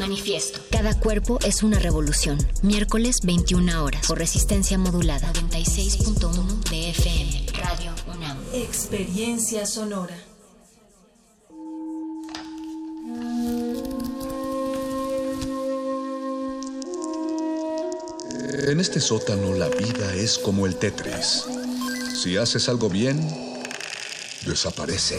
Manifiesto. Cada cuerpo es una revolución. Miércoles 21 horas. Por resistencia modulada. 96.1 de FM. Radio UNAM. Experiencia sonora. En este sótano la vida es como el Tetris. Si haces algo bien, desaparece.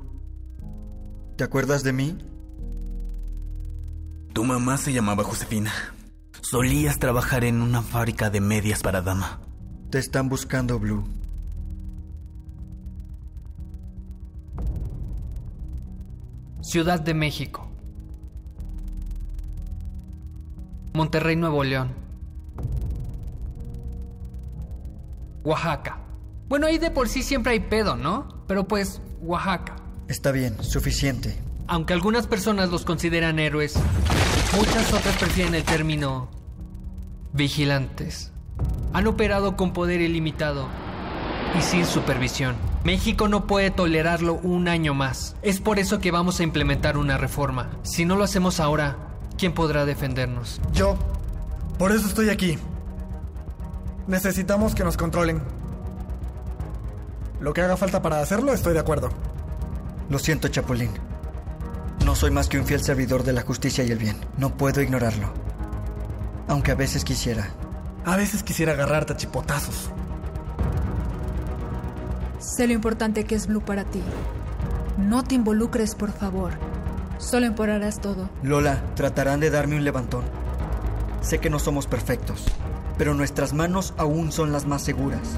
¿te acuerdas de mí? Tu mamá se llamaba Josefina. Solías trabajar en una fábrica de medias para dama. Te están buscando, Blue. Ciudad de México. Monterrey, Nuevo León. Oaxaca. Bueno, ahí de por sí siempre hay pedo, ¿no? Pero pues Oaxaca. Está bien, suficiente. Aunque algunas personas los consideran héroes, muchas otras prefieren el término vigilantes. Han operado con poder ilimitado y sin supervisión. México no puede tolerarlo un año más. Es por eso que vamos a implementar una reforma. Si no lo hacemos ahora, ¿quién podrá defendernos? Yo. Por eso estoy aquí. Necesitamos que nos controlen. Lo que haga falta para hacerlo, estoy de acuerdo. Lo siento, Chapulín. No soy más que un fiel servidor de la justicia y el bien. No puedo ignorarlo. Aunque a veces quisiera. A veces quisiera agarrarte a chipotazos. Sé lo importante que es Blue para ti. No te involucres, por favor. Solo empeorarás todo. Lola, tratarán de darme un levantón. Sé que no somos perfectos, pero nuestras manos aún son las más seguras.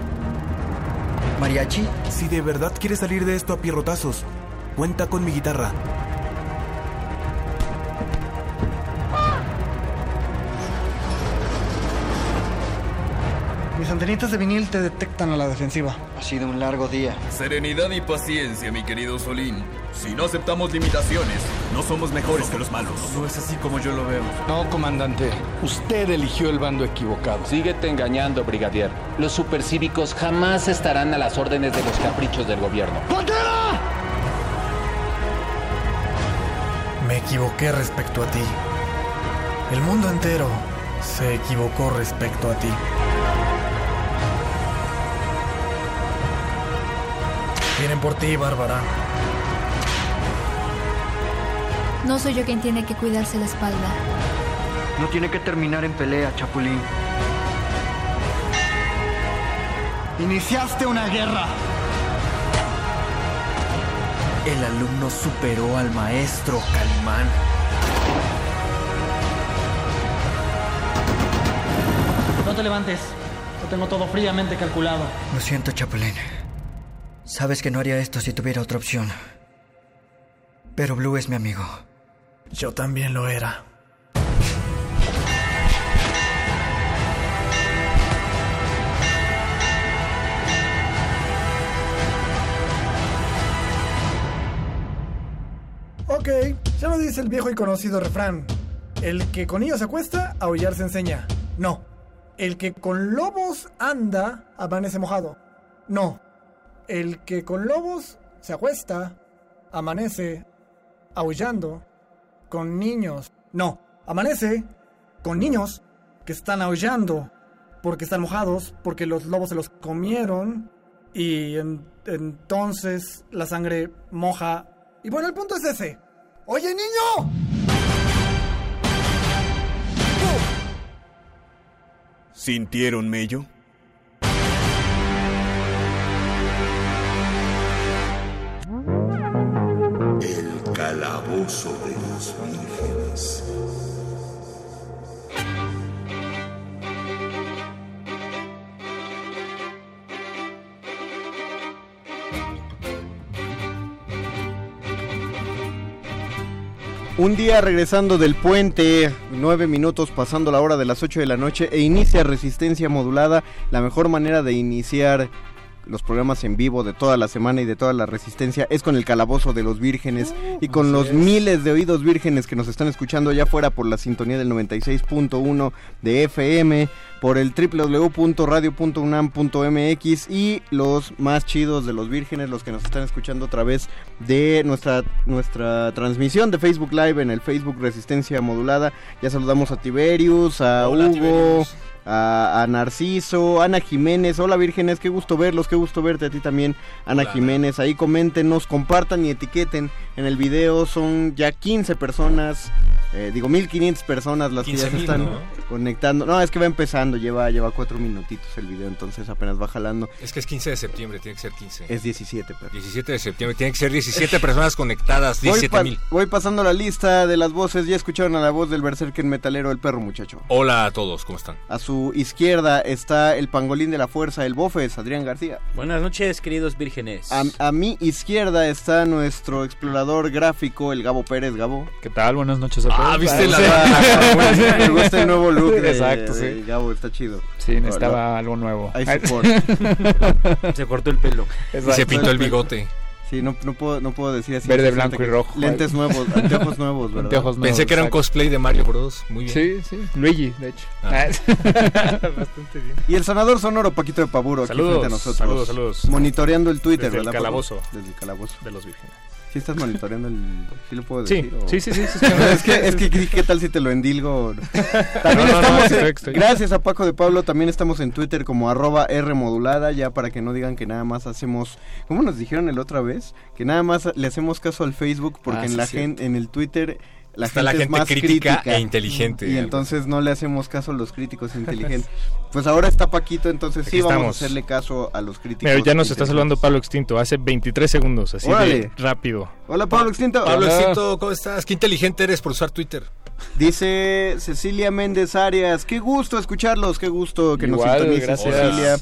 ¿Mariachi? Si de verdad quieres salir de esto a pierrotazos, cuenta con mi guitarra. Mis antenitas de vinil te detectan a la defensiva. Ha sido un largo día. Serenidad y paciencia, mi querido Solín. Si no aceptamos limitaciones, no somos mejores que los malos. No es así como yo lo veo. No, comandante. Usted eligió el bando equivocado. Síguete engañando, brigadier. Los supercívicos jamás estarán a las órdenes de los caprichos del gobierno. ¡Pantera! Me equivoqué respecto a ti. El mundo entero se equivocó respecto a ti. Vienen por ti, Bárbara. No soy yo quien tiene que cuidarse la espalda. No tiene que terminar en pelea, Chapulín. Iniciaste una guerra. El alumno superó al maestro, Calimán. no te levantes. Yo tengo todo fríamente calculado. Lo siento, Chapulín. Sabes que no haría esto si tuviera otra opción. Pero Blue es mi amigo. Yo también lo era. Ok, ya lo dice el viejo y conocido refrán. El que con ellos se acuesta, aullar se enseña. No. El que con lobos anda, amanece mojado. No. El que con lobos se acuesta, amanece aullando con niños. No, amanece con niños que están aullando porque están mojados, porque los lobos se los comieron y en- entonces la sangre moja. Y bueno, el punto es ese. Oye, niño. ¿Sintieron mello? El calabozo de los vírgenes. Un día regresando del puente, nueve minutos pasando la hora de las 8 de la noche e inicia resistencia modulada, la mejor manera de iniciar los programas en vivo de toda la semana y de toda la resistencia es con el calabozo de los vírgenes y con los miles de oídos vírgenes que nos están escuchando allá afuera por la sintonía del 96.1 de FM, por el www.radio.unam.mx y los más chidos de los vírgenes, los que nos están escuchando a través de nuestra, nuestra transmisión de Facebook Live en el Facebook Resistencia Modulada. Ya saludamos a Tiberius, a Hola, Hugo. Tiberius. A, a Narciso, Ana Jiménez, hola vírgenes, qué gusto verlos, qué gusto verte a ti también, Ana Hola. Jiménez, ahí coméntenos, compartan y etiqueten en el video, son ya 15 personas, eh, digo 1500 personas las que ya se 15,000, están ¿no? conectando, no, es que va empezando, lleva, lleva cuatro minutitos el video, entonces apenas va jalando, Es que es 15 de septiembre, tiene que ser 15. es 17, pero... 17 de septiembre, tiene que ser 17 personas conectadas, Voy, 17 pa- mil. voy pasando la lista de las voces, ya escucharon a la voz del berserker metalero, el perro muchacho. Hola a todos, ¿cómo están? A su izquierda está el pangolín de la fuerza, el bofes, Adrián García. Buenas noches, queridos vírgenes. A, a mi izquierda está nuestro explorador gráfico, el Gabo Pérez. Gabo. ¿Qué tal? Buenas noches a todos. Ah, ¿viste la- Me gusta el nuevo look de, Exacto, de sí. Gabo, está chido. Sí, necesitaba algo nuevo. Hay support. Se cortó el pelo. Y se pintó el bigote. Sí, no, no, puedo, no puedo decir así. Verde, blanco y rojo. Lentes nuevos, anteojos nuevos, ¿verdad? Anteojos nuevos, Pensé que era un cosplay de Mario Bros. Muy bien. Sí, sí. Luigi, de hecho. Ah. Bastante bien. Y el sanador sonoro Paquito de Paburo aquí Saludos, frente a nosotros. saludos, saludos. Monitoreando el Twitter, Desde el ¿verdad? calabozo. Paco? Desde el calabozo. De los vírgenes. ¿Sí estás monitoreando el...? ¿Sí lo puedo Sí, decir? o- sí, sí, sí, es que, es que ¿qué tal si te lo endilgo? También No, estamos, en- estoy- gracias a Paco de Pablo, también estamos en Twitter como arroba R modulada, ya para que no digan que nada más hacemos, como nos dijeron el otra vez, que nada más le hacemos caso al Facebook porque Ah, en la gente, en el Twitter la Está gente, la es gente más crítica crítica e inteligente. Y entonces no le hacemos caso a los críticos inteligentes. Pues ahora está Paquito, entonces sí vamos estamos. a hacerle caso a los críticos. Mira, ya nos está saludando Pablo Extinto hace 23 segundos, así Órale. de rápido. Hola Pablo Extinto. Pablo Hola. Extinto, ¿cómo estás? Qué inteligente eres por usar Twitter. Dice Cecilia Méndez Arias, qué gusto escucharlos, qué gusto que Igual, nos sintonice gracias. Cecilia.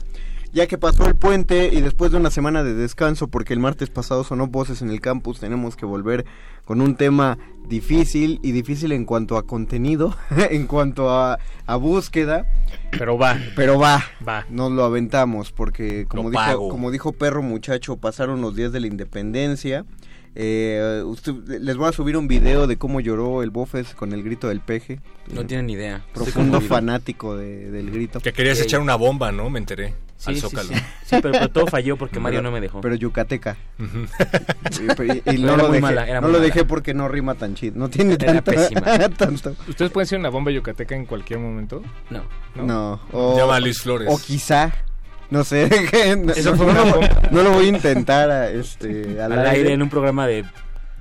Ya que pasó el puente y después de una semana de descanso, porque el martes pasado sonó voces en el campus, tenemos que volver con un tema difícil y difícil en cuanto a contenido, en cuanto a, a búsqueda. Pero va. Pero va, Va. nos lo aventamos porque como Lo dijo, pago. como dijo Perro Muchacho, pasaron los días de la independencia. Eh, usted- les voy a subir un video de cómo lloró el Bofes con el grito del peje. No tienen ni idea. Profundo fanático de- del grito. Que querías echar una bomba, ¿no? Me enteré. Sí, al Zócalo. sí. Sí, pero, pero todo falló porque Mario Pero- no me dejó. Pero yucateca. Ujú. Y, y- y Pero no lo dejé, mala, era no muy lo mala. dejé porque no rima tan chido. No tiene Era tanto, pésima. tanto. ¿Ustedes pueden ser una bomba yucateca en cualquier momento? No. ¿No? No. O, Llama a Luis Flores. o quizá. No sé. no, Eso no- fue no una lo, bomba. no lo voy a intentar a, este, al, Al aire. aire en un programa de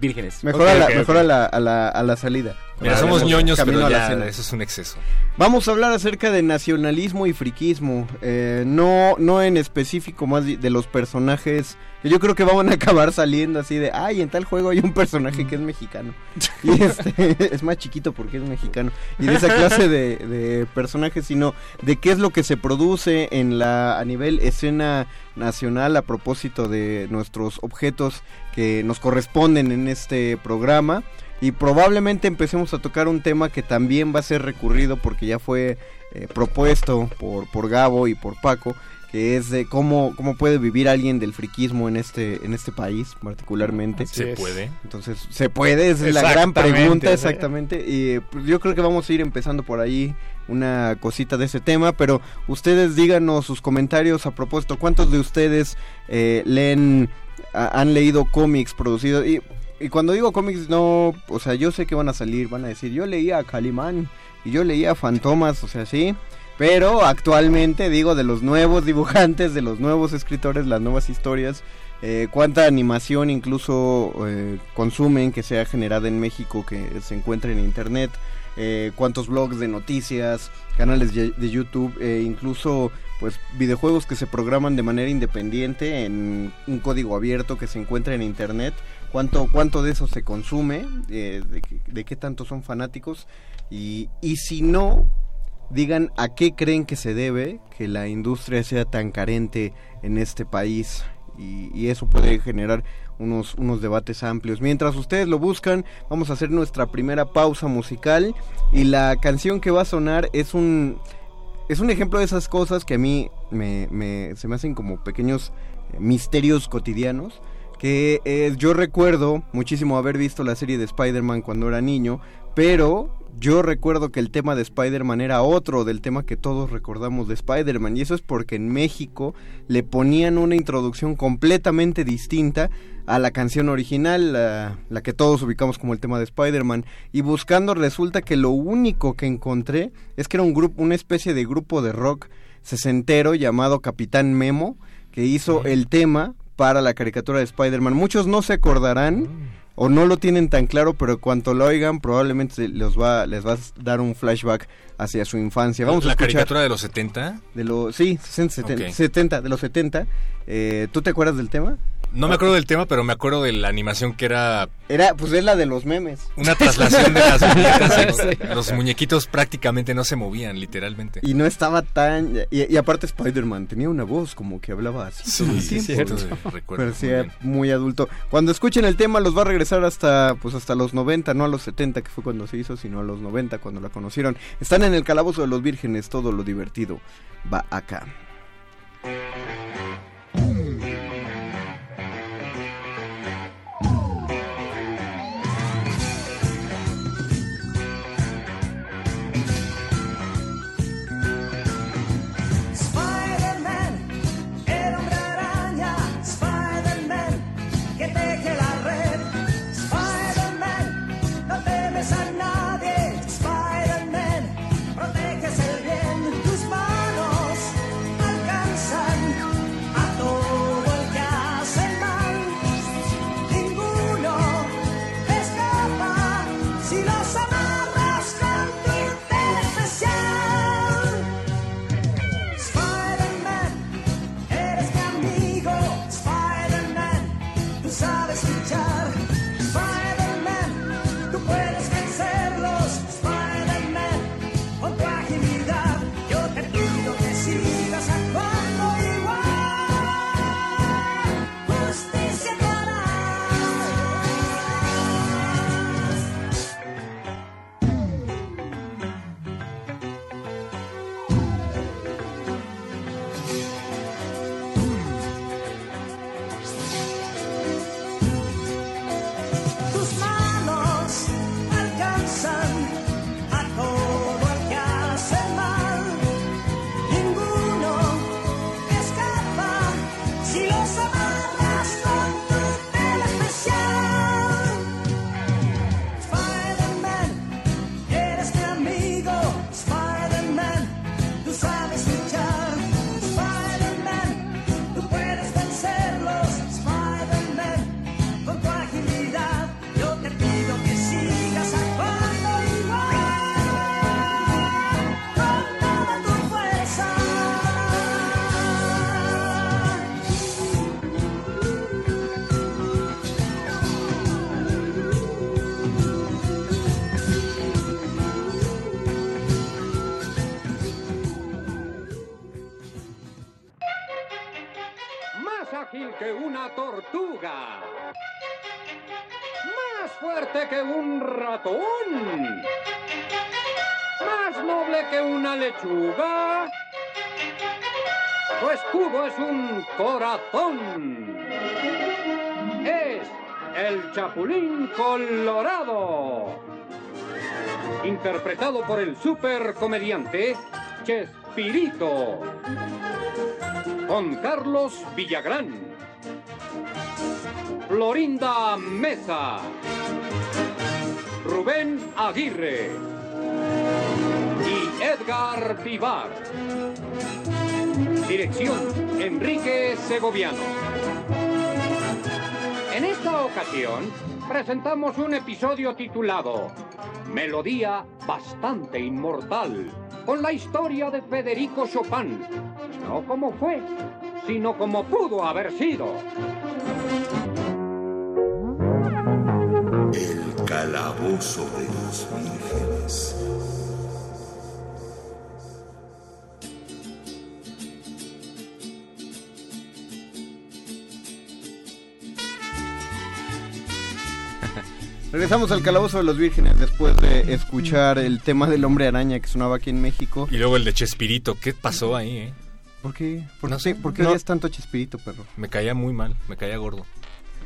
vírgenes. Mejor, a, la, ok, mejor ok. a, la, a, la, a la salida. Mira, somos ñoños, Camino pero a la ya, eso es un exceso. Vamos a hablar acerca de nacionalismo y friquismo. eh, no, no en específico más de de los personajes. que Yo creo que van a acabar saliendo así de, ay, en tal juego hay un personaje que es mexicano. Y este es más chiquito porque es mexicano. Y de esa clase de, de personajes, sino de qué es lo que se produce en la a nivel escena nacional a propósito de nuestros objetos que nos corresponden en este programa. Y probablemente empecemos a tocar un tema que también va a ser recurrido porque ya fue eh, propuesto por, por Gabo y por Paco, que es de cómo, cómo puede vivir alguien del friquismo en este, en este país particularmente. Se puede. Entonces, se puede, es la gran pregunta exactamente. Y pues, yo creo que vamos a ir empezando por ahí una cosita de ese tema, pero ustedes díganos sus comentarios a propósito. ¿Cuántos de ustedes eh, leen, a- han leído cómics producidos? Y, y cuando digo cómics, no, o sea, yo sé que van a salir, van a decir, yo leía a Calimán y yo leía Fantomas, o sea, sí. Pero actualmente digo de los nuevos dibujantes, de los nuevos escritores, las nuevas historias, eh, cuánta animación incluso eh, consumen que sea generada en México, que se encuentra en internet, eh, cuántos blogs de noticias, canales de YouTube, eh, incluso pues videojuegos que se programan de manera independiente en un código abierto que se encuentra en internet, cuánto, cuánto de eso se consume, eh, de, qué- tanto son fanáticos y, y si no, digan a qué creen que se debe que la industria sea tan carente en este país y, eso puede generar unos, unos debates amplios. Mientras ustedes lo buscan, vamos a hacer nuestra primera pausa musical y la canción que va a sonar es un es un ejemplo de esas cosas que a mí me, me- se me hacen como pequeños eh, misterios cotidianos. Que eh, yo recuerdo muchísimo haber visto la serie de Spider-Man cuando era niño, pero yo recuerdo que el tema de Spider-Man era otro del tema que todos recordamos de Spider-Man. Y eso es porque en México le ponían una introducción completamente distinta a la canción original, la, la que todos ubicamos como el tema de Spider-Man. Y buscando resulta que lo único que encontré es que era un grupo, una especie de grupo de rock sesentero llamado Capitán Memo, que hizo el tema para la caricatura de Spider-Man. Muchos no se acordarán o no lo tienen tan claro, pero cuanto lo oigan probablemente les va, les va a dar un flashback hacia su infancia. Vamos ¿La a escuchar caricatura de los 70? de los sí, 60, 70, Ok. 70, de los 70. Eh, ¿Tú te acuerdas del tema? No me acuerdo del tema, pero me acuerdo de la animación que era Era, pues es la de los memes. una traslación de las muñecas. Los muñequitos prácticamente no se movían, literalmente. Y no estaba tan... Y, y aparte Spider-Man tenía una voz como que hablaba así Sí, todo el sí, cierto, ¿no? sí, muy muy, adulto. Cuando escuchen el tema los va a regresar hasta pues hasta los 90, no a los 70 que fue cuando se hizo, sino a los 90 cuando la conocieron. Están en el calabozo de los vírgenes, todo lo divertido va acá. Ágil que una tortuga, más fuerte que un ratón, más noble que una lechuga. Su escudo es un corazón. Es el Chapulín Colorado. Interpretado por el supercomediante Chespirito. Con Carlos Villagrán. Florinda Mesa. Rubén Aguirre. Y Edgar Vivar. Dirección, Enrique Segoviano. En esta ocasión, presentamos un episodio titulado Melodía bastante inmortal, con la historia de Federico Chopin. No como fue, sino como pudo haber sido. El calabozo de los vírgenes. Regresamos al calabozo de los vírgenes después de escuchar el tema del hombre araña que sonaba aquí en México. Y luego el de Chespirito. ¿Qué pasó ahí, eh? ¿Por qué? ¿Por No qué, sé, ¿por qué no. odias tanto a Chespirito, perro? Me caía muy mal, me caía gordo.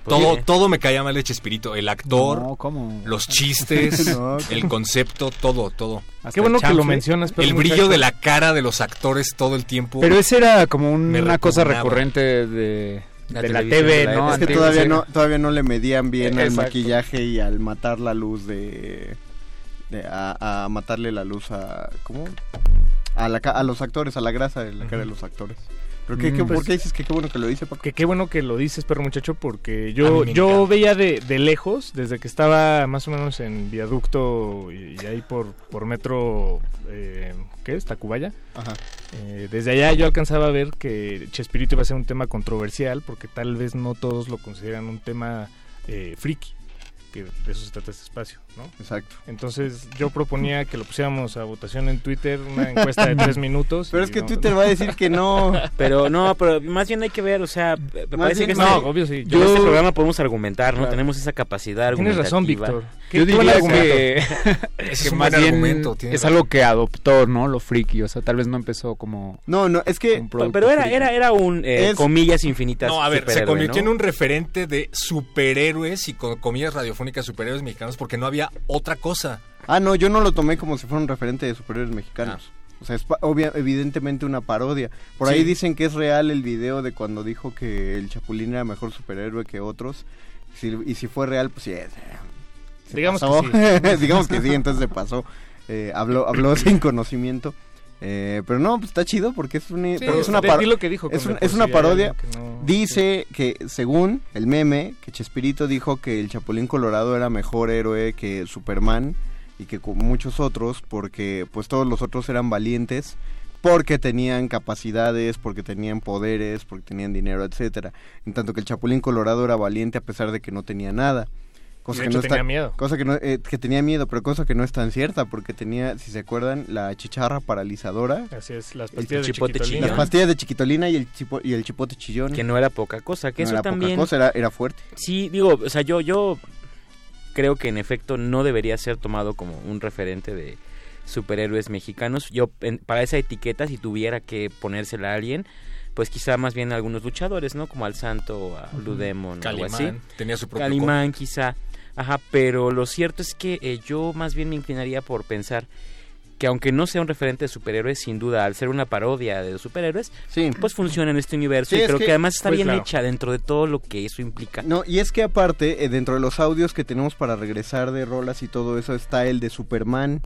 ¿Por Todo, todo me caía mal de Chespirito. El actor, No, ¿cómo? los chistes, el concepto, todo, todo. Hasta Qué bueno el que lo mencionas, pero El brillo de la cara de los actores todo el tiempo. Pero ese era como un- una cosa recurrente de, La de la TV, de la ¿no? época. Es que todavía no, todavía no le medían bien al maquillaje y al matar la luz de... de- a, a matarle la luz a... ¿Cómo? A, la, a los actores, a la grasa de la cara de los actores. ¿Pero qué, Mm, qué- pues- ¿Por qué dices que qué bueno que lo dice, Paco? Que qué bueno que lo dices, perro muchacho, porque A yo, yo veía de, de lejos, desde que estaba más o menos en viaducto y, y ahí por, por metro, eh, ¿qué es? Tacubaya. Ajá. Eh, desde allá yo alcanzaba a ver que Chespirito iba a ser un tema controversial, porque tal vez no todos lo consideran un tema eh, friki, que de eso se trata este espacio, ¿no? Exacto. Entonces yo proponía que lo pusiéramos a votación en Twitter, una encuesta de tres minutos. Pero es que no- Twitter va a decir que no. Pero no, pero más bien hay que ver, o sea, me Más parece bien que no, este, obvio sí. en Yo- este programa podemos argumentar, ¿no? Claro. Tenemos esa capacidad Tienes razón. Víctor. ¿Qué- Yo diría que, Es que más bien es algo que adoptó, ¿no? Lo friki, o sea, tal vez no empezó como... No, no, es que... Pero era, friki. era, era un, eh, Es- comillas infinitas. No, a ver, se convirtió ¿no? en un referente de superhéroes y con comillas radiofónicas superhéroes mexicanos porque no había otra cosa. Ah, no, yo no lo tomé como si fuera un referente de superiores mexicanos. O sea, es pa- obvia- evidentemente una parodia. Por ahí dicen que es real el video de cuando dijo que el Chapulín era mejor superhéroe que otros. Si- y si fue real, pues sí. eh, se Digamos pasó. que sí. Digamos que sí, entonces se pasó. Eh, habló, habló sin conocimiento. Eh, pero no, pues está chido porque es, un, pero es una di- par- di lo que dijo, es, un- una sí parodia. algo que no- Dice que según el meme, que Chespirito dijo que el Chapulín Colorado era mejor héroe que Superman y que con muchos otros porque pues todos los otros eran valientes porque tenían capacidades, porque tenían poderes, porque tenían dinero, etcétera. En tanto que el Chapulín Colorado era valiente a pesar de que no tenía nada. Cosa De que hecho, no tenía está- miedo. Cosa que no, eh, que tenía miedo, pero cosa que no es tan cierta, porque tenía, si se acuerdan, la chicharra paralizadora. Así es, las el pastillas de chipote chiquitolina. chillón. Las pastillas de chiquitolina y el, chipo- y el chipote chillón. Que no era poca cosa, que No eso era poca también... cosa, era- era fuerte. Sí, digo, o sea, yo, yo creo que en efecto no debería ser tomado como un referente de superhéroes mexicanos. Yo, en- para esa etiqueta, si tuviera que ponérsela a alguien, pues quizá más bien a algunos luchadores, ¿no? Como al Santo, a Blue. Demon o algo así. Calimán, tenía su propio Calimán, quizá. Ajá, pero lo cierto es que eh, yo más bien me inclinaría por pensar que aunque no sea un referente de superhéroes, sin duda, al ser una parodia de los superhéroes, pues funciona en este universo Sí, y creo que- que, además está pues, bien claro. hecha dentro de todo lo que eso implica. No, y es que aparte, eh, dentro de los audios que tenemos para regresar de rolas y todo eso, está el de Superman,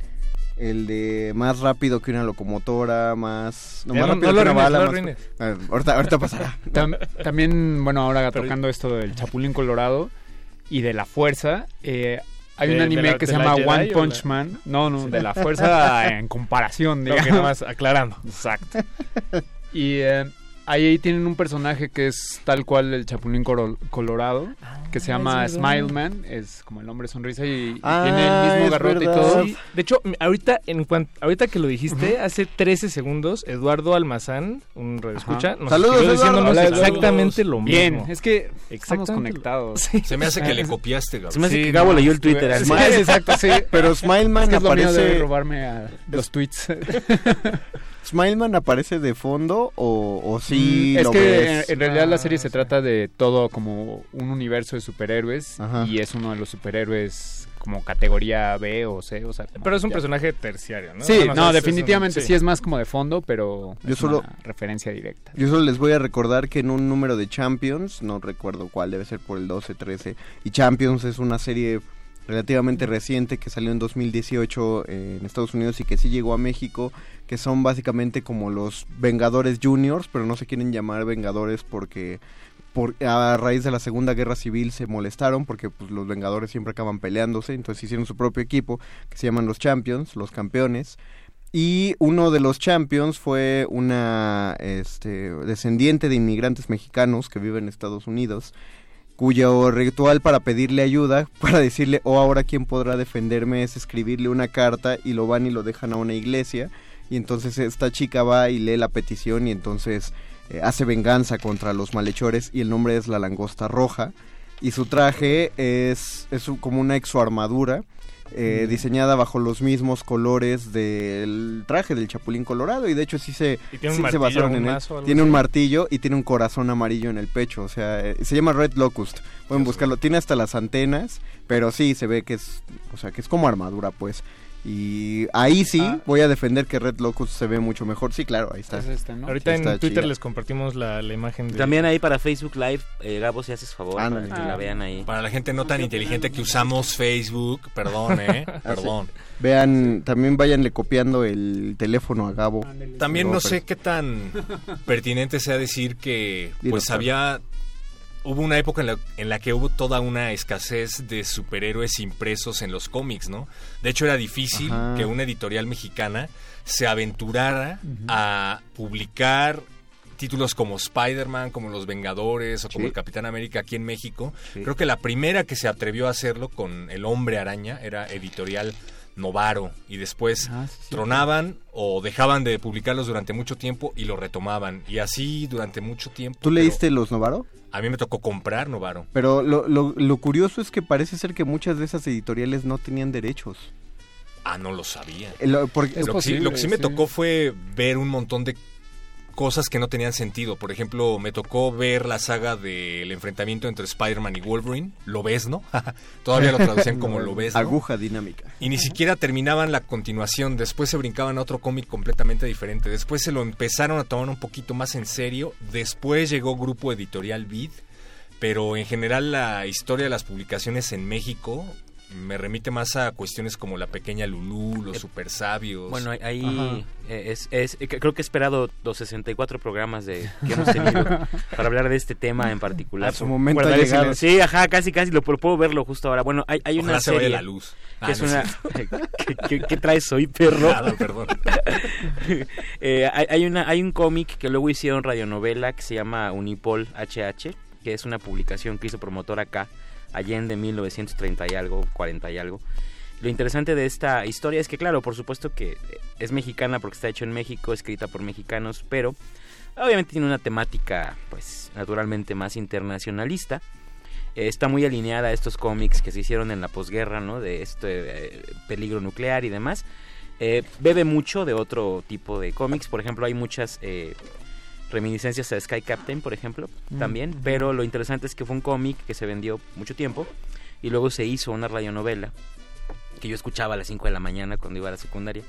el de más rápido que una locomotora, más... Ya más no- rápido no lo que una bala, no lo más- arruines. A ver, ahorita, ahorita pasará. Tam- también, bueno, ahora tocando esto del Chapulín Colorado y de la fuerza, eh, hay ¿De- un anime la- que se la llama Jedi One Punch la- Man. No, no, Sí. de la fuerza en comparación, digamos. nomás aclarando. Exacto. Y eh, ahí tienen un personaje que es tal cual el Chapulín Coro- Colorado, que se Ah, llama es. Smile Man, es como el hombre sonrisa y, y Ah, tiene el mismo es garrote verdad. y todo. Sí, de hecho, ahorita en cuan- ahorita que lo dijiste, hace 13 segundos, Eduardo Almazán, un radioescucha, nos Saludos, diciéndonos Hola, exactamente lo mismo. Bien, es que estamos Exactamente lo- conectados. Sí. Se me hace que le copiaste, Gabo. Se me hace que Gabo leyó el Twitter. Sí, así. exacto, sí. Pero Smileman Es que es lo mío de aparece. robarme a los tweets. ¿Smileman aparece de fondo o, o sí Mm, es lo que ves? en, en realidad la serie se trata de todo como un universo de superhéroes Ajá. y es uno de los superhéroes como categoría B o C, o sea, Pero es un ya- personaje terciario, ¿no? Sí, no, es- es un- definitivamente sí. sí. es más como de fondo, pero Yo es solo- una referencia directa. Yo solo les voy a recordar que en un número de Champions, no recuerdo cuál, debe ser por el 12, 13, y Champions es una serie relativamente reciente que salió en 2018 eh, en Estados Unidos y que sí llegó a México, que son básicamente como los Vengadores Juniors, pero no se quieren llamar Vengadores porque por, a raíz de la Segunda Guerra Civil se molestaron porque pues, los Vengadores siempre acaban peleándose, entonces hicieron su propio equipo que se llaman los Champions, los campeones. Y uno de los champions fue una este, descendiente de inmigrantes mexicanos que vive en Estados Unidos, cuyo ritual para pedirle ayuda, para decirle, oh, ahora quién podrá defenderme, es escribirle una carta y lo van y lo dejan a una iglesia. Y entonces esta chica va y lee la petición y entonces eh, hace venganza contra los malhechores y el nombre es la langosta roja. Y su traje es, es como una exoarmadura eh, diseñada bajo los mismos colores del traje del Chapulín Colorado y de hecho sí se, ¿Y tiene un sí se basaron en él. Tiene un martillo y tiene un corazón amarillo en el pecho, o sea, eh, se llama Red Locust. Pueden buscarlo, tiene hasta las antenas, pero sí se ve que es, o sea, que es como armadura, pues. Y ahí sí Ah. voy a defender que Red Locust se ve mucho mejor. Sí, claro, ahí está. Ahorita Sí, en está Twitter chida. les compartimos la, la imagen de... También ahí para Facebook Live, eh, Gabo, si haces favor, Ándale. para que la vean ahí. Para la gente no tan inteligente que usamos Facebook, perdón, ¿eh? Ah, Perdón. sí. Vean, también váyanle copiando el teléfono a Gabo. También no sé qué tan pertinente sea decir que pues claro. había hubo una época en la, en la que hubo toda una escasez de superhéroes impresos en los cómics, ¿no? De hecho era difícil Ajá. que una editorial mexicana se aventurara a publicar títulos como Spider-Man, como Los Vengadores o como Sí. el Capitán América aquí en México. Sí. Creo que la primera que se atrevió a hacerlo con El Hombre Araña era editorial Novaro y después Ah, tronaban o dejaban de publicarlos durante mucho tiempo y lo retomaban y así durante mucho tiempo. ¿Tú leíste los Novaro? A mí me tocó comprar Novaro. Pero lo, lo, lo curioso es que parece ser que muchas de esas editoriales no tenían derechos. Ah, no lo sabía. Eh, lo- porque- lo, que sí, lo que sí me tocó fue ver un montón de cosas que no tenían sentido. Por ejemplo, me tocó ver la saga del enfrentamiento entre Spider-Man y Wolverine. Lo ves, ¿no? Todavía lo traducían como lo ves, ¿no? Aguja dinámica. Y ni siquiera terminaban la continuación. Después se brincaban a otro cómic completamente diferente. Después se lo empezaron a tomar un poquito más en serio. Después llegó Grupo Editorial Vid. Pero en general la historia de las publicaciones en México me remite más a cuestiones como la pequeña Lulú, los super sabios. Bueno, ahí- eh, es, es- eh, creo que he esperado los 64 programas de, que hemos tenido para hablar de este tema en particular. A su momento ha llegado. Sí, ajá, casi, casi, lo puedo verlo justo ahora. Bueno, hay, hay Ojalá una se vaya serie la luz. que Ah, es no una... ¿Qué, qué- qué traes hoy, perro? Nada, perdón. Eh, hay, hay una, hay un cómic que luego hicieron radionovela que se llama Unipol HH, que es una publicación que hizo promotor acá, Allende 1930 y algo, 40 y algo. Lo interesante de esta historia es que, claro, por supuesto que es mexicana porque está hecho en México, escrita por mexicanos, pero obviamente tiene una temática, pues, naturalmente más internacionalista. Eh, está muy alineada a estos cómics que se hicieron en la posguerra, ¿no? De este eh, peligro nuclear y demás. Eh, bebe mucho de otro tipo de cómics. Por ejemplo, hay muchas reminiscencias a Sky Captain, por ejemplo, Mm, también. Pero lo interesante es que fue un cómic que se vendió mucho tiempo y luego se hizo una radionovela que yo escuchaba a las 5 de la mañana cuando iba a la secundaria.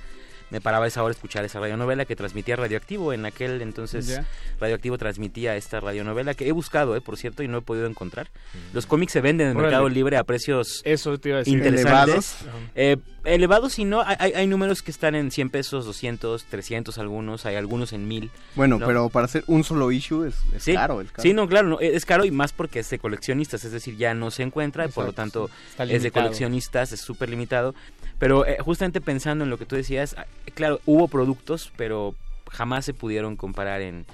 Me paraba esa hora a escuchar esa radionovela que transmitía Radioactivo. En aquel entonces Ya. Radioactivo transmitía esta radionovela que he buscado, eh, por cierto, y no he podido encontrar. Los cómics se venden en el Órale. Mercado Libre a precios Eso te iba a decir. interesantes. ¿Elevados? Eh, elevados y no, hay, hay- números que están en 100 pesos, 200, 300 algunos, hay algunos en 1000. Bueno, ¿no? pero para hacer un solo issue es, es Sí, caro. Es caro. sí, no, claro, no, es caro y más porque es de coleccionistas, es decir, ya no se encuentra, y por lo tanto es de coleccionistas, es súper limitado. Pero eh, justamente pensando en lo que tú decías, ah, claro, hubo productos, pero jamás se pudieron comparar en,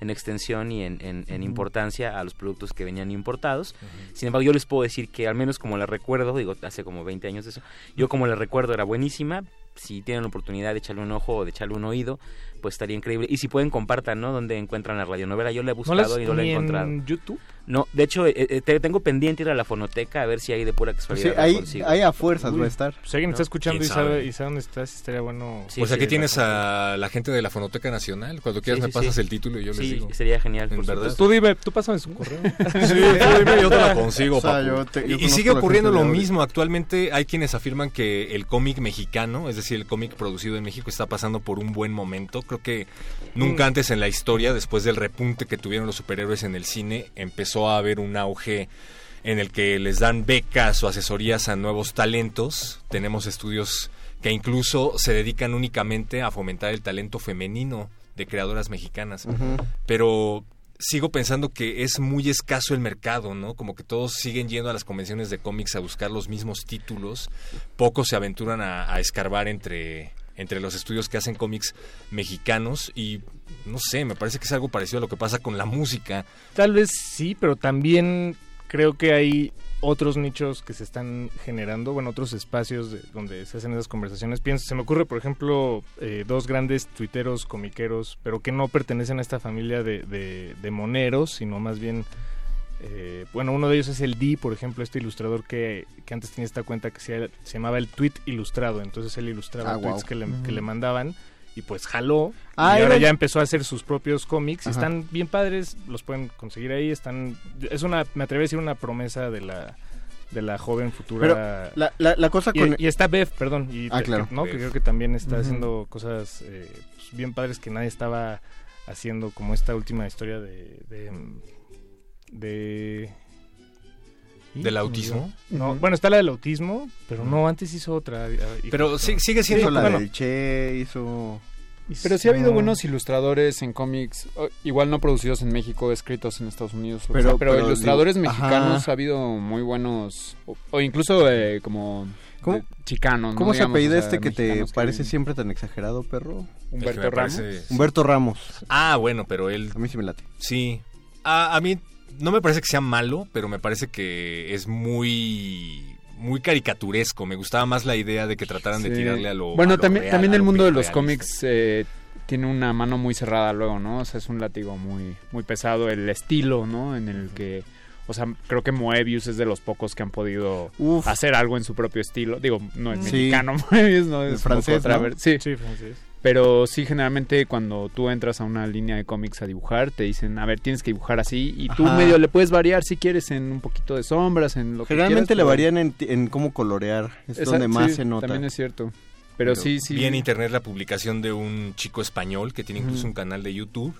en extensión y en, en- en importancia a los productos que venían importados. Sin embargo, yo les puedo decir que al menos como la recuerdo, digo, hace como 20 años de eso, yo como la recuerdo era buenísima. Si tienen la oportunidad de echarle un ojo o de echarle un oído, pues estaría increíble. Y si pueden, compartan, ¿no? Donde encuentran la radionovela. Yo la he ¿No buscado y no la he encontrado. en YouTube? No, de hecho, eh, eh, te- tengo pendiente ir a la fonoteca a ver si hay de pura casualidad. Sí, ahí- ahí a fuerzas va a estar. Si alguien ¿No? está escuchando y ¿Quién sabe, sabe? y sabe dónde estás, estaría bueno. Sí, pues sí, aquí tienes la a la gente de la Fonoteca Nacional. Cuando quieras Sí, me sí, pasas sí. el título y yo Sí, les digo. sería genial, En por verdad. Tú dime, tú pásame su correo. Sí, tú dime, yo te la consigo, O sea, papu. yo te- yo y, y sigue ocurriendo lo mismo. Actualmente hay quienes afirman que el cómic mexicano, es decir, el cómic producido en México, está pasando por un buen momento. Creo que nunca Mm. antes en la historia, después del repunte que tuvieron los superhéroes en el cine, empezó a haber un auge en el que les dan becas o asesorías a nuevos talentos. Tenemos estudios que incluso se dedican únicamente a fomentar el talento femenino de creadoras mexicanas. Pero sigo pensando que es muy escaso el mercado, ¿no? Como que todos siguen yendo a las convenciones de cómics a buscar los mismos títulos. Pocos se aventuran a, escarbar entre, entre los estudios que hacen cómics mexicanos y no sé, me parece que es algo parecido a lo que pasa con la música. Tal vez sí, pero también creo que hay otros nichos que se están generando, bueno, otros espacios de- donde se hacen esas conversaciones. Pienso, se me ocurre, por ejemplo, eh, dos grandes tuiteros, comiqueros, pero que no pertenecen a esta familia de, de- de moneros, sino más bien, eh, bueno, uno de ellos es el D, por ejemplo, este ilustrador que, que antes tenía esta cuenta que se, se llamaba el Tweet Ilustrado, entonces él ilustraba Ah, tweets que, le, que le mandaban y pues jaló Ah, y ahora ya empezó a hacer sus propios cómics Ajá. están bien padres, los pueden conseguir ahí, están es una me atrevo a decir una promesa de la de la joven futura Pero la- la- la cosa y, con- y está Bev, perdón, y Ah, claro. que, ¿no? que creo que también está haciendo cosas eh, pues, bien padres que nadie estaba haciendo como esta última historia de de, de. ¿Del autismo? No, bueno, está la del autismo, pero no, antes hizo otra. y- Pero sí- sigue siendo la bueno, del Che, hizo... Pero sí ha habido No. buenos ilustradores en cómics, igual no producidos en México, escritos en Estados Unidos. o Pero- sea, pero, pero ilustradores digo, mexicanos ajá. ha habido muy buenos, o, o incluso eh, como ¿Cómo- chicanos. ¿no? ¿Cómo se apellida o sea, este que te parece siempre tan exagerado, perro? Humberto Ramos. parece- Humberto Ramos. Ah, bueno, pero él... A mí sí me late. Sí. A, a mí no me parece que sea malo, pero me parece que es muy muy caricaturesco. Me gustaba más la idea de que trataran de tirarle a lo Bueno, a lo también, real, también el mundo de los realista. cómics eh, tiene una mano muy cerrada luego, ¿no? O sea, es un látigo muy, muy pesado el estilo, ¿no? En el que, o sea, creo que Moebius es de los pocos que han podido Uf. hacer algo en su propio estilo. Digo, no es Sí. mexicano Moebius, no es francés, ¿no? Sí. Sí, francés. Pero sí, generalmente cuando tú entras a una línea de cómics a dibujar, te dicen, a ver, tienes que dibujar así. Y tú Ajá. medio le puedes variar si quieres en un poquito de sombras, en lo que Generalmente quieras, le pero- varían en, en cómo colorear. Es donde más sí, se nota. También es cierto. Pero, sí, sí. Vi en internet la publicación de un chico español que tiene incluso un canal de YouTube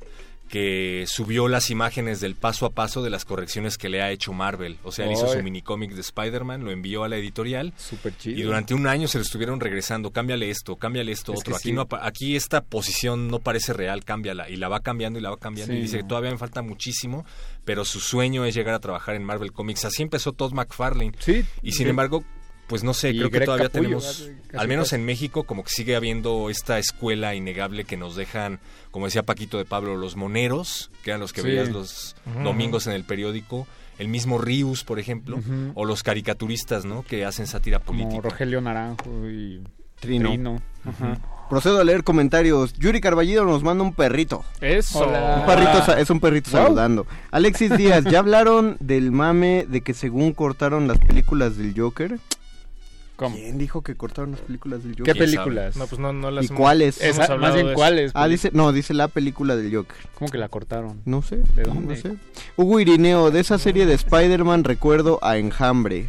que subió las imágenes del paso a paso de las correcciones que le ha hecho Marvel. O sea, él hizo su minicómic de Spider-Man, lo envió a la editorial Súper chido. y durante un año se lo estuvieron regresando. Cámbiale esto, cámbiale esto Es otro. Aquí, sí. no, apa- aquí esta posición no parece real, cámbiala. Y la va cambiando y la va cambiando. Sí, y dice que todavía me falta muchísimo, pero su sueño es llegar a trabajar en Marvel Comics. Así empezó Todd McFarlane. Sí. Y sin embargo, pues no sé, creo que todavía Capullo, tenemos, casi, casi, al menos casi. en México, como que sigue habiendo esta escuela innegable que nos dejan, como decía Paquito de Pablo, los moneros, que eran los que Sí. veías los domingos en el periódico, el mismo Rius, por ejemplo, o los caricaturistas, ¿no? Que hacen sátira Como política. Rogelio Naranjo y Trino. Ajá. Procedo a leer comentarios. Yuri Carballido nos manda un perrito. Eso. Hola. Un perrito, sa- es un perrito Wow. saludando. Alexis Díaz, ¿ya hablaron del mame de que según cortaron las películas del Joker? ¿Cómo? ¿Quién dijo que cortaron las películas del ¿Qué Joker? películas? No, pues no, no las ¿Y hemos- cuáles? hemos Esa- más bien cuáles. Ah, dice, no, dice la película del Joker. ¿Cómo que la cortaron? No sé. ¿De no sé. Hugo Irineo, de esa serie de Spider-Man recuerdo a Enjambre.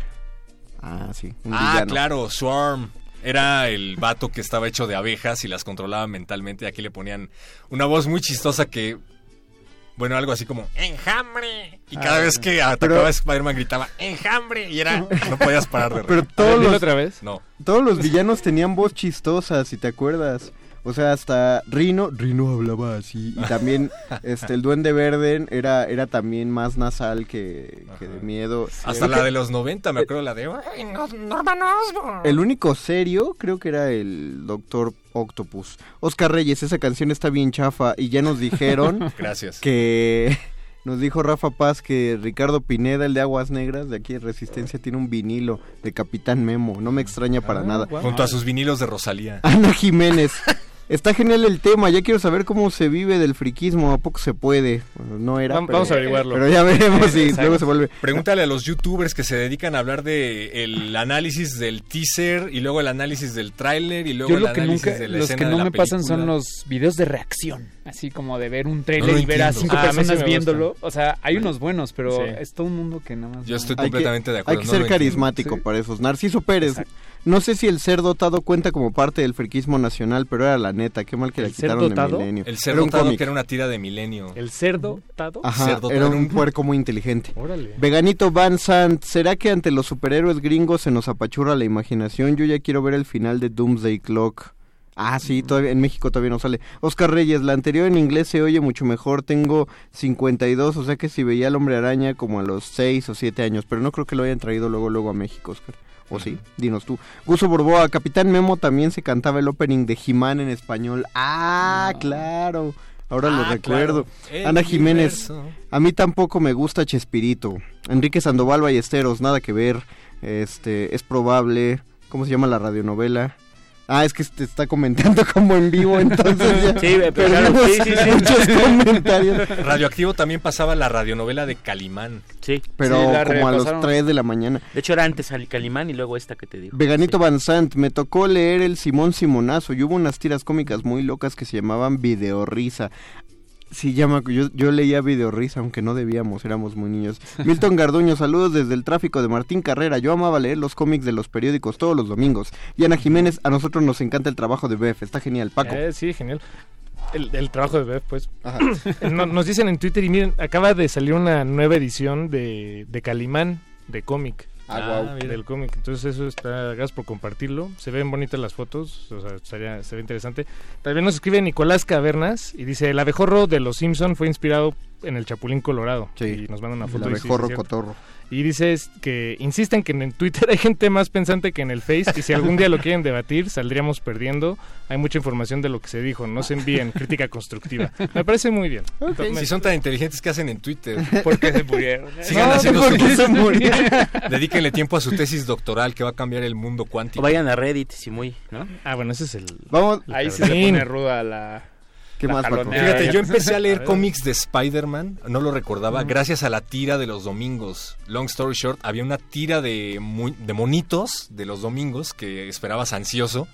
Ah, sí. un Ah, villano. claro, Swarm. Era el vato que estaba hecho de abejas y las controlaba mentalmente. Aquí le ponían una voz muy chistosa que... Bueno, algo así como ¡Enjambre! Y cada Ah, vez que atacaba pero- a Spider-Man gritaba ¡Enjambre! Y era... No podías parar de reír. Pero ver, todos los, otra vez. No. todos los villanos tenían voz chistosa, si te acuerdas. O sea, hasta Rino, Rino hablaba así. Y también este el Duende Verde era, era también más nasal que, que de miedo. Hasta la que de los 90, me acuerdo la de... "Ay, no, Norman Osborn". El único serio creo que era el Doctor Octopus. Oscar Reyes, esa canción está bien chafa y ya nos dijeron Gracias. que nos dijo Rafa Paz que Ricardo Pineda, el de Aguas Negras, de aquí de Resistencia, tiene un vinilo de Capitán Memo. No me extraña para nada. Junto a sus vinilos de Rosalía. Ana Jiménez. Está genial el tema, ya quiero saber cómo se vive del friquismo, a poco se puede. Bueno, no era, pero, vamos a averiguarlo. Pero ya veremos si Exacto. luego se vuelve. Pregúntale a los youtubers que se dedican a hablar de el análisis del teaser y luego el análisis del tráiler y luego Yo el lo que análisis nunca, de la los escena que de no la me pasan son los videos de reacción, así como de ver un No lo y ver a cinco Ah, a mí sí personas viéndolo. O sea, hay unos buenos, pero Sí. es todo un mundo que nada más. Yo estoy que- completamente de acuerdo. Hay que no ser carismático para esos. Narciso Pérez. No sé si el ser dotado cuenta como parte del friquismo nacional, pero era la neta. Qué mal que la ¿El ser quitaron dotado? de Milenio. El ser Era un dotado cómic. que era una tira de milenio. El cerdo tado. Ajá, Ser dotado. era un puerco muy inteligente. Órale. Veganito Van Sant, ¿será que ante los superhéroes gringos se nos apachurra la imaginación? Yo ya quiero ver el final de Doomsday Clock. Ah, sí, todavía en México todavía no sale. Oscar Reyes, la anterior en inglés se oye mucho mejor. Tengo 52, o sea que si veía al Hombre Araña como a los 6 o 7 años, pero no creo que lo hayan traído luego luego a México, Oscar. ¿O sí? Dinos tú. Guso Borboa, Capitán Memo también se cantaba el opening de He-Man en español. Ah, claro. Ahora lo Ah, recuerdo. claro. Ana Jiménez, universo. a mí tampoco me gusta Chespirito. Enrique Sandoval Ballesteros, nada que ver. Este, es probable. ¿Cómo se llama la radionovela? Ah, es que te está comentando como en vivo, entonces ya Sí, pero claro, sí, sí, sí. muchos comentarios. Radioactivo también pasaba la radionovela de Calimán. Sí. Pero Sí, como a los repasaron. 3 de la mañana. De hecho, era antes al Calimán y luego esta que te digo. Veganito Van Sant, me tocó leer el Simón Simonazo y hubo unas tiras cómicas muy locas que se llamaban Videorrisa. Sí, llama, yo, yo leía Videorrisa, aunque no debíamos, éramos muy niños. Milton Garduño, saludos desde el tráfico de Martín Carrera. Yo amaba leer los cómics de los periódicos todos los domingos. Y Ana Jiménez, a nosotros nos encanta el trabajo de Bef, está genial. Paco. Eh, sí, genial. El, el trabajo de Bev, pues. No- nos dicen en Twitter y miren, acaba de salir una nueva edición de, de Calimán, de cómic. Ah, guau. mira. Del cómic. Entonces eso está, gracias por compartirlo. Se ven bonitas las fotos, o sea, estaría- se ve interesante. También nos escribe Nicolás Cavernas y dice, el abejorro de Los Simpson fue inspirado en el Chapulín Colorado. Sí, y nos manda una el foto. sí, sí, abejorro cierto. cotorro. Y dice es que insisten que en Twitter hay gente más pensante que en el Face y si algún día lo quieren debatir saldríamos perdiendo. Hay mucha información de lo que se dijo, no se envíen crítica constructiva. Me parece muy bien. Entonces, Si son tan inteligentes, ¿qué hacen en Twitter? ¿Por qué se murieron? Sigan No, haciendo ¿por su- qué se murieron? Dedíquenle tiempo a su tesis doctoral que va a cambiar el mundo cuántico. O vayan a Reddit, si muy, ¿no? Ah, bueno, ese es el... Vamos. Ahí sí se pone ruda la. ¿Qué la más, Paco? jaloneada. Fíjate, yo empecé a leer cómics de Spider-Man, no lo recordaba, gracias a la tira de los domingos. Long story short, había una tira de, mu- de monitos de los domingos que esperabas ansioso.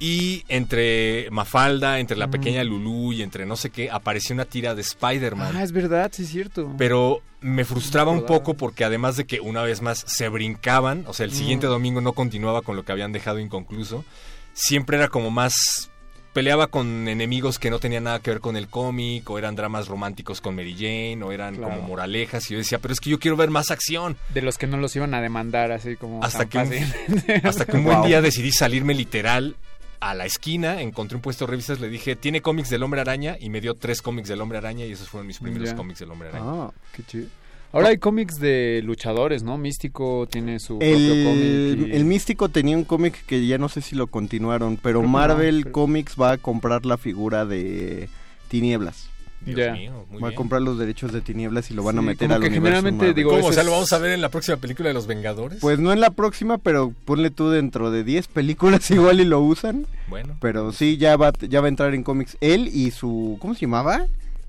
Y entre Mafalda, entre la pequeña Lulu y entre no sé qué, apareció una tira de Spider-Man. Ah, es verdad, sí es cierto. Pero me frustraba un poco porque además de que una vez más se brincaban, o sea, el siguiente Mm. domingo no continuaba con lo que habían dejado inconcluso, siempre era como más peleaba con enemigos que no tenían nada que ver con el cómic, o eran dramas románticos con Mary Jane, o eran Claro. como moralejas, y yo decía, pero es que yo quiero ver más acción. De los que no los iban a demandar así como. Hasta tan que, un, hasta que un buen día decidí salirme literal a la esquina, encontré un puesto de revistas, le dije, ¿tiene cómics del Hombre Araña? Y me dio tres cómics del Hombre Araña, y esos fueron mis primeros cómics del Hombre Araña. Ah, qué chido. Ahora hay cómics de luchadores, ¿no? Místico tiene su propio El, cómic. y- el Místico tenía un cómic que ya no sé si lo continuaron, pero Creo que no, Marvel pero- Comics va a comprar la figura de Tinieblas. Dios Ya. mío, muy va a bien. comprar los derechos de Tinieblas y lo van a meter al que universo generalmente, Marvel. digo, ¿Cómo? O sea, ¿lo vamos a ver en la próxima película de Los Vengadores? Pues no en la próxima, pero ponle tú dentro de 10 películas igual y lo usan. Bueno. Pero sí, ya va, ya va a entrar en cómics. Él y su... ¿Cómo se llamaba?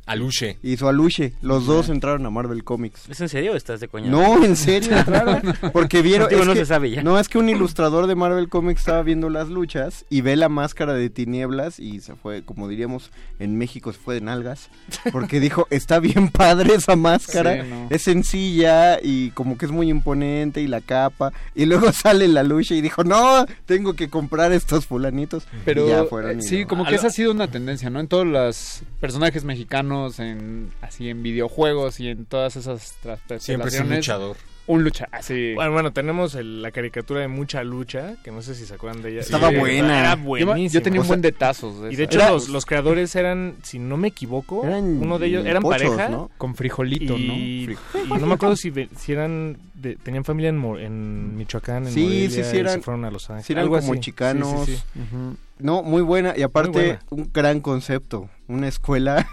Aluche. Y su Aluche. Los dos entraron a Marvel Comics. ¿Es en serio o estás de coña? No, en serio entraron. Porque vieron. Es no que- se sabe ya. No, es que un ilustrador de Marvel Comics estaba viendo las luchas y ve la máscara de tinieblas y se fue, como diríamos en México, se fue de nalgas. Porque dijo, está bien padre esa máscara. Sí, no. Es sencilla y como que es muy imponente y la capa. Y luego sale la lucha y dijo, no, tengo que comprar estos fulanitos. Pero Y ya fueron eh, y sí, como que esa ha sido una tendencia, ¿no? En todos los personajes mexicanos, en así en videojuegos y en todas esas Siempre es un transpersonaciones. luchador. Un lucha, así. Bueno, bueno, tenemos el- la caricatura de Mucha Lucha, que no sé si se acuerdan de ella. Estaba Sí, buena. Era Yo, buenísima. yo tenía un buen de tazos. de Y de hecho Era- los, los creadores eran, si no me equivoco, Eran uno de ellos eran pochos, pareja. ¿no? Con frijolito, y, ¿no? y no me acuerdo si, ve- si eran de- tenían familia en, Michoacán, en Sí, Morelia, sí, sí, y eran- se fueron a Los Ángeles. Sí, eran algo como así. chicanos. Sí, sí, sí. Ujú. No, muy buena. Y aparte, buena. un gran concepto. Una escuela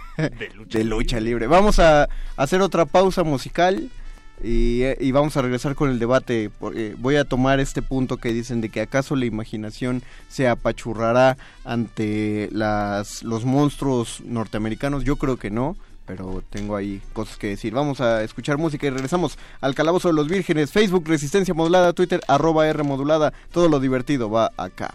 de lucha, libre. Vamos a hacer otra pausa musical. Y, y vamos a regresar con el debate. por- eh, voy a tomar este punto que dicen de que acaso la imaginación se apachurrará ante las, los monstruos norteamericanos. Yo creo que no, pero tengo ahí cosas que decir. Vamos a escuchar música y regresamos al Calabozo de los Vírgenes. Facebook, Resistencia Modulada, Twitter, arroba R Modulada. Todo lo divertido va acá.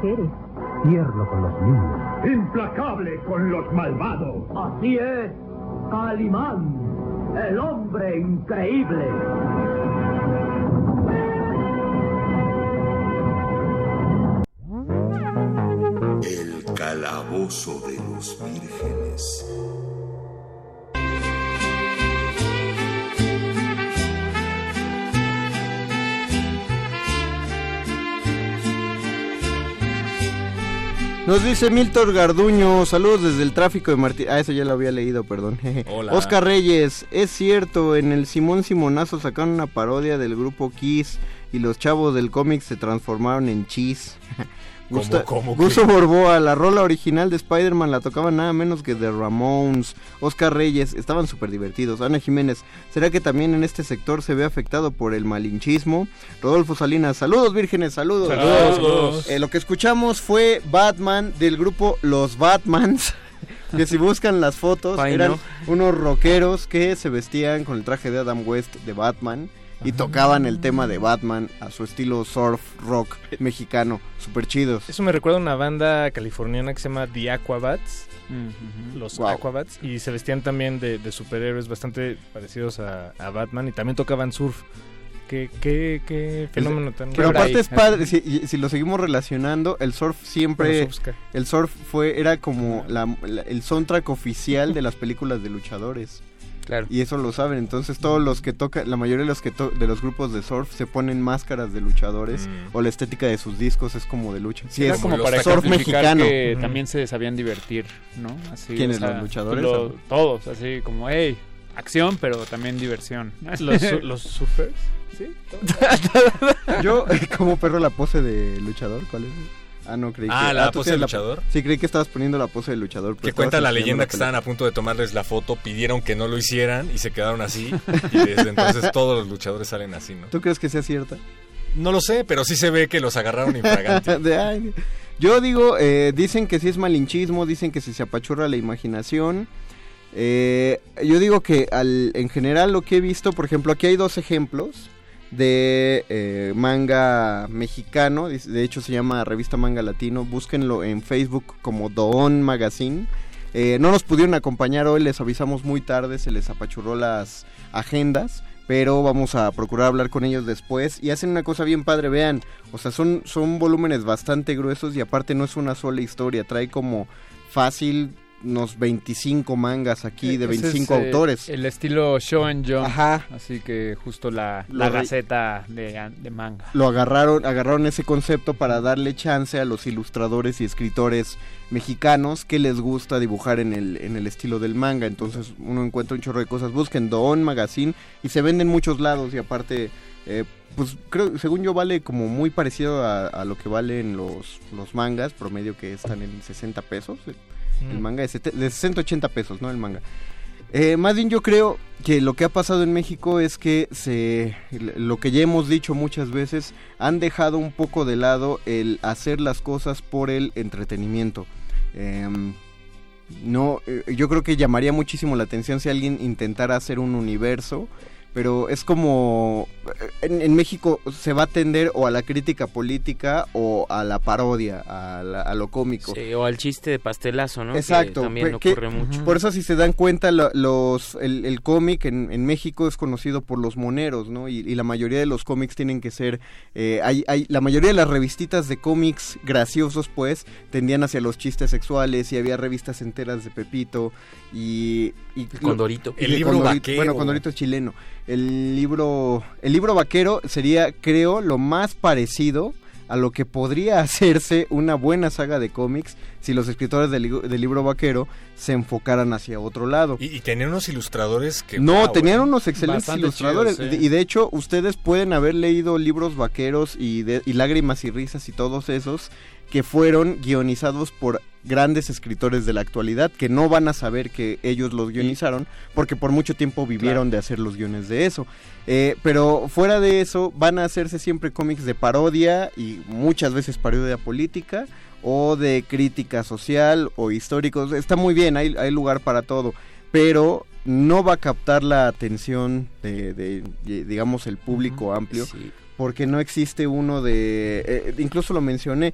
Mujeres. Nos dice Milton Garduño, saludos desde el tráfico de Martín. Ah, eso ya lo había leído, perdón. Hola. Oscar Reyes, es cierto, en el Simón Simonazo sacaron una parodia del grupo Kiss y los chavos del cómic se transformaron en Cheese. ¿Cómo, Gusta- cómo, Gusto? Borboa, la rola original de Spider-Man la tocaban nada menos que The Ramones. Oscar Reyes, estaban súper divertidos. Ana Jiménez, ¿será que también en este sector se ve afectado por el malinchismo? Rodolfo Salinas, saludos vírgenes, saludos. Saludos. Saludos. Eh, lo que escuchamos fue Batman del grupo Los Batmans. Que si buscan las fotos, eran no. unos rockeros que se vestían con el traje de Adam West de Batman y tocaban el tema de Batman a su estilo surf rock mexicano, super chidos. Eso me recuerda a una banda californiana que se llama The Aquabats. Los Wow. Aquabats. Y se vestían también de, de superhéroes bastante parecidos a, a Batman. Y también tocaban surf. ¿Qué, qué, qué fenómeno tan Pero aparte es padre, si, lo seguimos relacionando, el surf siempre... El surf fue era como la- la- el soundtrack oficial de las películas de luchadores. Claro. Y eso lo saben, entonces todos los que tocan, la mayoría de los que to- de los grupos de surf se ponen máscaras de luchadores Mm. o la estética de sus discos es como de lucha. Sí, Era es como para surf mexicano. que también se sabían divertir, ¿no? Así, ¿Quiénes, los luchadores, lo- todos, así como, hey, acción, pero también diversión. ¿Los, los surfers? Sí. Yo, como perro, la pose de luchador, ¿cuál es? Ah, no, creí Ah, que... ¿la tú pose de luchador? Sí, creí que estabas poniendo la pose de luchador. pero Que cuenta la leyenda la que estaban a punto de tomarles la foto, pidieron que no lo hicieran y se quedaron así. Y desde entonces todos los luchadores salen así, ¿no? ¿Tú crees que sea cierta? No lo sé, pero sí se ve que los agarraron ay, yo digo, eh, dicen que sí es malinchismo, dicen que si se apachurra la imaginación. Eh, yo digo que al, en general lo que he visto, por ejemplo, aquí hay dos ejemplos de eh, manga mexicano, de hecho se llama Revista Manga Latino, búsquenlo en Facebook como Doon Magazine. Eh, no nos pudieron acompañar hoy, les avisamos muy tarde, se les apachurró las agendas, pero vamos a procurar hablar con ellos después. Y hacen una cosa bien padre, vean, o sea, son, son volúmenes bastante gruesos y aparte no es una sola historia, trae como fácil unos 25 mangas aquí de Ese es, 25 eh, autores. El estilo Shonen Jump. Ajá. Así que justo la, la gaceta de, de manga. lo agarraron, agarraron ese concepto para darle chance a los ilustradores y escritores mexicanos que les gusta dibujar en el, en el estilo del manga. Entonces uno encuentra un chorro de cosas. Busquen Don Magazine y se vende en muchos lados y aparte, eh, pues creo, según yo vale como muy parecido a, a lo que valen los, los mangas, promedio que están en 60 pesos. El, el Mm. manga de, de 60 80 pesos, ¿no? El manga. Eh, más bien yo creo que lo que ha pasado en México es que se lo que ya hemos dicho muchas veces han dejado un poco de lado el hacer las cosas por el entretenimiento. Em, no, eh, yo creo que llamaría muchísimo la atención si alguien intentara hacer un universo, pero es como en, en México se va a tender o a la crítica política o a la parodia, a, la- a lo cómico. Sí, o al chiste de pastelazo, ¿no? Que Exacto. también que- ocurre mucho. Por eso si se dan cuenta, lo- los, el, el cómic en, en México es conocido por los moneros, ¿no? Y, y la mayoría de los cómics tienen que ser... eh, hay, hay, la mayoría de las revistitas de cómics graciosos, pues, tendían hacia los chistes sexuales y había revistas enteras de Pepito y... y Condorito. y El de libro Condorito. vaquero. Bueno, Condorito es chileno. El libro, el libro vaquero sería, creo, lo más parecido a lo que podría hacerse una buena saga de cómics si los escritores del, li- del libro vaquero se enfocaran hacia otro lado. Y, y tenían unos ilustradores que... No, wow, tenían eh. unos excelentes Bastante ilustradores. sí. De- Y de hecho, ustedes pueden haber leído libros vaqueros y, de- y lágrimas y risas y todos esos que fueron guionizados por grandes escritores de la actualidad que no van a saber que ellos los guionizaron porque por mucho tiempo vivieron de hacer los guiones de eso. Eh, pero fuera de eso, van a hacerse siempre cómics de parodia y muchas veces parodia política o de crítica social o históricos. Está muy bien, hay, hay lugar para todo, pero no va a captar la atención de, de, de, digamos, el público amplio. Sí. Porque no existe uno de... eh, incluso lo mencioné,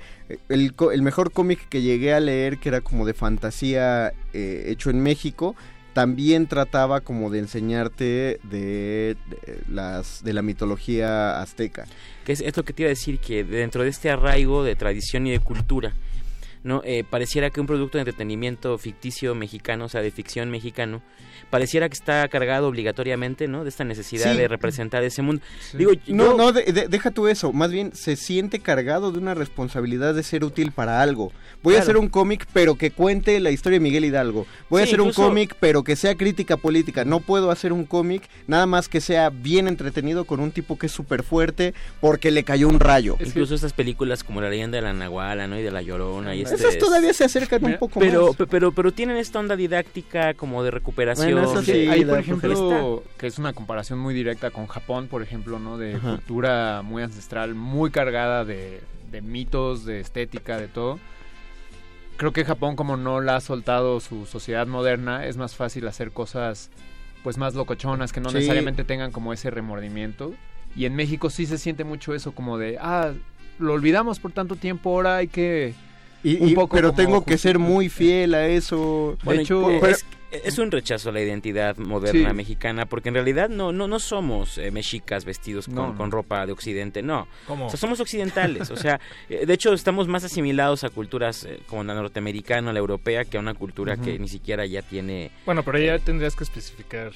el, el mejor cómic que llegué a leer, que era como de fantasía eh, hecho en México, también trataba como de enseñarte de, las de la mitología azteca. que es, es que te iba a decir, que dentro de este arraigo de tradición y de cultura, ¿no? Eh, pareciera que un producto de entretenimiento ficticio mexicano, o sea, de ficción mexicano, pareciera que está cargado obligatoriamente, ¿no? De esta necesidad Sí. de representar ese mundo. Digo, No, yo- no, de- de- deja tú eso. Más bien se siente cargado de una responsabilidad de ser útil para algo. Voy a hacer un cómic, pero que cuente la historia de Miguel Hidalgo. Voy a hacer un cómic, pero que sea crítica política. No puedo hacer un cómic nada más que sea bien entretenido con un tipo que es súper fuerte porque le cayó un rayo. Incluso estas películas como La leyenda de la Nahuala, ¿no? Y de La Llorona y este... Esas todavía se acercan un poco pero, más. pe- pero, pero tienen esta onda didáctica como de recuperación. Bueno, eso sí, de- Ahí, da por ejemplo, que es una comparación muy directa con Japón, por ejemplo, ¿no? De Ajá. cultura muy ancestral, muy cargada de, de mitos, de estética, de todo. Creo que Japón, como no la ha soltado su sociedad moderna, es más fácil hacer cosas pues más locochonas, que no Sí. necesariamente tengan como ese remordimiento. Y en México sí se siente mucho eso, como de, ah, lo olvidamos por tanto tiempo, ahora hay que... Y- un y- poco pero tengo que ser muy fiel a eso. Bueno, de hecho, pero- es, Es un rechazo a la identidad moderna Sí. mexicana, porque en realidad no no no somos eh, mexicas vestidos con, No, con ropa de occidente, no. ¿Cómo? O sea, somos occidentales, o sea, eh, de hecho estamos más asimilados a culturas eh, como la norteamericana, la europea, que a una cultura que ni siquiera ya tiene... Bueno, pero ya tendrías que especificar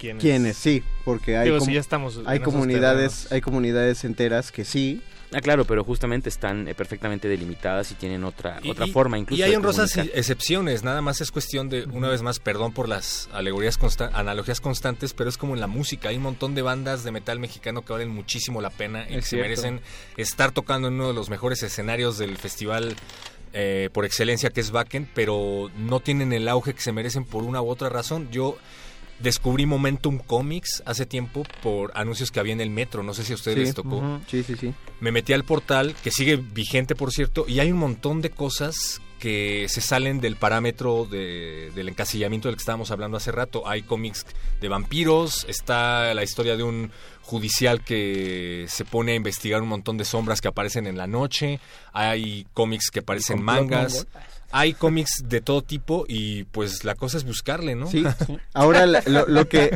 quiénes. ¿Quiénes? Sí, porque hay, Digo, com- si ya estamos en hay esos comunidades, terrenos. hay comunidades enteras que sí. Ah, claro, pero justamente están eh, perfectamente delimitadas y tienen otra Y- otra y- forma incluso Y hay honrosas comunicar. excepciones, nada más es cuestión de, una vez más, perdón por las alegorías consta- analogías constantes, pero es como en la música, hay un montón de bandas de metal mexicano que valen muchísimo la pena y Es que se merecen estar tocando en uno de los mejores escenarios del festival eh, por excelencia que es Wacken, pero no tienen el auge que se merecen por una u otra razón. Yo descubrí Momentum Comics hace tiempo por anuncios que había en el metro, no sé si a ustedes Sí, les tocó. sí, sí, sí. Me metí al portal, que sigue vigente por cierto, y hay un montón de cosas que se salen del parámetro de- del encasillamiento del que estábamos hablando hace rato. Hay cómics de vampiros, está la historia de un judicial que se pone a investigar un montón de sombras que aparecen en la noche, hay cómics que parecen mangas. Hay cómics de todo tipo y pues la cosa es buscarle, ¿no? Sí. Ahora la- lo, lo que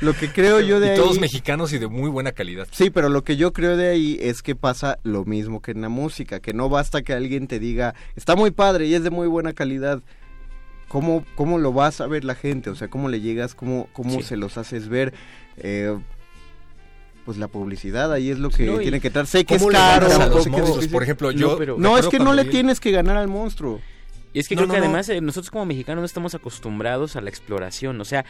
lo que creo yo de Y ahí todos mexicanos y de muy buena calidad. Sí, pero lo que yo creo de ahí es que pasa lo mismo que en la música, que no basta que alguien te diga, está muy padre y es de muy buena calidad. ¿Cómo, cómo lo vas a ver la gente? O sea, ¿cómo le llegas? ¿Cómo, cómo Sí. se los haces ver? Eh, pues la publicidad ahí es lo que No, tiene que estar. Sé que es ¿cómo le caro. los monstruos? Por ejemplo, yo- No, pero- no, me es que no le tienes que ganar al monstruo. Y es que No, creo no, que además eh, nosotros como mexicanos no estamos acostumbrados a la exploración, o sea,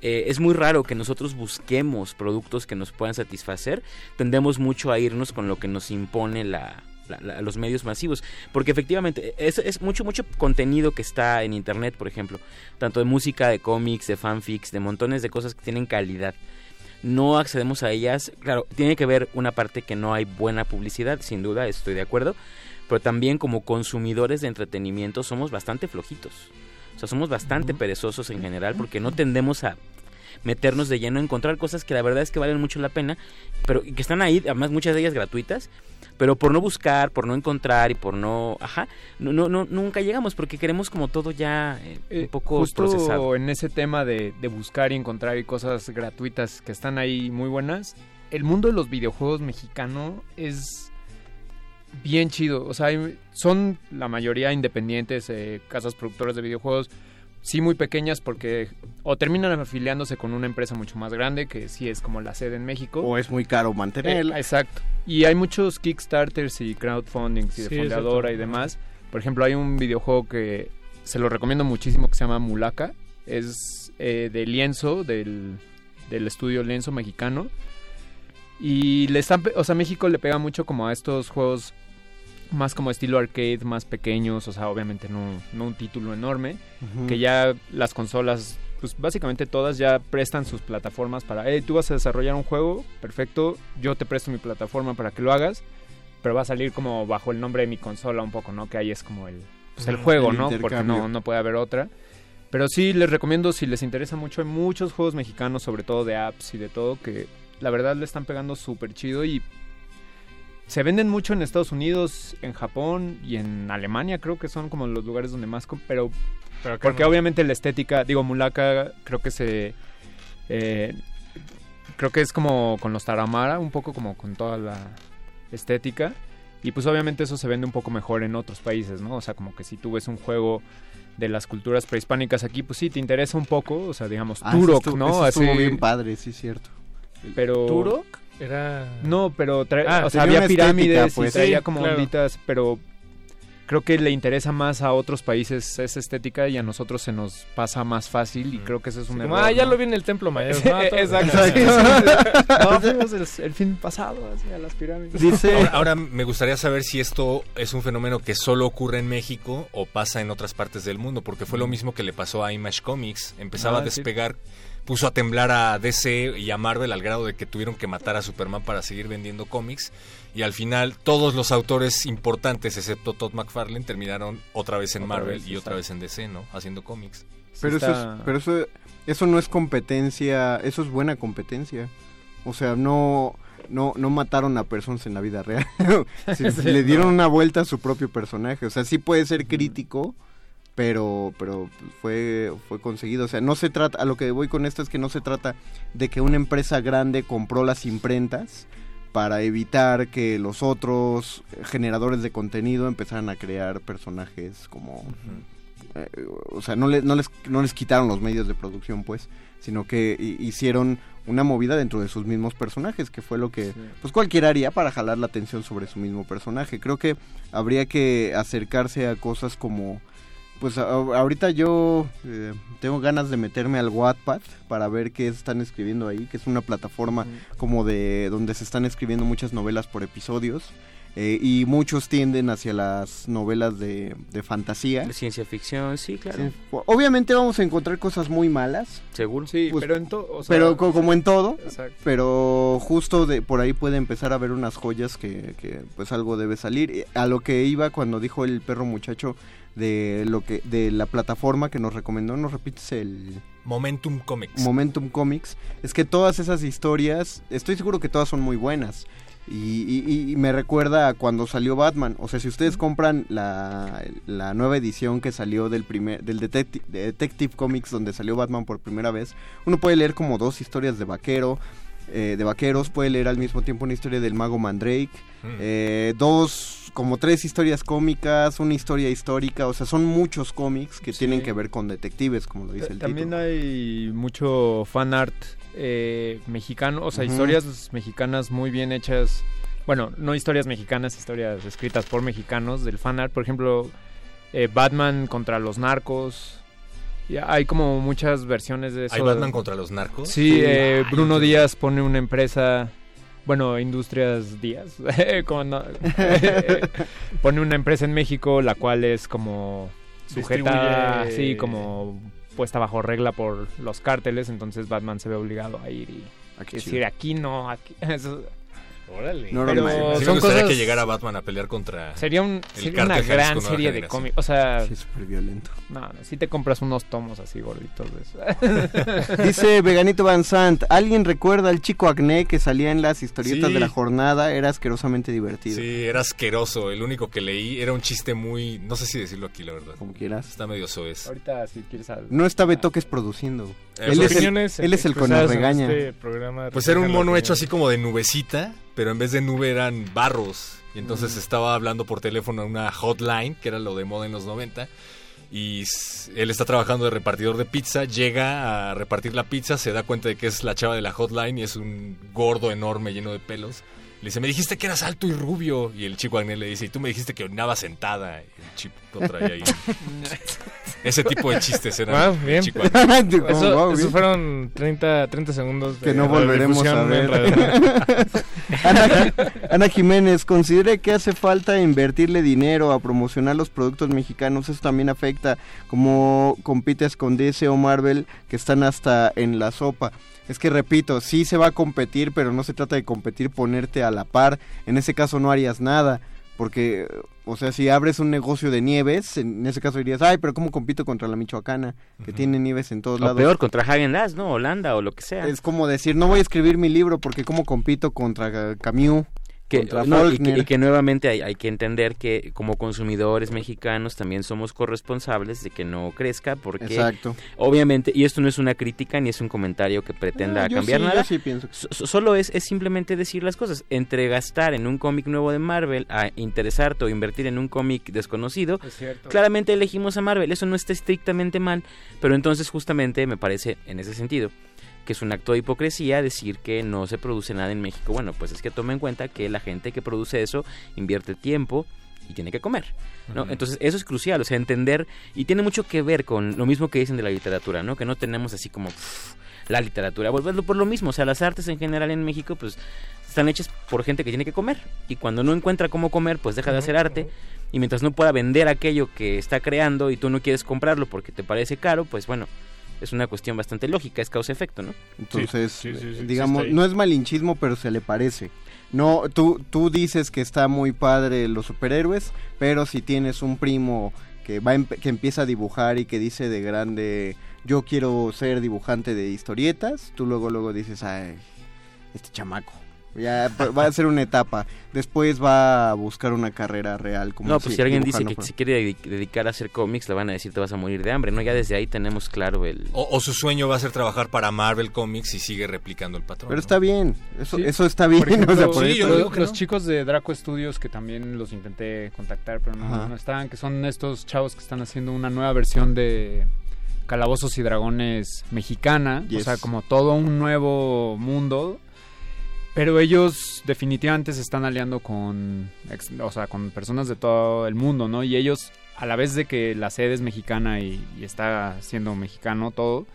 eh, es muy raro que nosotros busquemos productos que nos puedan satisfacer, tendemos mucho a irnos con lo que nos impone la, la- la- los medios masivos, porque efectivamente es, es mucho, mucho contenido que está en internet, por ejemplo, tanto de música, de cómics, de fanfics, de montones de cosas que tienen calidad. No accedemos a ellas, claro, tiene que ver una parte que no hay buena publicidad, sin duda, estoy de acuerdo, pero también como consumidores de entretenimiento somos bastante flojitos. O sea, somos bastante perezosos en general porque no tendemos a meternos de lleno a encontrar cosas que la verdad es que valen mucho la pena, pero que están ahí, además muchas de ellas gratuitas, pero por no buscar, por no encontrar y por no, ajá, no, no, no nunca llegamos porque queremos como todo ya eh, un poco Justo procesado. en ese tema de, de buscar y encontrar y cosas gratuitas que están ahí muy buenas, el mundo de los videojuegos mexicano es bien chido. O sea, son la mayoría independientes, eh, casas productoras de videojuegos, sí muy pequeñas porque o terminan afiliándose con una empresa mucho más grande, que sí es como la sede en México. O es muy caro mantenerla. Eh, exacto. Y hay muchos Kickstarters y crowdfundings y de Sí, fondeadora y demás. Por ejemplo, hay un videojuego que se lo recomiendo muchísimo que se llama Mulaka. Es eh, de Lienzo, del, del estudio Lienzo mexicano. Y le están, o sea, México le pega mucho como a estos juegos más como estilo arcade, más pequeños, o sea, obviamente no, no un título enorme, que ya las consolas, pues básicamente todas ya prestan sus plataformas para, hey, tú vas a desarrollar un juego, perfecto, yo te presto mi plataforma para que lo hagas, pero va a salir como bajo el nombre de mi consola un poco, ¿no? Que ahí es como el, pues el juego, El ¿no? Porque no, no puede haber otra. Pero sí, les recomiendo, si les interesa mucho, hay muchos juegos mexicanos, sobre todo de apps y de todo, que la verdad le están pegando súper chido y se venden mucho en Estados Unidos, en Japón y en Alemania, creo que son como los lugares donde más... Pero, porque no. obviamente la estética, digo, Mulaka creo que se... eh, creo que es como con los Taramara, un poco como con toda la estética. Y pues obviamente eso se vende un poco mejor en otros países, ¿no? O sea, como que si tú ves un juego de las culturas prehispánicas aquí, pues sí, te interesa un poco, o sea, digamos, Ah, Turok, estuvo- ¿no? estuvo Así- bien padre, sí, cierto. Pero... ¿Turok? Era... No, pero Ah, o sea, tenía había pirámides pues. y traía Sí, como claro. onditas, pero creo que le interesa más a otros países esa estética y a nosotros se nos pasa más fácil y creo que ese es un Como, error. ah, ya ¿no? lo vi en el templo mayor. Sí, ¿no? Todo- exacto. Sí, no, fuimos el, el fin pasado hacia las pirámides. Ahora, ahora me gustaría saber si esto es un fenómeno que solo ocurre en México o pasa en otras partes del mundo, porque fue lo mismo que le pasó a Image Comics. Empezaba Ah, a sí. Puso a temblar a DC y a Marvel al grado de que tuvieron que matar a Superman para seguir vendiendo cómics. Y al final todos los autores importantes, excepto Todd McFarlane, terminaron otra vez en Otra Marvel vez, y otra vez en DC, ¿no? Haciendo cómics. Pero, eso, está- es, pero eso, eso no es competencia, eso es buena competencia. O sea, no, no, no mataron a personas en la vida real. Sí, Sí, le dieron no. una vuelta a su propio personaje. O sea, sí puede ser crítico pero pero fue fue conseguido. O sea no se trata a lo que voy con esto es que no se trata de que una empresa grande compró las imprentas para evitar que los otros generadores de contenido empezaran a crear personajes como eh, o sea no les no les no les quitaron los medios de producción pues sino que hi- hicieron una movida dentro de sus mismos personajes que fue lo que pues cualquiera haría para jalar la atención sobre su mismo personaje. Creo que habría que acercarse a cosas como pues a- ahorita yo eh, tengo ganas de meterme al Wattpad para ver qué están escribiendo ahí, que es una plataforma como de donde se están escribiendo muchas novelas por episodios eh, y muchos tienden hacia las novelas de, de fantasía. De ciencia ficción, sí, claro. Sí. Obviamente vamos a encontrar cosas muy malas. Seguro. Sí, Pues, pero en todo. o sea, pero co- como en todo, Exacto. pero justo de por ahí puede empezar a ver unas joyas que, que, pues algo debe salir. A lo que iba cuando dijo el perro muchacho de lo que de la plataforma que nos recomendó, nos repites el Momentum Comics. Momentum Comics, es que todas esas historias, estoy seguro que todas son muy buenas. Y, y- y me recuerda a cuando salió Batman. O sea, si ustedes compran la, la nueva edición que salió del primer del Detective, Detective Comics donde salió Batman por primera vez, uno puede leer como dos historias de vaquero, eh, de vaqueros, puede leer al mismo tiempo una historia del mago Mandrake, eh, dos, como tres historias cómicas, una historia histórica, o sea, son muchos cómics que tienen que ver con detectives, como lo dice el También título. hay mucho fan art eh, mexicano, o sea, historias mexicanas muy bien hechas. Bueno, no historias mexicanas, historias escritas por mexicanos del fan art. Por ejemplo, eh, Batman contra los narcos. Y hay como muchas versiones de eso. ¿Hay Batman contra los narcos? Sí, Sí. eh, Ay, Bruno qué- Díaz pone una empresa. Bueno, Industrias Díaz. pone una empresa en México la cual es como sujeta, Distribuye- sí, como puesta bajo regla por los cárteles, entonces Batman se ve obligado a ir y decir chido. aquí no, aquí. Eso- Órale. No, Pero no, sí me son gustaría cosas- que llegara Batman a pelear contra Sería, un, el sería una gran serie de cómics. O sea, Sí, es súper violento. No, no, si te compras unos tomos así gorditos de eso. Dice Veganito Van Sant, ¿alguien recuerda al chico acné que salía en las historietas Sí. de la jornada? Era asquerosamente divertido. Sí, era asqueroso. El único que leí era un chiste muy... No sé si decirlo aquí, la verdad. Como quieras. Está medio soez. Ahorita, si quieres... al- No está Betoques produciendo. Eh, él, es el, opiniones él es el regaña. este programa Pues era un mono hecho así como de nubecita, pero en vez de nube eran barros. Y entonces estaba hablando por teléfono a una hotline, que era lo de moda en los 90. Y él está trabajando de repartidor de pizza, llega a repartir la pizza, se da cuenta de que es la chava de la hotline y es un gordo enorme lleno de pelos. Le dice, me dijiste que eras alto y rubio. Y el chico Agnel le dice, y tú me dijiste que orinaba sentada. Y el chico traía ahí. Ese tipo de chistes eran. Wow, el bien. chico Agnel. Eso, Wow, fueron 30, 30 segundos de que no volveremos a ver. Ana, Ana Jiménez, considere que hace falta invertirle dinero a promocionar los productos mexicanos. Eso también afecta como compites con DC o Marvel que están hasta en la sopa. Es que repito, sí se va a competir, pero no se trata de competir ponerte a la par. En ese caso no harías nada. Porque, o sea, si abres un negocio de nieves, en ese caso dirías, ay, pero ¿cómo compito contra la Michoacana? Que tiene nieves en todos O lados. peor, contra Hagen Dazs, ¿no? Holanda o lo que sea. Es como decir, no voy a escribir mi libro porque cómo compito contra Camus, que, contra no, y, que, y que nuevamente hay, hay que entender que como consumidores mexicanos también somos corresponsables de que no crezca porque Exacto. obviamente y esto no es una crítica ni es un comentario que pretenda cambiar sí, nada yo sí pienso que- So- so- solo es, es simplemente decir las cosas entre gastar en un cómic nuevo de Marvel a interesarte o invertir en un cómic desconocido Es cierto. claramente elegimos a Marvel eso no está estrictamente mal pero entonces justamente me parece en ese sentido que es un acto de hipocresía decir que no se produce nada en México. Bueno, pues es que tome en cuenta que la gente que produce eso invierte tiempo y tiene que comer, ¿no? Entonces eso es crucial, o sea, entender y tiene mucho que ver con lo mismo que dicen de la literatura, ¿no? Que no tenemos así como pff, la literatura, volverlo por lo mismo, o sea, las artes en general en México pues están hechas por gente que tiene que comer y cuando no encuentra cómo comer pues deja de hacer arte y mientras no pueda vender aquello que está creando y tú no quieres comprarlo porque te parece caro, pues bueno, es una cuestión bastante lógica, es causa-efecto, ¿no? Entonces, sí, sí, sí, digamos, no es malinchismo, pero se le parece. No, tú, tú dices que está muy padre los superhéroes, pero si tienes un primo que va que empieza a dibujar y que dice de grande, yo quiero ser dibujante de historietas, tú luego luego dices, ay, este chamaco. Ya va a ser una etapa. Después va a buscar una carrera real. Como No, pues si alguien dice que pero- se quiere dedi- dedicar a hacer cómics, le van a decir te vas a morir de hambre, ¿no? Ya desde ahí tenemos claro el... O, o su sueño va a ser trabajar para Marvel Comics y sigue replicando el patrón. Pero ¿no? está bien. Eso, Sí. eso está bien. Por ejemplo, o sea, por sí, eso- yo digo que los no. chicos de Draco Studios que también los intenté contactar, pero no, no estaban, que son estos chavos que están haciendo una nueva versión de Calabozos y Dragones mexicana, Yes. o sea, como todo un nuevo mundo. Pero ellos definitivamente se están aliando con, ex- o sea, con personas de todo el mundo, ¿no? Y ellos, a la vez de que la sede es mexicana y, y está siendo mexicano todo,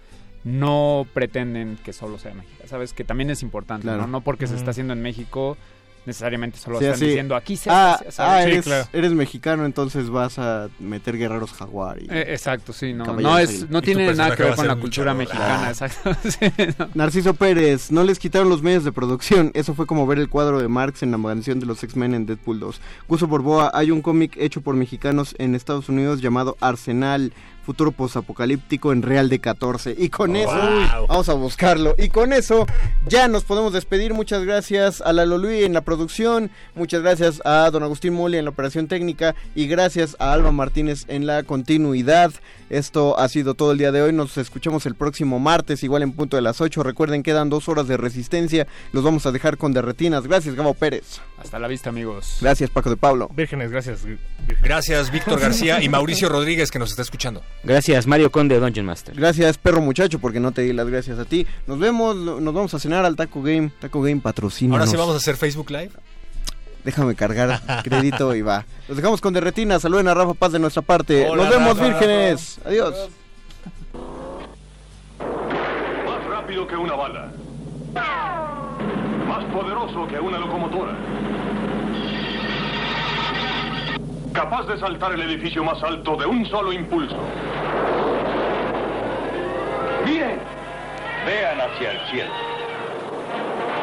no pretenden que solo sea mexicano. Sabes que también es importante, Claro. ¿no? No porque se está haciendo en México, necesariamente solo Sí, están diciendo aquí se ah, hace", ah, Sí, eres, claro. eres mexicano, entonces vas a meter guerreros jaguar. Y Eh, exacto, sí, no, no, es, no tiene nada que ver con la cultura luchador. mexicana, Ah. exacto. sí, no. Narciso Pérez, no les quitaron los medios de producción. Eso fue como ver el cuadro de Marx en la mansión de los X-Men en Deadpool 2. Guso Borboa, hay un cómic hecho por mexicanos en Estados Unidos llamado Arsenal, futuro posapocalíptico en Real de 14. Y con eso, Wow. vamos a buscarlo. Y con eso, ya nos podemos despedir. Muchas gracias a Lalo Luis en la producción. Muchas gracias a don Agustín Moli en la operación técnica. Y gracias a Alba Martínez en la continuidad. Esto ha sido todo el día de hoy. Nos escuchamos el próximo martes, igual en punto de las 8. Recuerden, quedan dos horas de resistencia. Los vamos a dejar con derretinas. Gracias, Gabo Pérez. Hasta la vista, amigos. Gracias, Paco de Pablo. Vírgenes, gracias. Gracias, Víctor García y Mauricio Rodríguez, que nos está escuchando. Gracias, Mario Conde, Dungeon Master. Gracias, perro muchacho, porque no te di las gracias a ti. Nos vemos, nos vamos a cenar al Taco Game. Taco Game patrocina. Ahora sí vamos a hacer Facebook Live. Déjame cargar crédito y va. Los dejamos con derretinas. Saluden a Rafa Paz de nuestra parte. Hola, Nos vemos, Rafa, vírgenes. Adiós. Más rápido que una bala. Más poderoso que una locomotora. Capaz de saltar el edificio más alto de un solo impulso. Miren, vean hacia el cielo.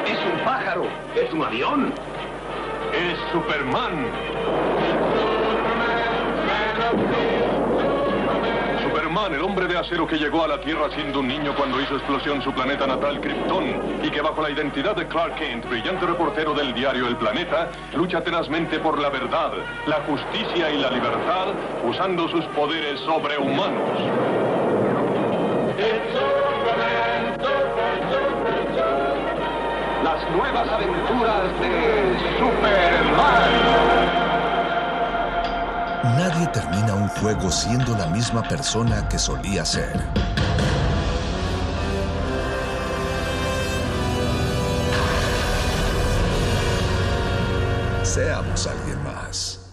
Es un pájaro, es un avión. Es Superman. Superman, el hombre de acero que llegó a la Tierra siendo un niño cuando hizo explosión su planeta natal Krypton y que bajo la identidad de Clark Kent, brillante reportero del diario El Planeta, lucha tenazmente por la verdad, la justicia y la libertad usando sus poderes sobrehumanos. Las nuevas aventuras de Superman. Nadie termina un juego siendo la misma persona que solía ser. Seamos alguien más.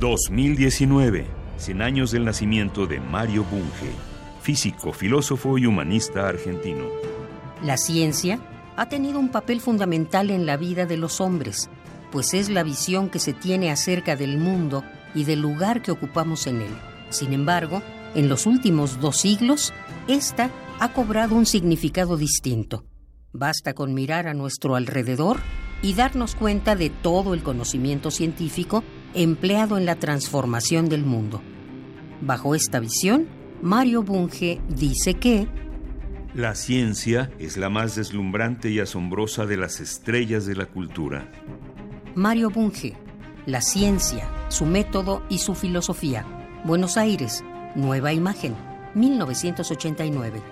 2019, 100 años del nacimiento de Mario Bunge, físico, filósofo y humanista argentino. La ciencia ha tenido un papel fundamental en la vida de los hombres, pues es la visión que se tiene acerca del mundo y del lugar que ocupamos en él. Sin embargo, en los últimos dos siglos, esta ha cobrado un significado distinto. Basta con mirar a nuestro alrededor y darnos cuenta de todo el conocimiento científico empleado en la transformación del mundo. Bajo esta visión, Mario Bunge dice que La ciencia es la más deslumbrante y asombrosa de las estrellas de la cultura. Mario Bunge, La ciencia, su método y su filosofía. Buenos Aires, Nueva Imagen, 1989.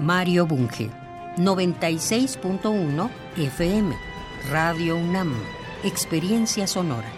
Mario Bunge, 96.1 FM, Radio UNAM, Experiencia Sonora.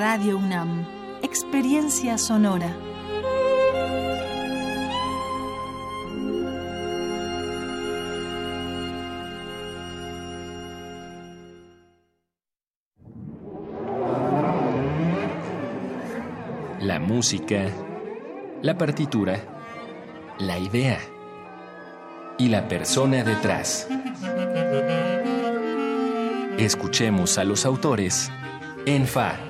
Radio UNAM. Experiencia sonora. La música, la partitura, la idea y la persona detrás. Escuchemos a los autores en FA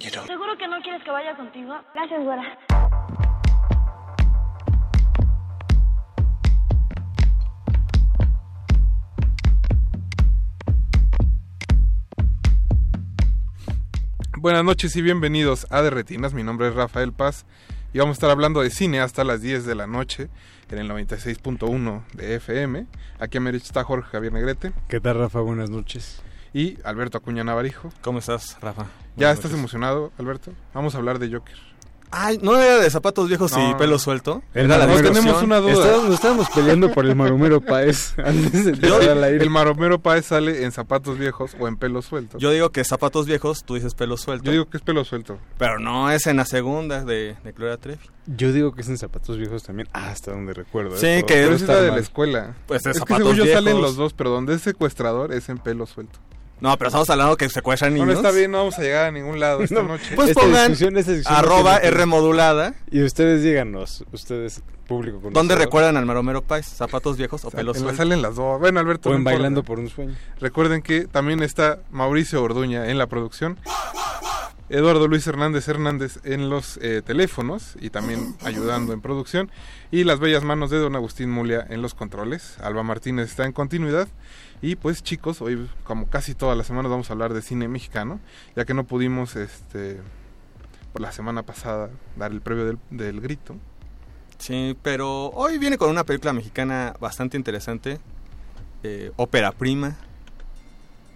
¿Seguro que no quieres que vaya contigo? Gracias, güera. Buenas noches y bienvenidos a De Retinas. Mi nombre es Rafael Paz y vamos a estar hablando de cine hasta las 10 de la noche en el 96.1 de FM. Aquí a mi derecha está Jorge Javier Negrete. ¿Qué tal, Rafa? Buenas noches. Y Alberto Acuña Navarijo. ¿Cómo estás, Rafa? ¿Ya Buenas estás noches. emocionado, Alberto? Vamos a hablar de Joker. Ay, ¿no era de zapatos viejos No. y pelo suelto? El Era la tenemos una duda. Estábamos, estábamos peleando por el Maromero Paez antes de Yo- entrar al aire. El Maromero Páez sale en zapatos viejos o en pelo suelto. Yo digo que zapatos viejos, tú dices pelo suelto. Yo digo que es pelo suelto. Pero no es en la segunda de, de Gloria Trevi. Yo digo que es en zapatos viejos también, hasta donde recuerdo. ¿eh? Sí, Puedo- que Pero es la de mal. la escuela. Pues de es que zapatos yo viejos. salen los dos, pero donde es secuestrador es en pelo suelto. No, pero estamos hablando que secuestran niños. no está bien, no vamos a llegar a ningún lado esta No, noche. Pues Esta pongan discusión- esta discusión arroba R modulada. Y ustedes díganos, ustedes, público ¿Dónde recuerdan al Maromero Pais? ¿Zapatos viejos o pelo En la- suelto? salen las dos. Bueno, Alberto. O en. Bailando por un Sueño. Recuerden que también está Mauricio Orduña en la producción. Eduardo Luis Hernández Hernández en los eh, teléfonos y también ayudando en producción. Y las bellas manos de don Agustín Mulia en los controles. Alba Martínez está en continuidad. Y pues chicos, hoy como casi todas las semanas vamos a hablar de cine mexicano, ya que no pudimos este por la semana pasada dar el previo del, del grito. Sí, pero hoy viene con una película mexicana bastante interesante. eh, ópera prima.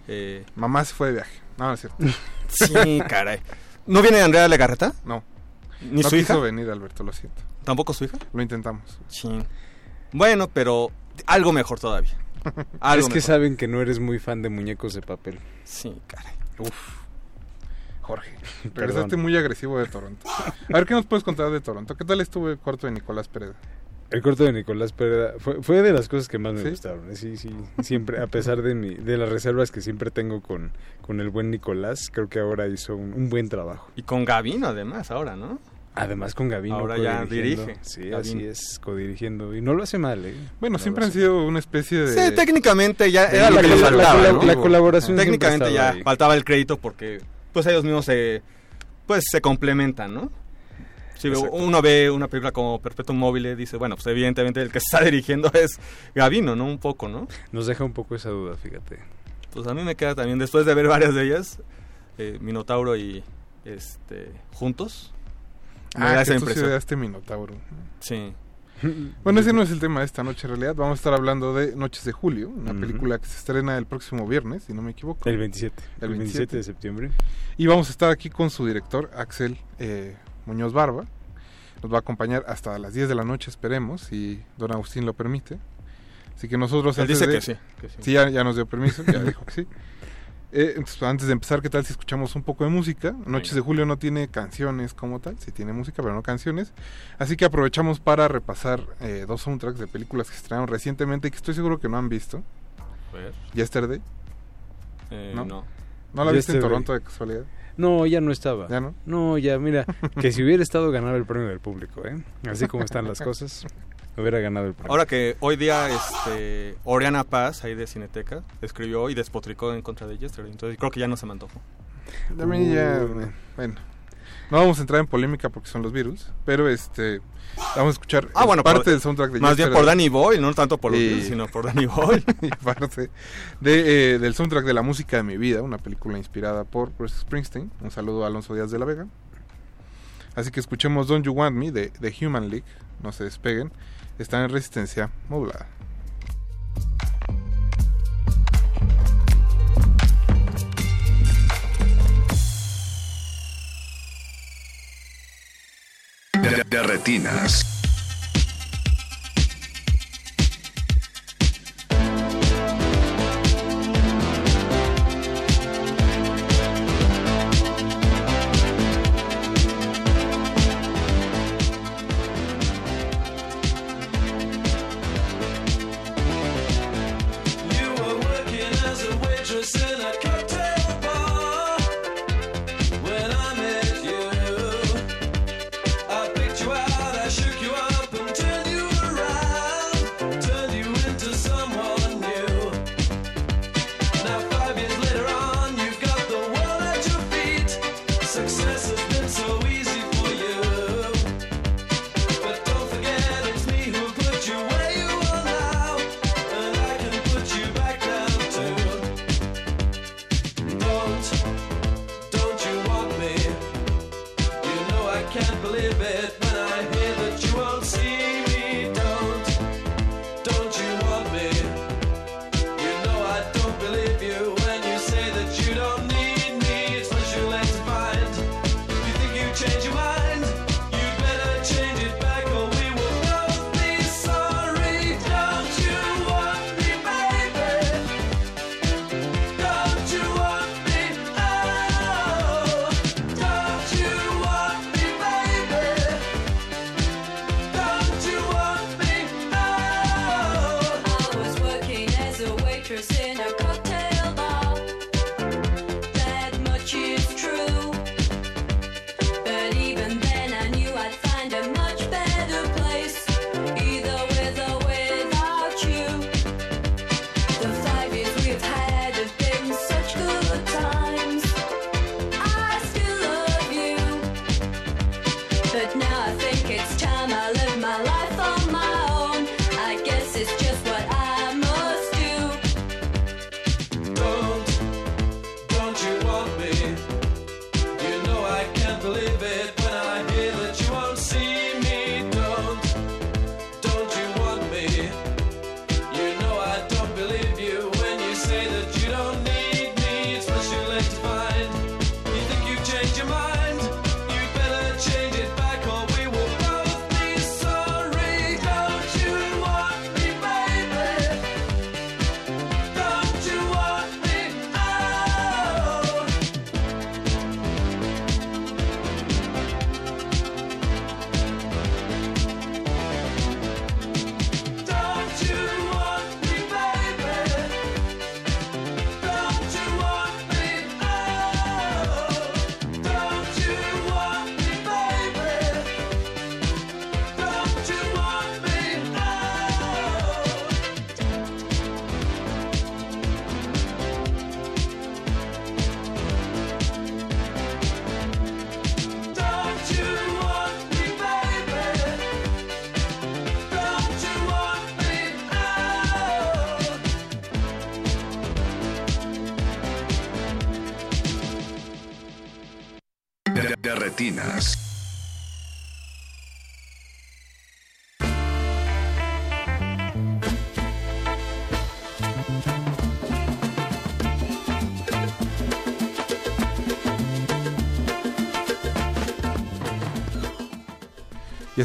Eh, Mamá se fue de viaje. No, no es cierto. sí, caray. ¿No viene Andrea Legarreta? No. ¿Ni no su hija? quiso venir, Alberto, lo siento. ¿Tampoco su hija? Lo intentamos. Sí. Bueno, pero algo mejor todavía. Algo es que mejor. saben que no eres muy fan de muñecos de papel. Sí, caray. Uf. Jorge, Perdón. regresaste muy agresivo de Toronto. A ver, ¿qué nos puedes contar de Toronto? ¿Qué tal estuvo el corto de Nicolás Pérez? El corto de Nicolás Pereda fue, fue de las cosas que más me ¿Sí? gustaron. ¿eh? Sí, sí, siempre, a pesar de, mi, de las reservas que siempre tengo con, con el buen Nicolás, creo que ahora hizo un, un buen trabajo. Y con Gavino además ahora, ¿no? Además con Gavino. Ahora ya dirige, Sí, Gavino. así es, codirigiendo. Y no lo hace mal, ¿eh? Bueno, No siempre han sido una especie de... Sí, técnicamente ya era lo que les faltaba, la- ¿no? la colaboración Técnicamente ya ahí. faltaba el crédito porque pues ellos mismos se pues se complementan, ¿no? Si Exacto. uno ve una película como Perpetuum Mobile, dice, bueno, pues evidentemente el que se está dirigiendo es Gavino, ¿no? Un poco, ¿no? Nos deja un poco esa duda, fíjate. Pues a mí me queda también, después de ver varias de ellas, eh, Minotauro y este juntos, me da Ah, esa que tú sí Minotauro. Sí. Bueno, ese no es el tema de esta noche en realidad. Vamos a estar hablando de Noches de Julio, una Ujú. película que se estrena el próximo viernes, si no me equivoco. El 27. El El 27 de 27. septiembre. Y vamos a estar aquí con su director, Axel eh, Muñoz Barba. Nos va a acompañar hasta las 10 de la noche, esperemos, si don Agustín lo permite. Así que nosotros... Él antes dice de- que sí, que sí. Sí, ya, ya nos dio permiso, ya dijo que sí. Eh, entonces, antes de empezar, ¿qué tal si escuchamos un poco de música? Noches de Julio no tiene canciones como tal, sí tiene música, pero no canciones. Así que aprovechamos para repasar eh, dos soundtracks de películas que se estrenaron recientemente y que estoy seguro que no han visto. Ver. Yesterday. Eh, ¿No? no. ¿No la viste en. Toronto de casualidad? No, ya no estaba. ¿Ya no? No, ya, mira, que si hubiera estado ganaba el premio del público, ¿eh? Así como están las cosas, hubiera ganado el premio. Ahora que hoy día este Oriana Paz, ahí de Cineteca, escribió y despotricó en contra de Yesterday, entonces creo que ya no se me antojó. También ya... Uh. Bueno. No vamos a entrar en polémica porque son los Beatles, pero este vamos a escuchar Ah, bueno, parte por- del soundtrack de más bien Yesterday. por Danny Boyle, no tanto por los Y- Beatles, sino por Danny Boyle. y parte de, eh, del soundtrack de La música de mi vida, una película inspirada por Bruce Springsteen. Un saludo a Alonso Díaz de la Vega. Así que escuchemos Don't You Want Me de, de Human League. No se despeguen. Están en resistencia modulada. De, de retinas.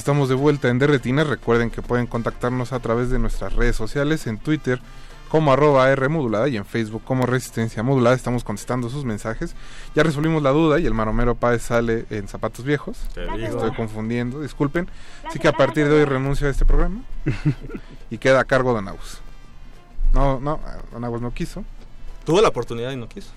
Estamos de vuelta en Derretinas. Recuerden que pueden contactarnos a través de nuestras redes sociales, en Twitter como arroba R modulada y en Facebook como Resistencia Modulada. Estamos contestando sus mensajes. Ya resolvimos la duda y el Maromero Páez sale en zapatos viejos. Te Me digo. Estoy confundiendo, disculpen. Así que a partir de hoy renuncio a este programa y queda a cargo de Anaus. No, no, Anaus no quiso. Tuvo la oportunidad y no quiso.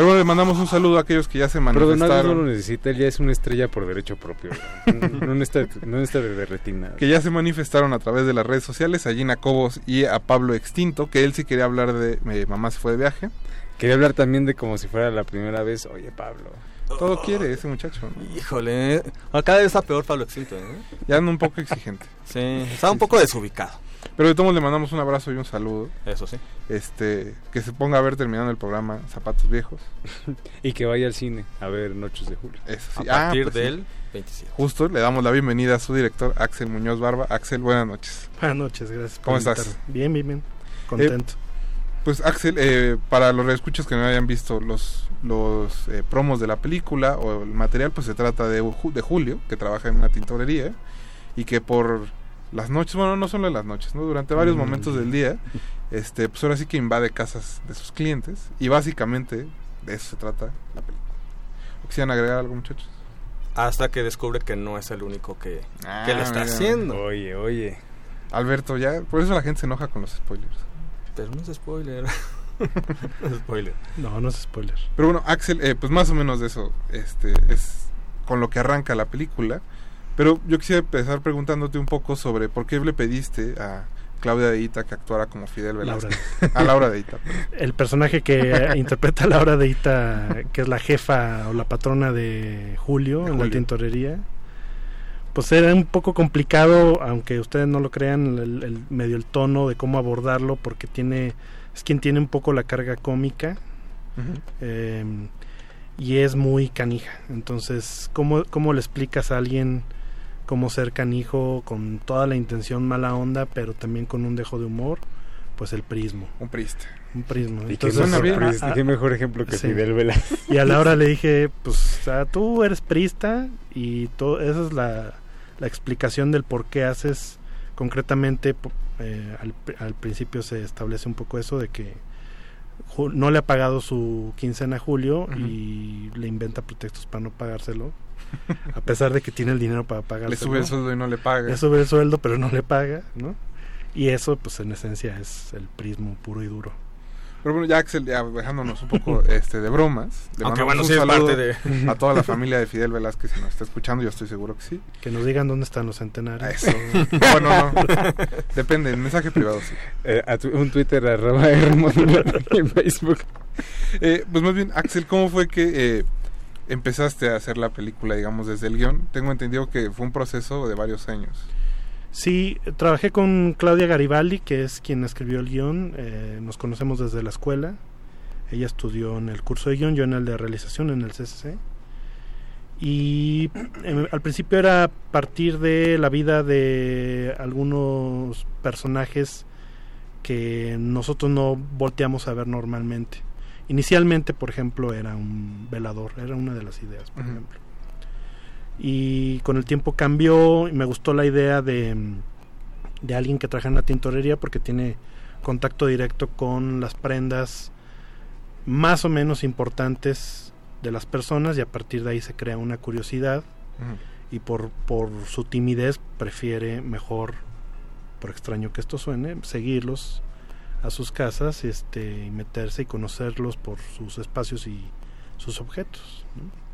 Pero bueno, le mandamos un saludo a aquellos que ya se Pero Donaldo no manifestaron. lo necesita, él ya es una estrella por derecho propio. No, necesita, no necesita de, de retina. que ya se manifestaron a través de las redes sociales, a Gina Cobos y a Pablo Extinto, que él sí quería hablar de eh, Mamá se fue de viaje. Quería hablar también de como si fuera la primera vez. Oye, Pablo. Todo quiere ese muchacho. ¿no? Híjole, eh. Ah, cada vez está peor Pablo Extinto, ¿eh? Ya anda un poco exigente. Sí, está un poco desubicado. Pero de todos le mandamos un abrazo y un saludo. Eso sí. Este, que se ponga a ver terminando el programa Zapatos Viejos. y que vaya al cine a ver Noches de Julio. Eso sí. A partir pues sí. del 27. Justo, le damos la bienvenida a su director, Axel Muñoz Barba. Axel, buenas noches. Buenas noches, gracias. por ¿Cómo estás? invitarme. Bien, bien, bien. Contento. Eh, pues Axel, eh, para los escuchas que no hayan visto los los eh, promos de la película o el material, pues se trata de, de Julio, que trabaja en una tintorería y que por las noches, bueno, no solo en las noches, ¿no? durante varios Mm. momentos del día, este, pues ahora sí que invade casas de sus clientes y básicamente de eso se trata la película. ¿Quisieran agregar algo, muchachos? Hasta que descubre que no es el único que, Ah, que lo está mira. haciendo. Oye, oye. Alberto, ya, por eso la gente se enoja con los spoilers. Pero no es spoiler. spoiler. No, no es spoiler. Pero bueno, Axel, eh, pues más o menos de eso este, es con lo que arranca la película. Pero yo quisiera empezar preguntándote un poco sobre por qué le pediste a Claudia de Ita que actuara como Fidel Velázquez. A Laura de Ita. perdón. El personaje que interpreta Laura de Ita, que es la jefa o la patrona de Julio en la tintorería, pues era un poco complicado, aunque ustedes no lo crean, el, el- medio el tono de cómo abordarlo, porque tiene es quien tiene un poco la carga cómica eh, y es muy canija. Entonces, ¿cómo, ¿cómo le explicas a alguien cómo ser canijo con toda la intención mala onda, pero también con un dejo de humor? Pues el prismo. Un priste. Un prismo. Y qué Entonces, mejor a- prista, a- qué mejor ejemplo que sí. Fidel Velázquez. Y a la hora le dije, pues, o sea, tú eres prista y todo, esa es la, la explicación del por qué haces concretamente. Eh, al, al principio se establece un poco eso de que no le ha pagado su quincena a Julio y le inventa pretextos para no pagárselo. a pesar de que tiene el dinero para pagárselo. Le sube el sueldo y no le paga. Le sube el sueldo, pero no le paga, ¿no? Y eso, pues, en esencia es el prismo puro y duro. Pero bueno, ya Axel, ya dejándonos un poco este, de bromas. Le Aunque bueno, un sí parte de- A toda la familia de Fidel Velázquez, si nos está escuchando, yo estoy seguro que sí. Que nos digan dónde están los centenarios. Eso. bueno, no. Depende, el mensaje privado sí. Eh, a tu- un Twitter arroba en Facebook. Eh, pues más bien, Axel, ¿cómo fue que eh, empezaste a hacer la película, digamos, desde el guion? Tengo entendido que fue un proceso de varios años. Sí, trabajé con Claudia Garibaldi, que es quien escribió el guion. eh, nos conocemos desde la escuela. Ella estudió en el curso de guion, yo en el de realización en el CCC. Y eh, al principio era partir de la vida de algunos personajes que nosotros no volteamos a ver normalmente. Inicialmente, por ejemplo, era un velador, era una de las ideas, por ejemplo. Y con el tiempo cambió y me gustó la idea de, de alguien que trabaja en la tintorería porque tiene contacto directo con las prendas más o menos importantes de las personas y a partir de ahí se crea una curiosidad y por, por su timidez prefiere mejor, por extraño que esto suene, seguirlos a sus casas este, y meterse y conocerlos por sus espacios y sus objetos. ¿no?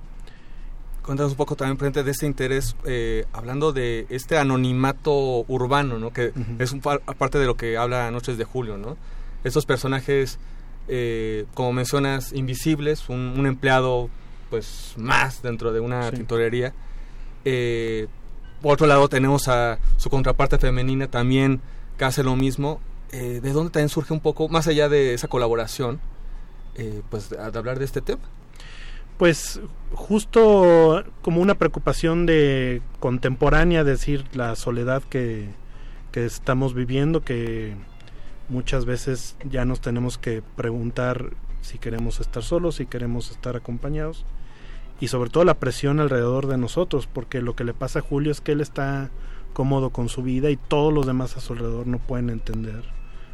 Cuéntanos un poco también, frente de este interés, eh, hablando de este anonimato urbano, ¿no? Que es un par- aparte de lo que habla Noches de Julio, ¿no? Estos personajes, eh, como mencionas, invisibles, un, un empleado, pues, más dentro de una Sí. tintorería. Eh, por otro lado, tenemos a su contraparte femenina también, que hace lo mismo. Eh, ¿De dónde también surge un poco, más allá de esa colaboración, eh, pues, de, de hablar de este tema? Pues justo como una preocupación de contemporánea, decir la soledad que, que estamos viviendo, que muchas veces ya nos tenemos que preguntar si queremos estar solos, si queremos estar acompañados, y sobre todo la presión alrededor de nosotros, porque lo que le pasa a Julio es que él está cómodo con su vida y todos los demás a su alrededor no pueden entender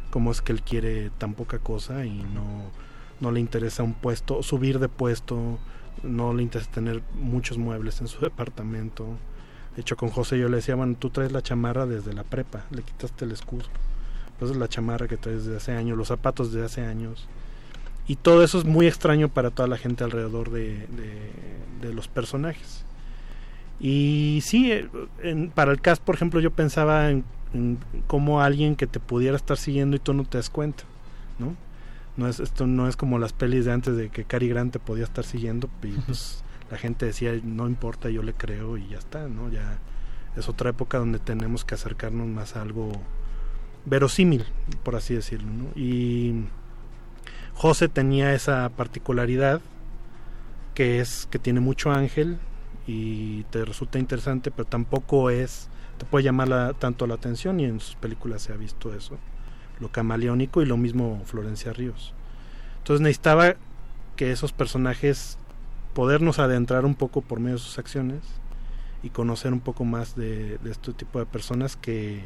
cómo es que él quiere tan poca cosa y no, no le interesa un puesto, subir de puesto, no le interesa tener muchos muebles en su departamento. De hecho, con José yo le decía, bueno, tú traes la chamarra desde la prepa, le quitaste el escudo. Pues es la chamarra que traes desde hace años, los zapatos desde hace años. Y todo eso es muy extraño para toda la gente alrededor de, de- de los personajes. Y sí, eh, en- para el cast, por ejemplo, yo pensaba en, en cómo alguien que te pudiera estar siguiendo y tú no te das cuenta, ¿no? No es, esto no es como las pelis de antes de que Cary Grant te podía estar siguiendo y pues la gente decía, no importa, yo le creo y ya está, ¿no? Ya es otra época donde tenemos que acercarnos más a algo verosímil, por así decirlo, ¿no? Y José tenía esa particularidad que es que tiene mucho ángel y te resulta interesante, pero tampoco es te puede llamar la- tanto la atención y en sus películas se ha visto eso, lo camaleónico y lo mismo Florencia Ríos. Entonces necesitaba que esos personajes podernos adentrar un poco por medio de sus acciones y conocer un poco más de, este tipo de personas que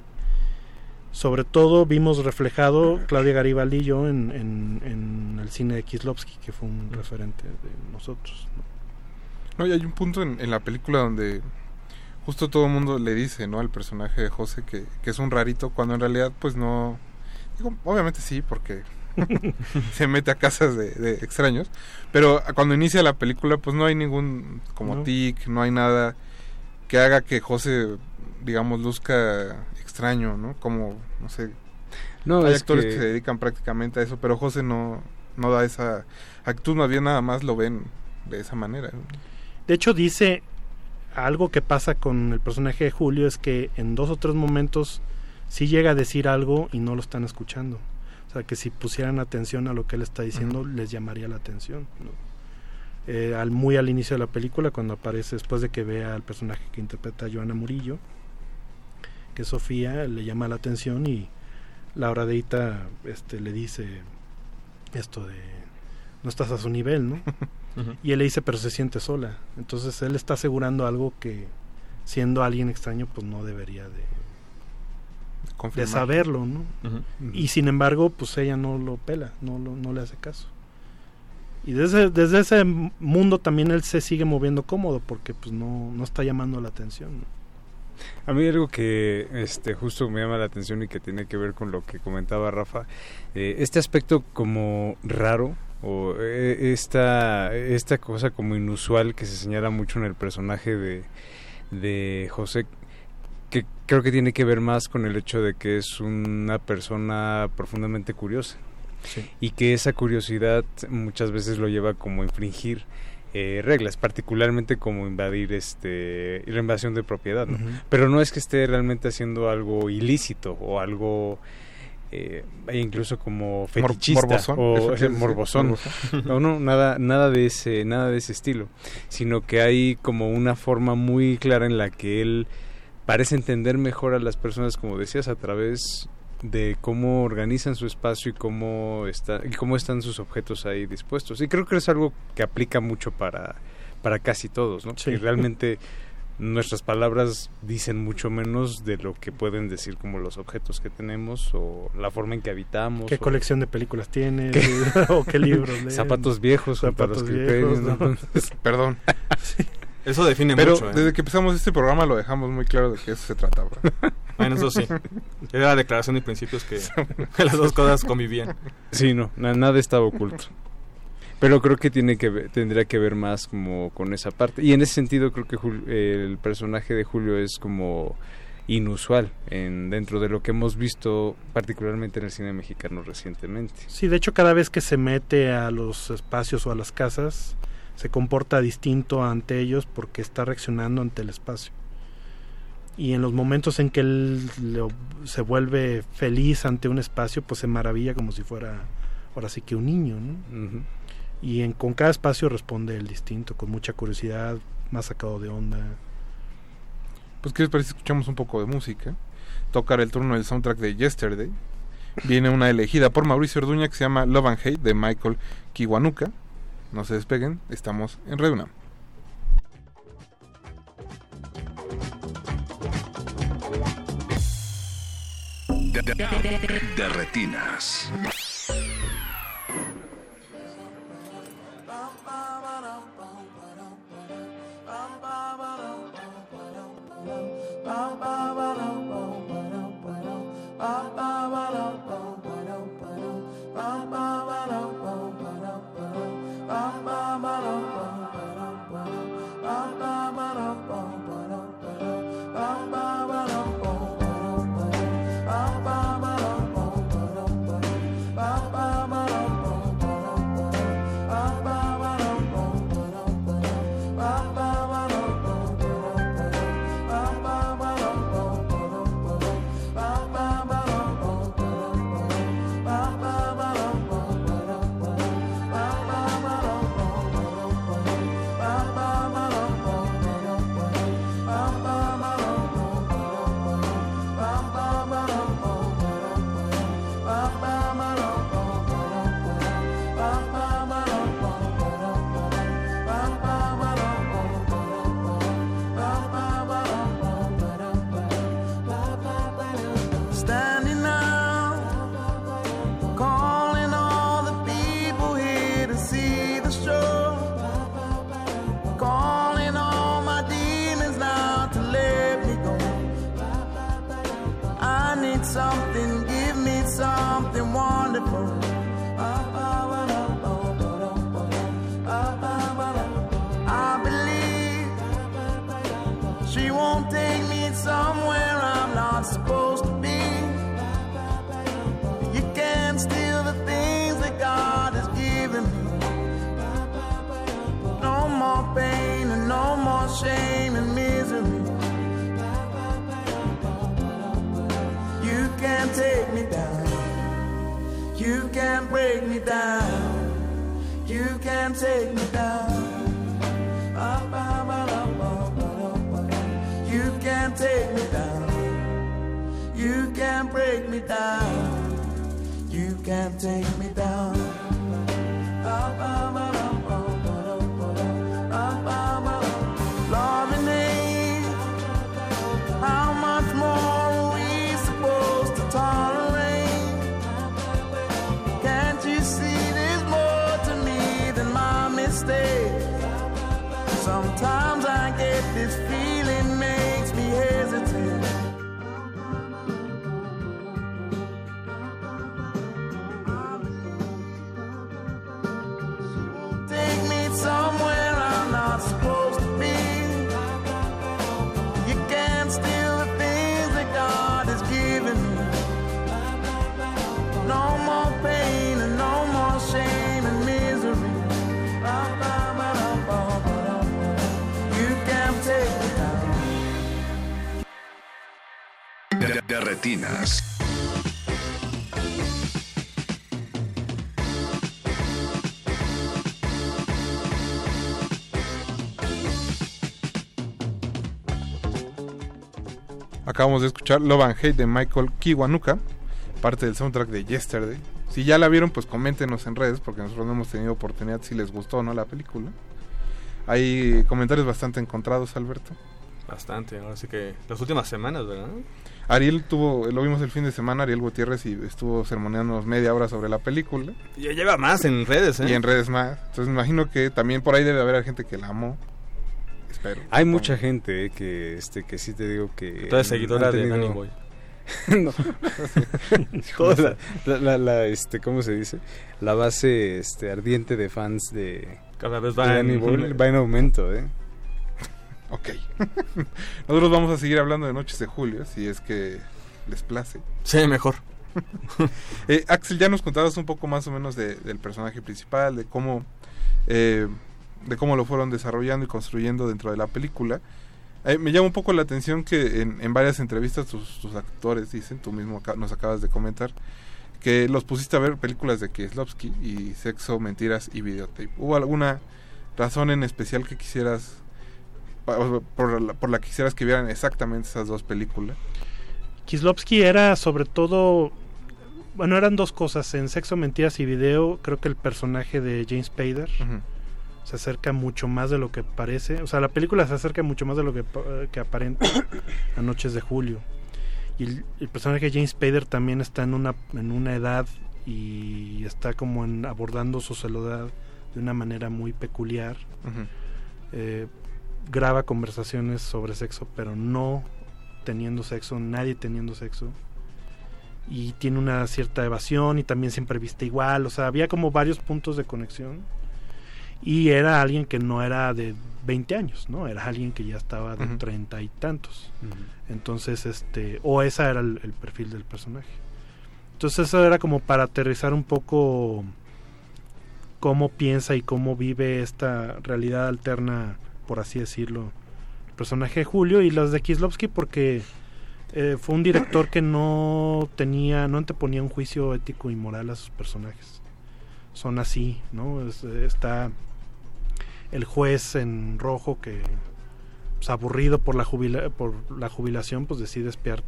sobre todo vimos reflejado Claudia Garibaldi y yo en, en- el cine de Kislovsky, que fue un referente de nosotros. ¿no? Y hay un punto en, en la película donde justo todo el mundo le dice, ¿no? Al personaje de José que, que es un rarito, cuando en realidad, pues no. Digo, obviamente sí, porque se mete a casas de, de extraños. Pero cuando inicia la película, pues no hay ningún como No. tic, no hay nada que haga que José, digamos, luzca extraño, ¿no? Como, no sé. No, hay es actores que- que... se dedican prácticamente a eso, pero José no, no da esa actitud, más bien nada más lo ven de esa manera. De hecho, dice algo que pasa con el personaje de Julio es que en dos o tres momentos sí llega a decir algo y no lo están escuchando. O sea, que si pusieran atención a lo que él está diciendo, les llamaría la atención. ¿no? Eh, al, muy al inicio de la película, cuando aparece, después de que vea al personaje que interpreta a Joana Murillo, que es Sofía, le llama la atención y Laura Deita este, le dice esto de no estás a su nivel, ¿no? Y él le dice, pero se siente sola. Entonces él está asegurando algo que, siendo alguien extraño, pues no debería de, de Confirmar. saberlo, ¿no? Y sin embargo, pues ella no lo pela, no, lo- no le hace caso. Y desde, desde ese mundo también él se sigue moviendo cómodo porque pues no, no está llamando la atención. ¿no? A mí algo que este justo me llama la atención y que tiene que ver con lo que comentaba Rafa, eh, este aspecto como raro o eh, esta, esta cosa como inusual que se señala mucho en el personaje de, de José, creo que tiene que ver más con el hecho de que es una persona profundamente curiosa. Y que esa curiosidad muchas veces lo lleva como a infringir eh, reglas, particularmente como invadir este la invasión de propiedad, pero no es que esté realmente haciendo algo ilícito o algo eh, e incluso como fetichista morbosón, o eh, morbosón. morbosón. no no nada nada de ese nada de ese estilo sino que hay como una forma muy clara en la que él parece entender mejor a las personas como decías a través de cómo organizan su espacio y cómo está y cómo están sus objetos ahí dispuestos y creo que es algo que aplica mucho para para casi todos no Sí. que realmente nuestras palabras dicen mucho menos de lo que pueden decir como los objetos que tenemos o la forma en que habitamos ¿Qué o- colección de películas tienes? ¿Qué? ¿O qué libros lees? zapatos viejos Zapatos los viejos, criterios, ¿no? ¿no? Perdón. Eso define Pero mucho. ¿eh? desde que empezamos este programa lo dejamos muy claro de que eso se trataba. Bueno, eso sí. Era la declaración de principios que, que las dos cosas convivían. Sí, no, na- nada estaba oculto. Pero creo que tiene que ver- tendría que ver más como con esa parte. Y en ese sentido creo que el personaje de Julio es como inusual en dentro de lo que hemos visto particularmente en el cine mexicano recientemente. Sí, de hecho cada vez que se mete a los espacios o a las casas, se comporta distinto ante ellos porque está reaccionando ante el espacio. Y en los momentos en que él se vuelve feliz ante un espacio, pues se maravilla como si fuera ahora sí que un niño, ¿no? Y en, con cada espacio responde el distinto, con mucha curiosidad, más sacado de onda. Pues qué les parece escuchamos un poco de música. Tocar el turno del soundtrack de Yesterday. Viene una elegida por Mauricio Orduña que se llama Love and Hate de Michael Kiwanuka. No se despeguen, estamos en Red UNAM. De, retinas. Take me down. You can't take me down. You can't break me down. You can't take me down. Retinas. Acabamos de escuchar Love and Hate de Michael Kiwanuka, parte del soundtrack de Yesterday. Si ya la vieron, pues coméntenos en redes, porque nosotros no hemos tenido oportunidad si les gustó o no la película. Hay comentarios bastante encontrados, Alberto. Bastante, ahora sí que las últimas semanas, ¿verdad? Ariel tuvo, lo vimos el fin de semana, Ariel Gutiérrez, y estuvo sermoneándonos media hora sobre la película. Ya lleva más en redes, ¿eh? Y en redes más. Entonces me imagino que también por ahí debe haber gente que la amó. Espero. Hay mucha gente eh, que este que sí te digo que Toda seguidora de Danny Boy. no. Toda la, la- la- la, este cómo se dice la base este ardiente de fans de Cada vez de va Danny en- va en aumento eh Ok. Nosotros vamos a seguir hablando de Noches de Julio, si es que les place. Sí, mejor. Eh, Axel, ya nos contabas un poco más o menos de- del personaje principal, de cómo, eh, de cómo lo fueron desarrollando y construyendo dentro de la película. Eh, me llama un poco la atención que en, en varias entrevistas tus, tus actores dicen, tú mismo nos acabas de comentar, que los pusiste a ver películas de Kieslowski y Sexo, Mentiras y Videotape. ¿Hubo alguna razón en especial que quisieras, por la, por la que quisieras que vieran exactamente esas dos películas? Kislovsky era sobre todo, bueno, eran dos cosas, en Sexo, Mentiras y Video, creo que el personaje de James Spader se acerca mucho más de lo que parece, o sea, la película se acerca mucho más de lo que, que aparenta a Noches de Julio. Y el, el personaje de James Spader también está en una, en una edad y está como en, abordando su soledad de una manera muy peculiar. Eh, graba conversaciones sobre sexo, pero no teniendo sexo, nadie teniendo sexo. Y tiene una cierta evasión y también siempre viste igual. O sea, había como varios puntos de conexión. Y era alguien que no era de 20 años, ¿no? Era alguien que ya estaba de treinta y tantos. Entonces, este, o esa era el, el perfil del personaje. Entonces eso era como para aterrizar un poco cómo piensa y cómo vive esta realidad alterna, por así decirlo, el personaje de Julio y las de Kislovsky porque eh, fue un director que no tenía, no anteponía un juicio ético y moral a sus personajes. Son así, ¿no? Es- está el juez en rojo que pues, aburrido por la jubila- por la jubilación pues decide espiar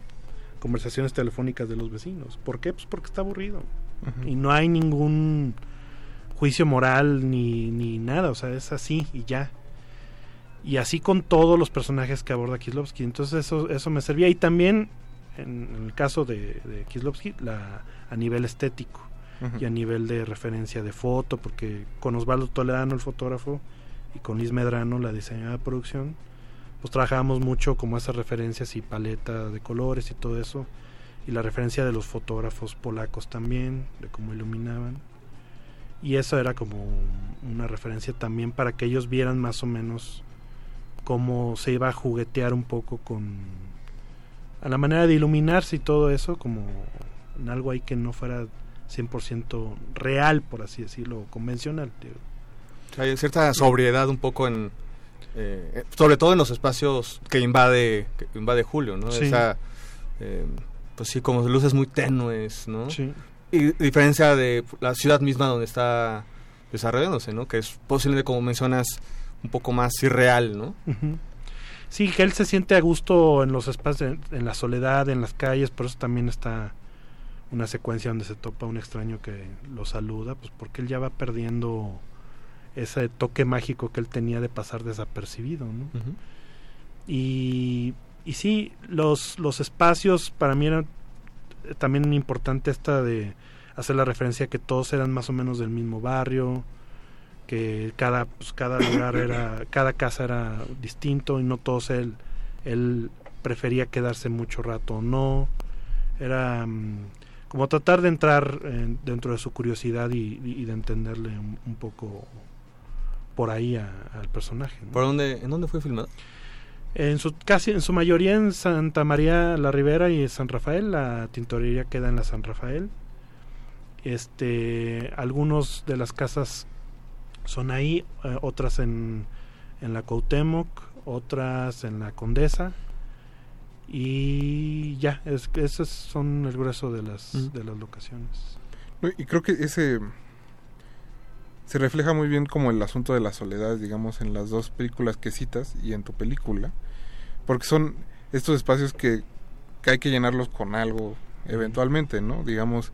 conversaciones telefónicas de los vecinos. ¿Por qué? Pues porque está aburrido. Y no hay ningún juicio moral ni, ni nada, o sea, es así y ya. Y así con todos los personajes que aborda Kieslowski. Entonces eso, eso me servía. Y también, en, en el caso de, de Kieslowski, la, a nivel estético y a nivel de referencia de foto, porque con Osvaldo Toledano, el fotógrafo, y con Liz Medrano, la diseñadora de producción, pues trabajábamos mucho como esas referencias y paleta de colores y todo eso. Y la referencia de los fotógrafos polacos también, de cómo iluminaban. Y eso era como una referencia también para que ellos vieran más o menos cómo se iba a juguetear un poco con a la manera de iluminarse y todo eso, como en algo ahí que no fuera 100% real, por así decirlo, convencional. Hay cierta sobriedad un poco en... eh, sobre todo en los espacios que invade, que invade Julio, ¿no? Sí. Esa, eh, pues sí, como luces muy tenues, ¿no? Sí. Y diferencia de la ciudad misma donde está desarrollándose, ¿no? Que es posiblemente, como mencionas, un poco más irreal, ¿no? Sí, que él se siente a gusto en los espacios, en, la soledad, en las calles, por eso también está una secuencia donde se topa un extraño que lo saluda, pues porque él ya va perdiendo ese toque mágico que él tenía de pasar desapercibido, ¿no? Y, y sí, los, los espacios para mí eran también importante esta de hacer la referencia que todos eran más o menos del mismo barrio, que cada, pues, cada lugar era, cada casa era distinto y no todos él, él prefería quedarse mucho rato o no. Era mm, como tratar de entrar eh, dentro de su curiosidad y, y de entenderle un, un poco por ahí a- al personaje. ¿no? ¿Por dónde, ¿En dónde fue filmado? En su casi en su mayoría en Santa María la Ribera y San Rafael, la tintorería queda en la San Rafael. Este, algunos de las casas son ahí, eh, otras en, en la Cuauhtémoc, otras en la Condesa y ya, es, esos son el grueso de las Mm. de las locaciones. No, Y creo que ese se refleja muy bien como el asunto de la soledad, digamos, en las dos películas que citas y en tu película, porque son estos espacios que, que hay que llenarlos con algo eventualmente, ¿no? Digamos,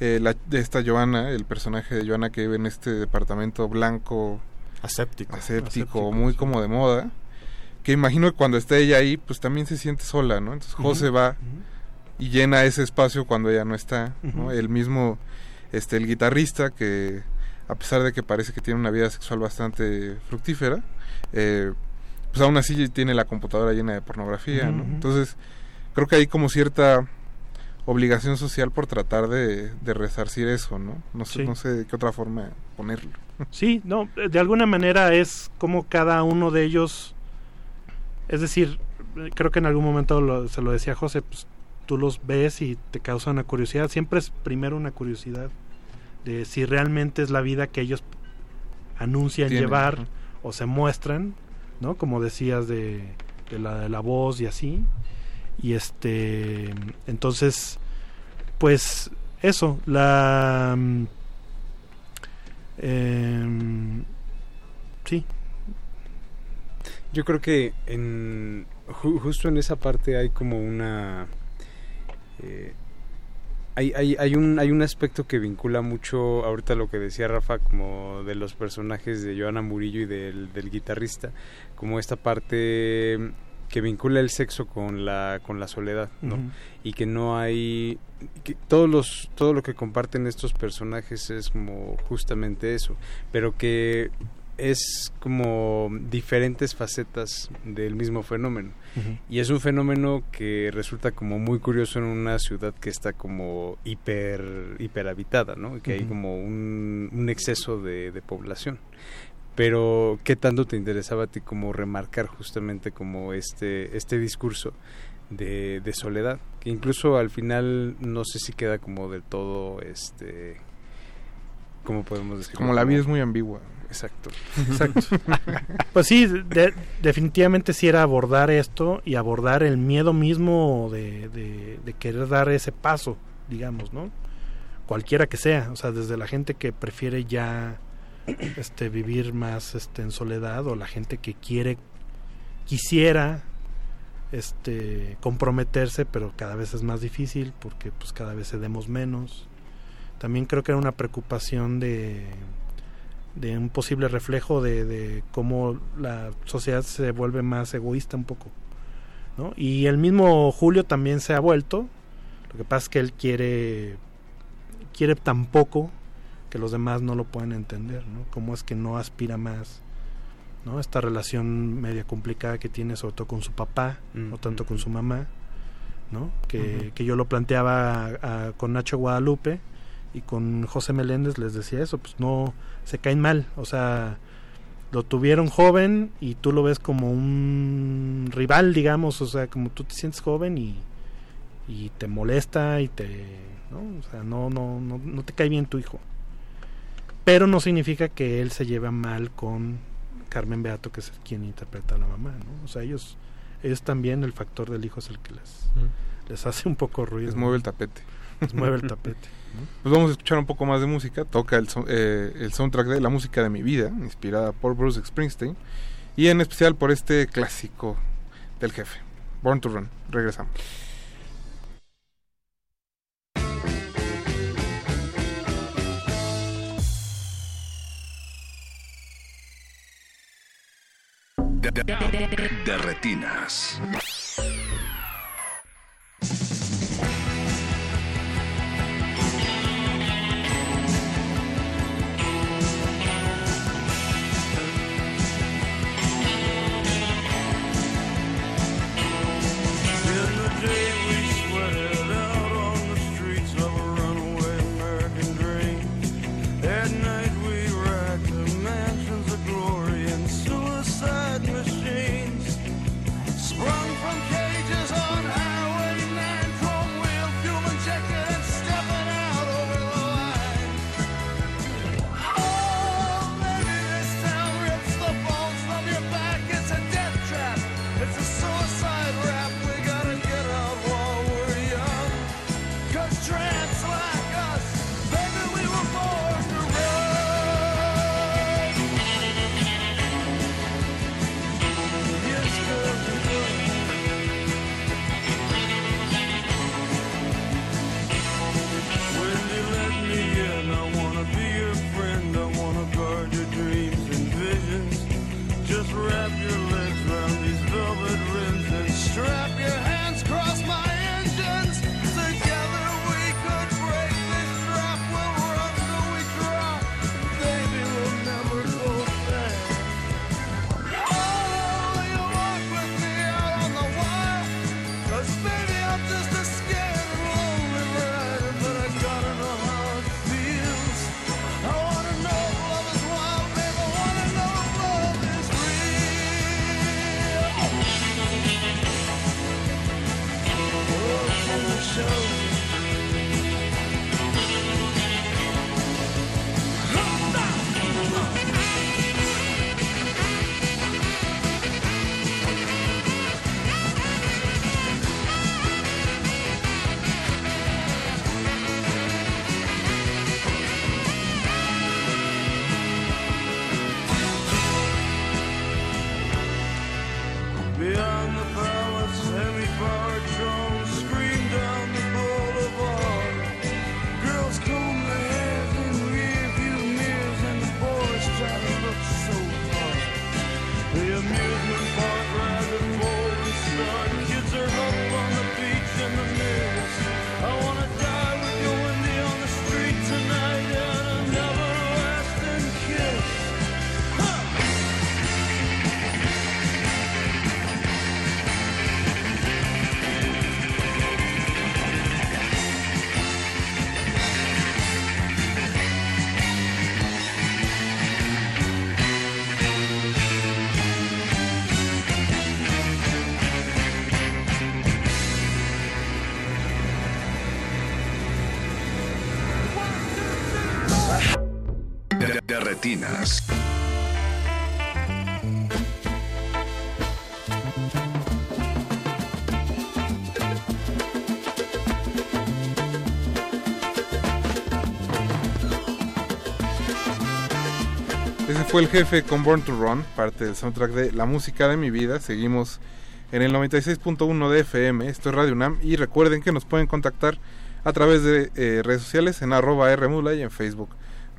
eh, la, de esta Joana, el personaje de Joana que vive en este departamento blanco, aséptico, aséptico, muy como de moda, que imagino que cuando esté ella ahí, pues también se siente sola, ¿no? Entonces. José va y llena ese espacio cuando ella no está, ¿no? El mismo, este, el guitarrista que a pesar de que parece que tiene una vida sexual bastante fructífera, eh, pues aún así tiene la computadora llena de pornografía, ¿no? Entonces creo que hay como cierta obligación social por tratar de, de resarcir eso, ¿no? No sé, Sí. no sé de qué otra forma ponerlo. Sí, no, de alguna manera es como cada uno de ellos, es decir, creo que en algún momento lo- se lo decía José, pues tú los ves y te causa una curiosidad, siempre es primero una curiosidad de si realmente es la vida que ellos anuncian Tienen, llevar o se muestran, ¿no? Como decías de, de la, de la voz y así. Y este, entonces, pues eso, la... mm, em, sí, Yo creo que en ju- justo en esa parte hay como una eh, hay, hay, hay un hay un aspecto que vincula mucho ahorita lo que decía Rafa como de los personajes de Joana Murillo y del, del guitarrista como esta parte que vincula el sexo con la con la soledad ¿no? Y que no hay que todos los todo lo que comparten estos personajes es como justamente eso pero que es como diferentes facetas del mismo fenómeno. Y es un fenómeno que resulta como muy curioso en una ciudad que está como hiper hiperhabitada no que hay como un, un exceso de, de población pero qué tanto te interesaba a ti como remarcar justamente como este este discurso de, de soledad que incluso al final no sé si queda como del todo este cómo podemos decir Como la vida es muy ambigua. exacto Exacto. pues sí, de- definitivamente sí era abordar esto y abordar el miedo mismo de, de- de querer dar ese paso, digamos, ¿no? Cualquiera que sea, o sea, desde la gente que prefiere ya este vivir más este en soledad o la gente que quiere quisiera este comprometerse, pero cada vez es más difícil porque pues cada vez cedemos menos. También creo que era una preocupación de de un posible reflejo de, de cómo la sociedad se vuelve más egoísta un poco. ¿no? Y el mismo Julio también se ha vuelto. Lo que pasa es que él quiere, quiere tan poco que los demás no lo pueden entender. ¿no? Cómo es que no aspira más. ¿no? Esta relación media complicada que tiene sobre todo con su papá, no tanto con su mamá. ¿no? Que, que yo lo planteaba a- a- con Nacho Guadalupe y con José Meléndez les decía eso, pues no se caen mal, o sea, lo tuvieron joven y tú lo ves como un rival, digamos, o sea, como tú te sientes joven y, y te molesta y te, ¿no? O sea, no, no, no, no te cae bien tu hijo. Pero no significa que él se lleva mal con Carmen Beato, que es quien interpreta a la mamá, ¿no? O sea, ellos, ellos también, el factor del hijo es el que les, les hace un poco ruido. Les ¿no? mueve el tapete. Les mueve el tapete. ¿no? Pues vamos a escuchar un poco más de música. Toca el, so- eh, el soundtrack de La música de mi vida, inspirada por Bruce Springsteen. Y en especial por este clásico del jefe, Born to Run. Regresamos. De, retinas. Ese fue el jefe con Born to Run, parte del soundtrack de La música de mi vida. Seguimos en el 96.1 de FM, esto es Radio UNAM. Y recuerden que nos pueden contactar a través de eh, redes sociales en arroba Rmula y en Facebook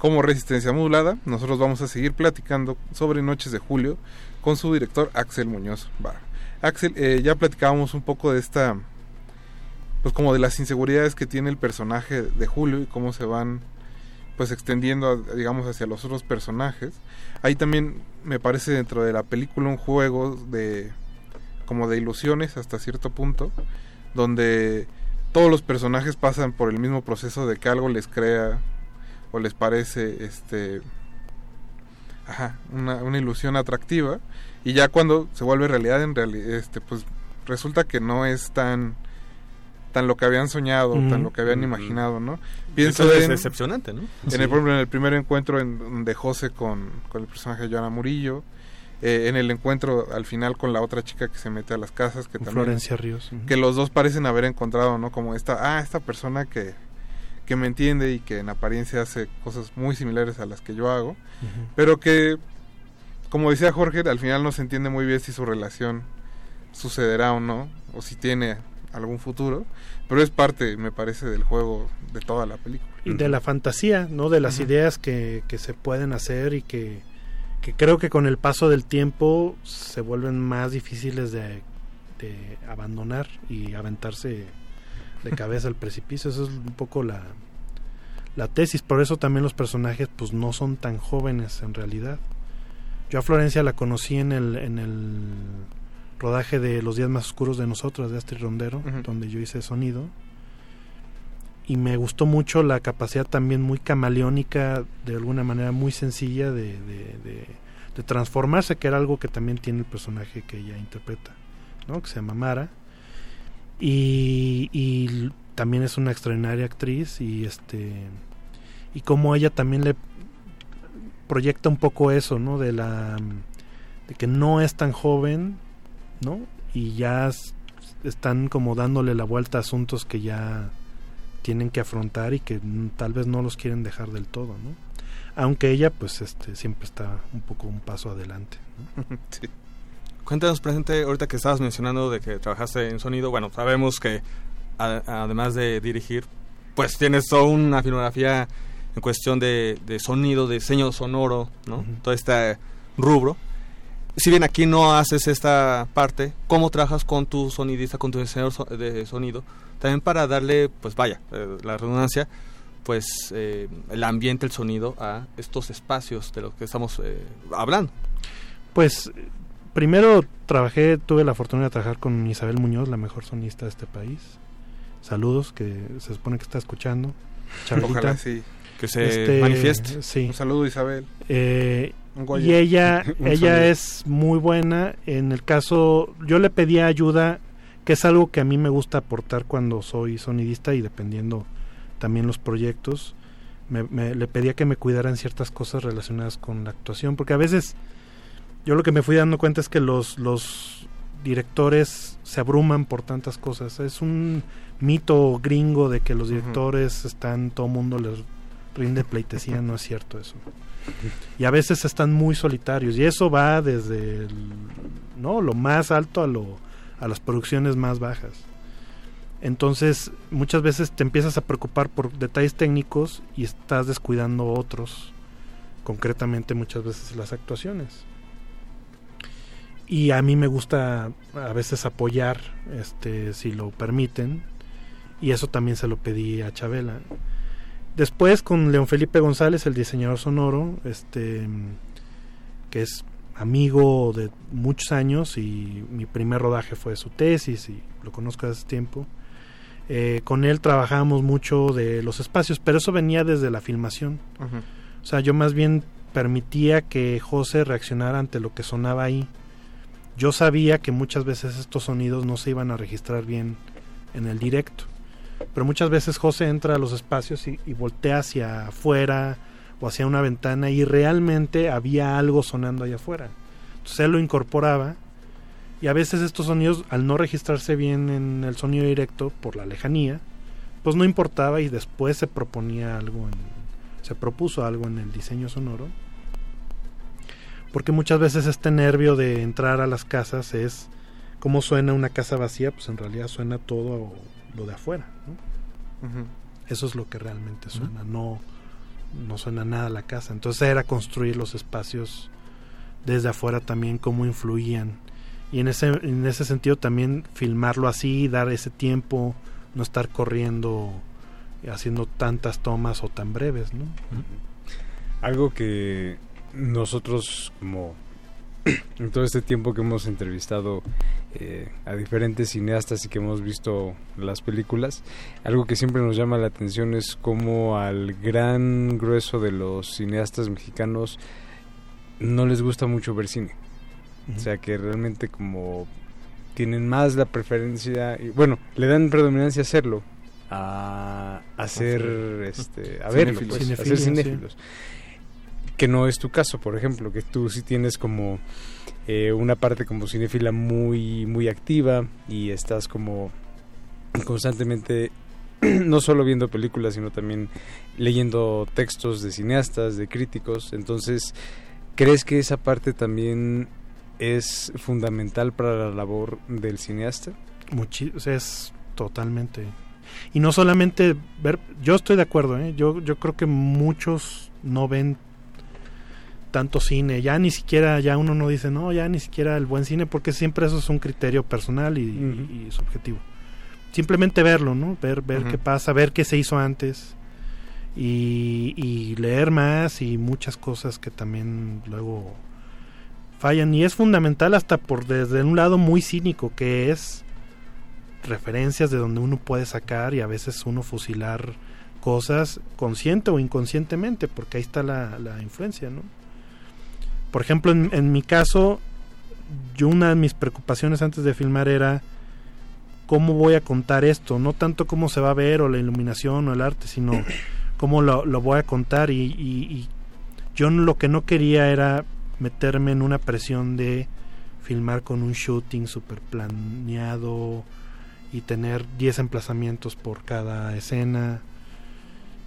como Resistencia Modulada. Nosotros vamos a seguir platicando sobre Noches de Julio con su director Axel Muñoz Bar. Axel, eh, ya platicábamos un poco de esta, pues como de las inseguridades que tiene el personaje de Julio y cómo se van pues extendiendo digamos hacia los otros personajes. Ahí también me parece dentro de la película un juego de como de ilusiones hasta cierto punto donde todos los personajes pasan por el mismo proceso de que algo les crea o les parece este ajá, una, una ilusión atractiva y ya cuando se vuelve realidad en realidad este pues resulta que no es tan tan lo que habían soñado, tan lo que habían imaginado, ¿no? Entonces es en- decepcionante, ¿no? En Sí. el, en el primer encuentro en, de José con, con el personaje de Joana Murillo, eh, en el encuentro al final con la otra chica que se mete a las casas, que también Florencia Ríos, que los dos parecen haber encontrado, ¿no? Como esta, ah, esta persona que, que me entiende y que en apariencia hace cosas muy similares a las que yo hago, pero que, como decía Jorge, al final no se entiende muy bien si su relación sucederá o no, o si tiene algún futuro, pero es parte, me parece, del juego de toda la película. y de la fantasía, ¿no? De las ideas que, que se pueden hacer y que, que creo que con el paso del tiempo se vuelven más difíciles de, de abandonar y aventarse de cabeza al precipicio. Eso es un poco la, la tesis. Por eso también los personajes pues no son tan jóvenes en realidad. Yo a Florencia la conocí en el, en el rodaje de Los días más oscuros de nosotros, de Astrid Rondero, donde yo hice sonido y me gustó mucho la capacidad también muy camaleónica, de alguna manera muy sencilla de, de, de- de transformarse, que era algo que también tiene el personaje que ella interpreta, ¿no? que se llama Mara. Y, también es una extraordinaria actriz y este y como ella también le proyecta un poco eso, ¿no? De la de que no es tan joven, ¿no? Y ya están como dándole la vuelta a asuntos que ya tienen que afrontar y que tal vez no los quieren dejar del todo, ¿no? Aunque ella pues este siempre está un poco un paso adelante. ¿no? Cuéntanos, presente, ahorita que estabas mencionando de que trabajaste en sonido, bueno, sabemos que a- además de dirigir, pues tienes toda una filmografía en cuestión de, de sonido, de diseño sonoro, ¿no? Todo este rubro. Si bien aquí no haces esta parte, ¿cómo trabajas con tu sonidista, con tu diseñador de sonido? También para darle, pues vaya, eh, la redundancia, pues eh, el ambiente, el sonido a estos espacios de los que estamos eh, hablando. Pues primero trabajé, tuve la fortuna de trabajar con Isabel Muñoz, la mejor sonista de este país. Saludos, que se supone que está escuchando. Chabelita. Ojalá sí. Que se manifieste. Sí. Un saludo, Isabel. Eh, y ella, ella es muy buena. En el caso, yo le pedía ayuda, que es algo que a mí me gusta aportar cuando soy sonidista y dependiendo también los proyectos. Me, me- le pedía que me cuidaran ciertas cosas relacionadas con la actuación, porque a veces yo lo que me fui dando cuenta es que los, los directores se abruman por tantas cosas. Es un mito gringo de que los directores están, todo mundo les rinde pleitesía, no es cierto eso. Y a veces están muy solitarios y eso va desde el- no lo más alto a lo a las producciones más bajas. Entonces, muchas veces te empiezas a preocupar por detalles técnicos y estás descuidando otros, concretamente muchas veces las actuaciones. Y a mí me gusta a veces apoyar, este, si lo permiten, y eso también se lo pedí a Chabela. Después con León Felipe González, el diseñador sonoro, este, que es amigo de muchos años y mi primer rodaje fue su tesis y lo conozco hace tiempo. Eh, con él trabajamos mucho de los espacios, pero eso venía desde la filmación. O sea, yo más bien permitía que José reaccionara ante lo que sonaba ahí. Yo sabía que muchas veces estos sonidos no se iban a registrar bien en el directo. Pero muchas veces José entra a los espacios y, voltea hacia afuera o hacia una ventana y realmente había algo sonando allá afuera. Entonces él lo incorporaba y a veces estos sonidos, al no registrarse bien en el sonido directo por la lejanía, pues no importaba y después se proponía algo, en, se propuso algo en el diseño sonoro. Porque muchas veces este nervio de entrar a las casas es cómo suena una casa vacía, pues en realidad suena todo lo de afuera. ¿no? Eso es lo que realmente suena, no, no suena nada la casa. Entonces era construir los espacios desde afuera también, cómo influían. Y en ese, en ese sentido también filmarlo así, dar ese tiempo, no estar corriendo haciendo tantas tomas o tan breves, ¿no? Algo que nosotros como en todo este tiempo que hemos entrevistado eh, a diferentes cineastas y que hemos visto las películas, algo que siempre nos llama la atención es cómo al gran grueso de los cineastas mexicanos no les gusta mucho ver cine. O sea que realmente como tienen más la preferencia, y bueno, le dan predominancia a hacerlo, a hacer, este, a verlo, Cinéfilos. pues, a ser Cinefilia, sí. Que no es tu caso, por ejemplo, que tú sí tienes como eh, una parte como cinéfila muy muy activa y estás como constantemente no solo viendo películas, sino también leyendo textos de cineastas, de críticos. Entonces, ¿crees que esa parte también es fundamental para la labor del cineasta? Muchi- es totalmente. Y no solamente ver, yo estoy de acuerdo, ¿eh? yo, yo creo que muchos no ven tanto cine, ya ni siquiera, ya uno no dice, no, ya ni siquiera el buen cine, porque siempre eso es un criterio personal y, subjetivo. Simplemente verlo, ¿no? Ver, ver qué pasa, ver qué se hizo antes y, y leer más y muchas cosas que también luego fallan y es fundamental hasta por desde un lado muy cínico que es referencias de donde uno puede sacar y a veces uno fusilar cosas consciente o inconscientemente porque ahí está la, la influencia no por ejemplo en, en mi caso yo una de mis preocupaciones antes de filmar era cómo voy a contar esto no tanto cómo se va a ver o la iluminación o el arte sino cómo lo, lo voy a contar y, y- y yo lo que no quería era meterme en una presión de filmar con un shooting super planeado y tener 10 emplazamientos por cada escena.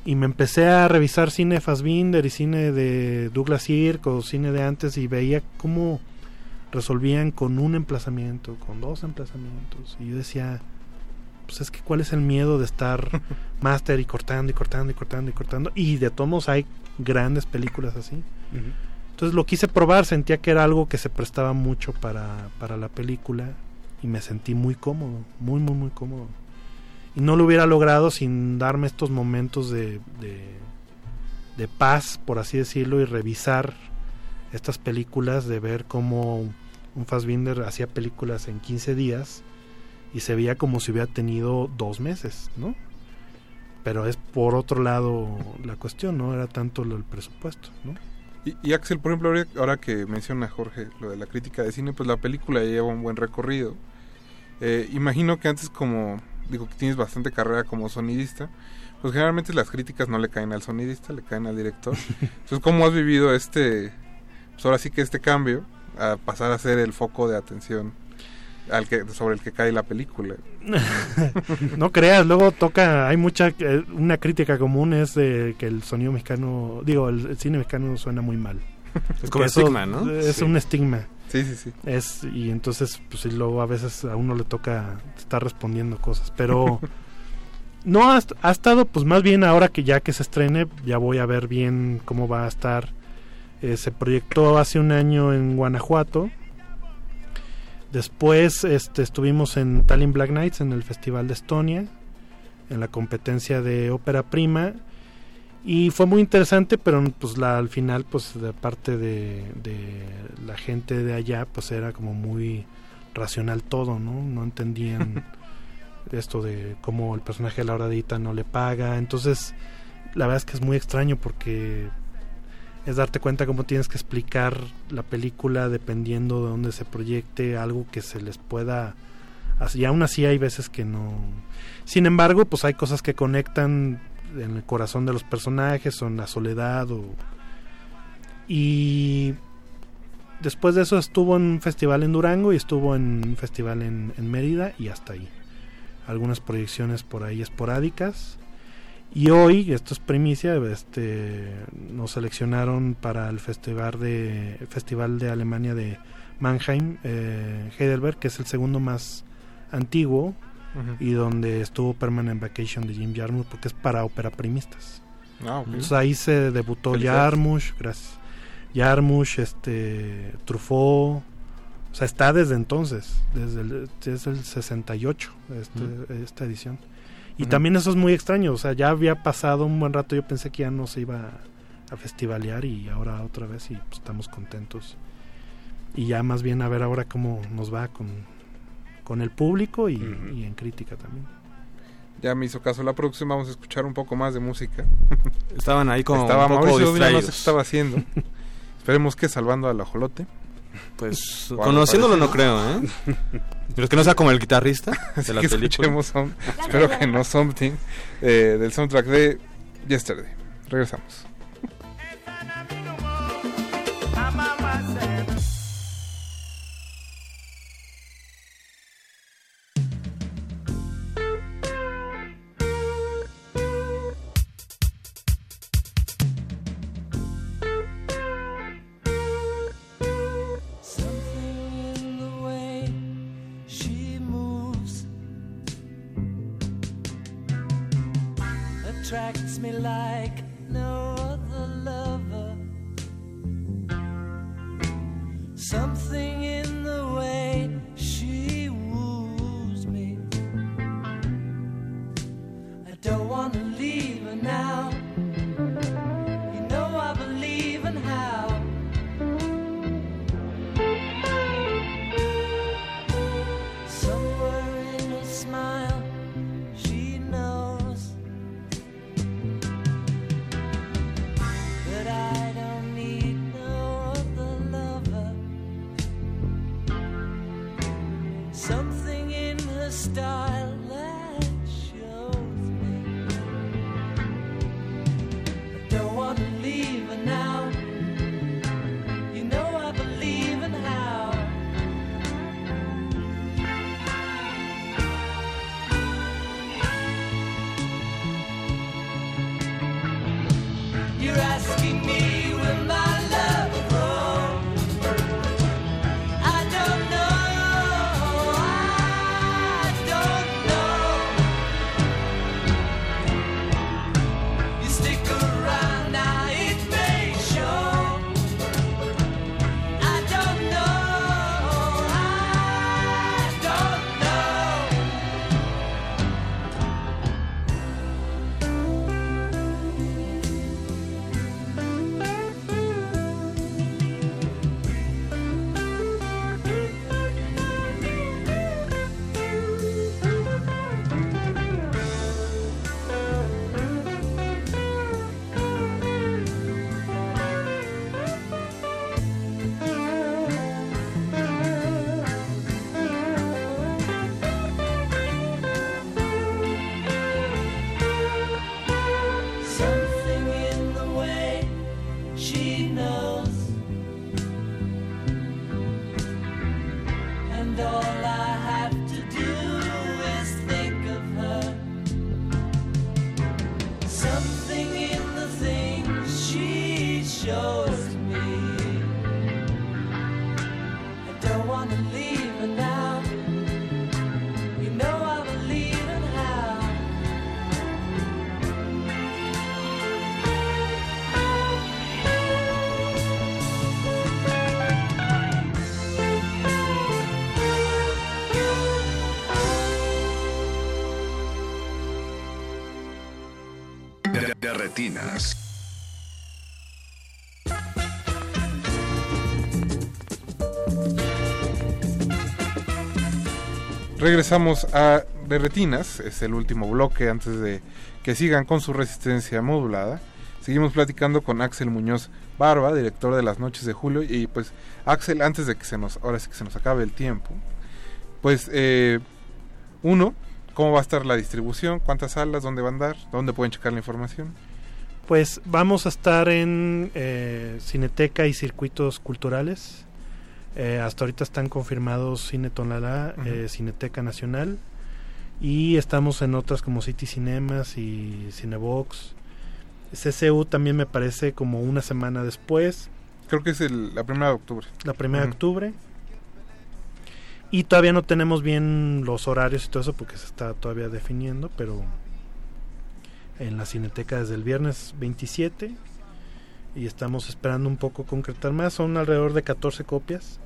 Y me empecé a revisar cine de Fassbinder y cine de Douglas Sirk o cine de antes y veía cómo resolvían con un emplazamiento, con dos emplazamientos. Y yo decía, pues es que cuál es el miedo de estar máster y cortando y cortando y cortando y cortando. Y de todos modos hay grandes películas así. Entonces lo quise probar, sentía que era algo que se prestaba mucho para, para la película y me sentí muy cómodo, muy, muy, muy cómodo. Y no lo hubiera logrado sin darme estos momentos de, de, paz, por así decirlo, y revisar estas películas, de ver cómo un Fassbinder hacía películas en 15 días y se veía como si hubiera tenido dos meses, ¿no? Pero es por otro lado la cuestión, no era tanto el presupuesto, ¿no? Y, Axel, por ejemplo, ahora- que menciona Jorge lo de la crítica de cine, pues la película lleva un buen recorrido. Eh, imagino que antes como, digo que tienes bastante carrera como sonidista, pues generalmente las críticas no le caen al sonidista, le caen al director. Entonces, ¿cómo has vivido este, pues ahora sí que este cambio a pasar a ser el foco de atención al que sobre el que cae la película? no creas, luego toca, hay mucha, eh, una crítica común es de que el sonido mexicano, digo, el, el cine mexicano suena muy mal. Es como estigma, ¿no? Es Sí. un estigma. Sí, sí, sí. Es, y entonces, pues sí, luego a veces a uno le toca estar respondiendo cosas, pero no, ha, ha estado, pues más bien ahora que ya que se estrene, ya voy a ver bien cómo va a estar. Eh, se proyectó hace un año en Guanajuato. Después este, estuvimos en Tallinn Black Nights en el Festival de Estonia, en la competencia de ópera prima. Y fue muy interesante, pero pues la, al final, pues de parte de, de la gente de allá, pues era como muy racional todo, ¿no? No entendían esto de cómo el personaje de Laura Dita no le paga. Entonces, la verdad es que es muy extraño porque es darte cuenta cómo tienes que explicar la película dependiendo de dónde se proyecte, algo que se les pueda... Y aún así hay veces que no... Sin embargo, pues hay cosas que conectan en el corazón de los personajes en la soledad o... Y después de eso estuvo en un festival en Durango y estuvo en un festival en, en Mérida y hasta ahí. Algunas proyecciones por ahí esporádicas. Y hoy, esto es primicia, este, nos seleccionaron para el festival de, festival de Alemania de Mannheim, eh, Heidelberg, que es el segundo más antiguo Y donde estuvo Permanent Vacation de Jim Jarmusch, porque es para ópera primistas. Ah, ok. Entonces ahí se debutó. Yarmush, gracias. Yarmush, este, Truffaut, o sea, está desde entonces, desde el, desde el 68, este, esta edición. Y también eso es muy extraño, o sea, ya había pasado un buen rato, yo pensé que ya no se iba a festivalear y ahora otra vez y pues, estamos contentos. Y ya más bien a ver ahora cómo nos va con, con el público y, y en crítica también. Ya me hizo caso la producción, vamos a escuchar un poco más de música. Estaban ahí como Estaba un poco Mauricio Dudina, no sé qué distraídos. estaba haciendo. Esperemos que salvando al ajolote. Pues conociéndolo no creo, ¿eh? Pero que no sea como el guitarrista Así de la que película. escuchemos some- espero que no Something eh, del soundtrack de Yesterday. Regresamos. Regresamos a De Retinas, es el último bloque antes de que sigan con su resistencia modulada. Seguimos platicando con Axel Muñoz Barba, director de Las Noches de Julio. Y pues, Axel, antes de que se nos, ahora sí que se nos acabe el tiempo, pues, eh, uno, ¿cómo va a estar la distribución? ¿Cuántas salas? ¿Dónde va a andar? ¿Dónde pueden checar la información? Pues vamos a estar en eh, Cineteca y Circuitos Culturales. Eh, hasta ahorita están confirmados Cine Tonalá, eh, Cineteca Nacional. Y estamos en otras como City Cinemas y Cinebox. CCU también me parece como una semana después. Creo que es el- la primera de octubre. La primera de octubre. Y todavía no tenemos bien los horarios y todo eso porque se está todavía definiendo, pero en la Cineteca desde el viernes 27 y estamos esperando un poco concretar más, son alrededor de 14 copias.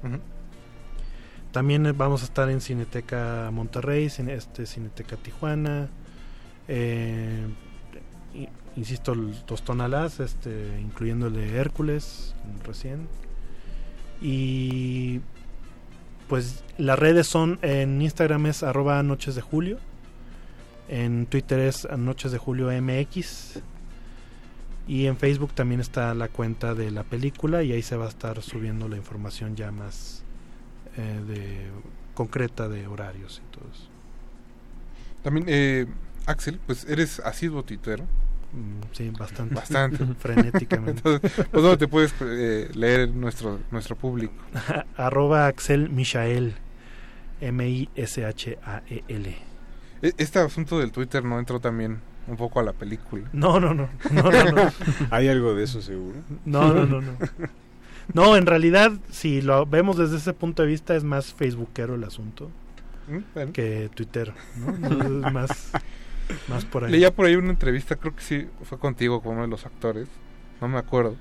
También vamos a estar en Cineteca Monterrey, cine- este, Cineteca Tijuana, eh, insisto, dos tonalás, este, incluyendo el de Hércules recién. Y pues las redes son en Instagram es arroba noches de julio, en Twitter es noches de julio MX y en Facebook también está la cuenta de la película y ahí se va a estar subiendo la información ya más eh, de concreta de horarios y todo eso. También, eh, Axel, pues eres asiduo tuitero. Mm, Sí, bastante. Bastante. Frenéticamente. Entonces, pues, ¿dónde te puedes eh, leer nuestro, nuestro público? Arroba Axel Michael. M-I-S-H-A-E-L. E- Este asunto del Twitter no entró también un poco a la película. No, no, no. no, no, no. ¿Hay algo de eso seguro? No, no, no, no. No, en realidad, si lo vemos desde ese punto de vista, es más facebookero el asunto Mm, bueno. que Twitter, ¿no? Es más, más por ahí. Leía por ahí una entrevista, creo que sí, fue contigo con uno de los actores, no me acuerdo,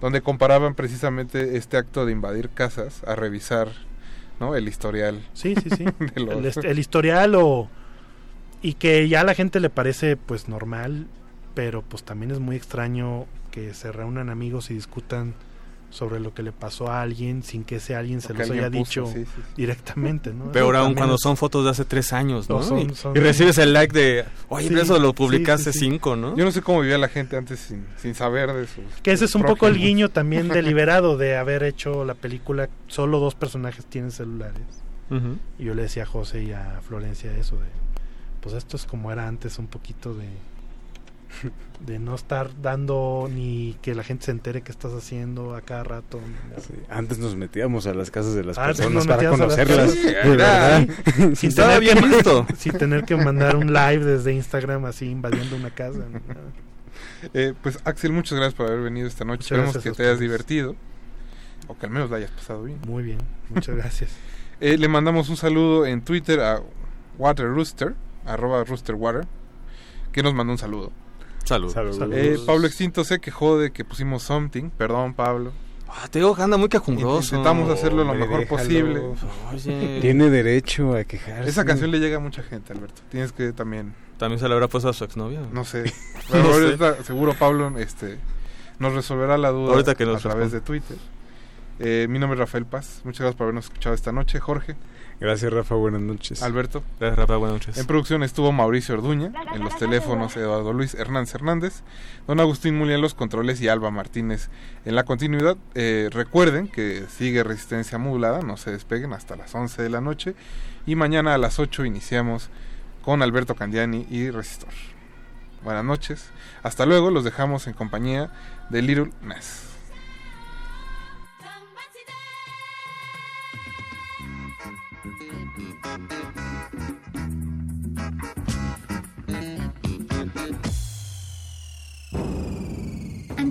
donde comparaban precisamente este acto de invadir casas a revisar ¿no? el historial. Sí, sí, sí. los- el, el historial o y que ya a la gente le parece pues normal, pero pues también es muy extraño que se reúnan amigos y discutan sobre lo que le pasó a alguien sin que ese alguien se Lo haya puso, dicho sí, sí, sí. directamente, ¿no? Peor Eso aún cuando son fotos de hace tres años, ¿no? No, son- y, son- y recibes el like de, oye, Sí, pero eso lo publicaste sí, sí. cinco, ¿no? Yo no sé cómo vivía la gente antes sin, sin saber de sus... Que ese es un poco el guiño también deliberado de haber hecho la película. Solo dos personajes tienen celulares. Y yo le decía a José y a Florencia eso de, pues esto es como era antes, un poquito de, de no estar dando ni que la gente se entere qué estás haciendo a cada rato. Antes nos metíamos a las casas de las Antes personas para conocerlas. de verdad. Sin, tener bien que ma- visto. sin tener que mandar un live desde Instagram así invadiendo una casa. ¿no? Eh, pues Axel, muchas gracias por haber venido esta noche. Muchas Esperemos que te hayas divertido. O que al menos la hayas pasado bien. Muy bien, muchas gracias. Eh, le mandamos un saludo en Twitter a Water Rooster, arroba roosterwater, que nos mandó un saludo. Salud. Eh, Pablo Extinto se quejó de que pusimos something. Perdón, Pablo. Ah, te digo que anda muy quejumbroso. Intentamos hacerlo lo Hombre, mejor déjalo. posible. Oye. Tiene derecho a quejarse. Esa canción le llega a mucha gente, Alberto. Tienes que también... ¿También se le habrá puesto a su exnovia? No sé. No seguro Pablo este, nos resolverá la duda Ahorita que nos a través de Twitter. Eh, mi nombre es Rafael Paz. Muchas gracias por habernos escuchado esta noche. Jorge. Gracias, Rafa. Buenas noches. Alberto. Gracias, Rafa. Buenas noches. En producción estuvo Mauricio Orduña, en los teléfonos Eduardo Luis Hernández Hernández, Don Agustín Mulia en los controles y Alba Martínez en la continuidad. Eh, recuerden que sigue Resistencia Modulada, no se despeguen hasta las 11 de la noche y mañana a las 8 iniciamos con Alberto Candiani y Resistor. Buenas noches, hasta luego, los dejamos en compañía de Little Ness.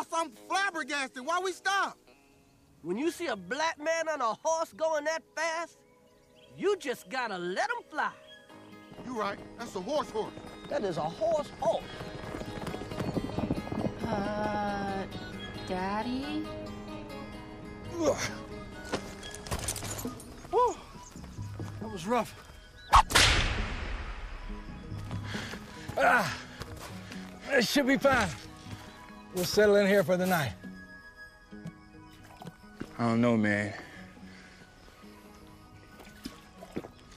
Boss, I'm flabbergasted. Why we stop? When you see a black man on a horse going that fast, you just gotta let him fly. You right. That's a horse horse. That is a horse horse. Uh, Daddy? Whew. That was rough. Ah, it should be fine. We'll settle in here for the night. I don't know, man.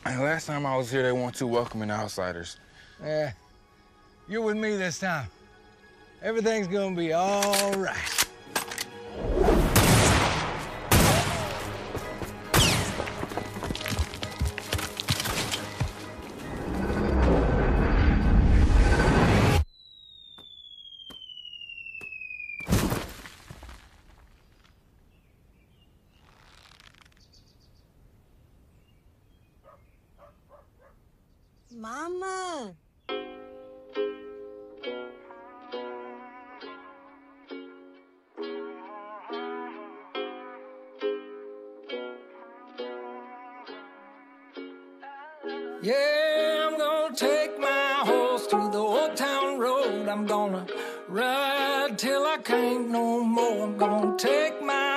And last time I was here, they weren't too welcoming to outsiders. Yeah. you're with me this time. Everything's gonna be all right. Mama. Yeah, I'm gonna take my horse through the old town road. I'm gonna ride till I can't no more. I'm gonna take my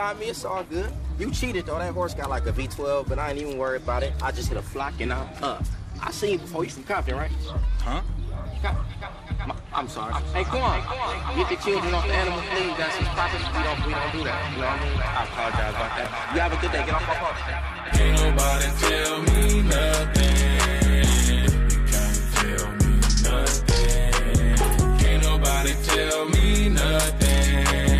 Got me. It's all good. You cheated though. That horse got like a V12, but I ain't even worried about it. I just hit a flock and I'm up. I seen you before. You from Compton, right? Huh? I'm sorry. Hey, Quan, get the children off the animal feed. That's his property. We don't, we don't do that. You know what I mean? I apologize about that. You have a good day. Get off my phone. Can't nobody tell me nothing. You can't tell me nothing. Can't nobody tell me nothing.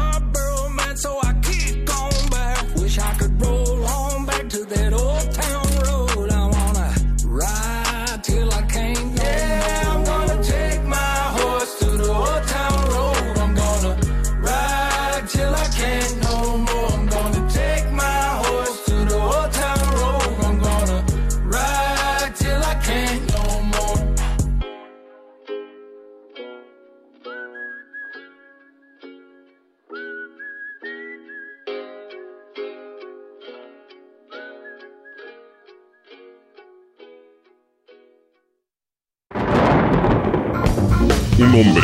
Un hombre,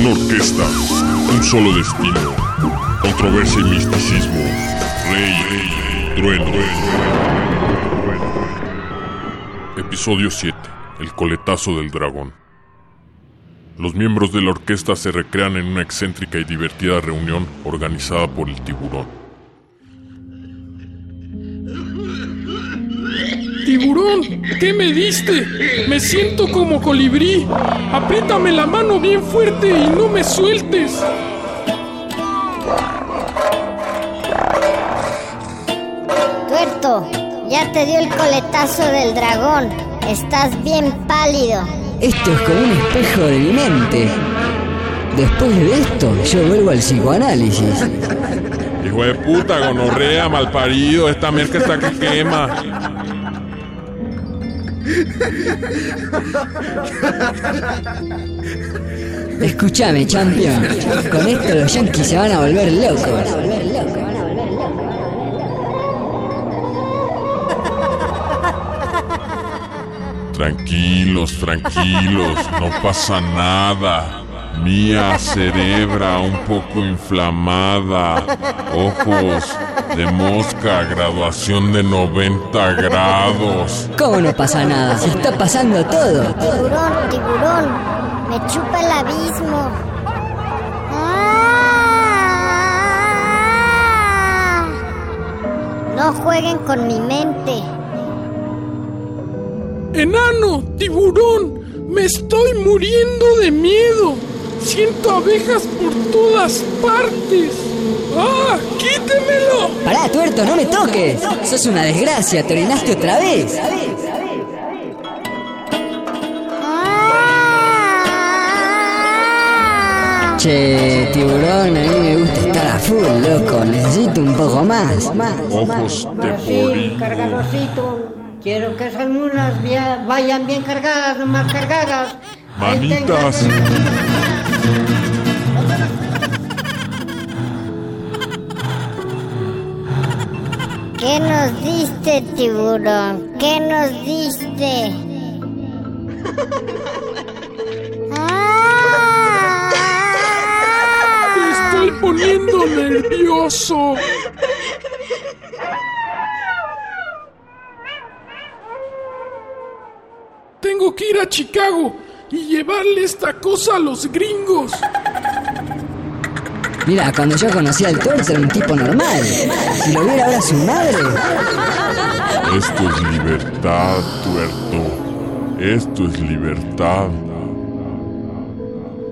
una orquesta, un solo destino, controversia y misticismo, rey, trueno. Episodio 7. El coletazo del dragón. Los miembros de la orquesta se recrean en una excéntrica y divertida reunión organizada por el tiburón. Tiburón, ¿qué me diste? Me siento como colibrí. Apriétame la mano bien fuerte y no me sueltes. Tuerto, ya te dio el coletazo del dragón. Estás bien pálido. Esto es como un espejo de mi mente. Después de esto, yo vuelvo al psicoanálisis. Hijo de puta, gonorrea, malparido, esta mierda está que quema. Escúchame, champion. Con esto los yankees se van a volver locos. Tranquilos, tranquilos, no pasa nada. Mía cerebra un poco inflamada. Ojos de mosca, graduación de 90 grados. ¿Cómo no pasa nada? Se está pasando todo. Tiburón, tiburón, me chupa el abismo. ¡Ah! No jueguen con mi mente. Enano, tiburón, me estoy muriendo de miedo. Siento abejas por todas partes. ¡Ah! ¡Quítemelo! Pará, tuerto, no me toques. Sos una desgracia, te orinaste otra vez. Che, tiburón, a mí me gusta estar a full, loco. Necesito un poco más. Ojos de polillo. cargadorcito. Quiero que esas mulas vayan bien cargadas, nomás cargadas. Ahí Manitas. ¿Qué nos diste, tiburón? ¿Qué nos diste? Me estoy poniendo nervioso. Tengo que ir a Chicago y llevarle esta cosa a los gringos. Mira, cuando yo conocí al tuerto era un tipo normal. Si lo viera ahora su madre. Esto es libertad, tuerto. Esto es libertad.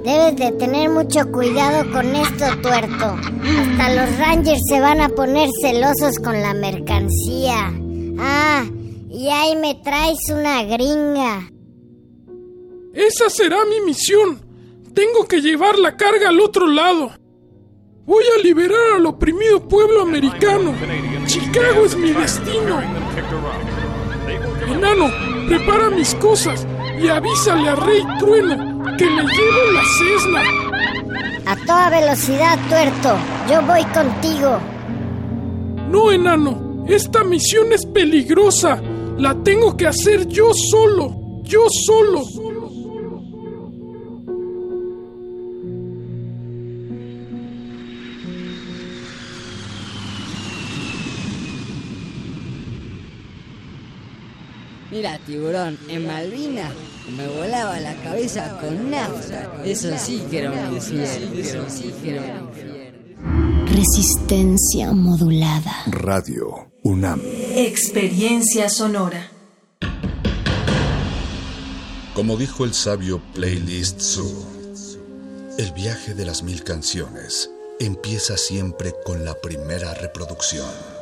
Debes de tener mucho cuidado con esto, tuerto. Hasta los Rangers se van a poner celosos con la mercancía. Ah, y ahí me traes una gringa. Esa será mi misión. Tengo que llevar la carga al otro lado. Voy a liberar al oprimido pueblo americano. Chicago es mi destino. Enano, prepara mis cosas y avísale a Rey Trueno que le llevo la cesna. A toda velocidad, tuerto. Yo voy contigo. No, enano, esta misión es peligrosa. La tengo que hacer yo solo. Yo solo. Mira, tiburón, en Malvinas me volaba la cabeza con nafta. Eso sí que era un infierno. Eso sí que era un infierno. Resistencia modulada. Radio UNAM. Experiencia sonora. Como dijo el sabio Playlist Zoo, el viaje de las mil canciones empieza siempre con la primera reproducción.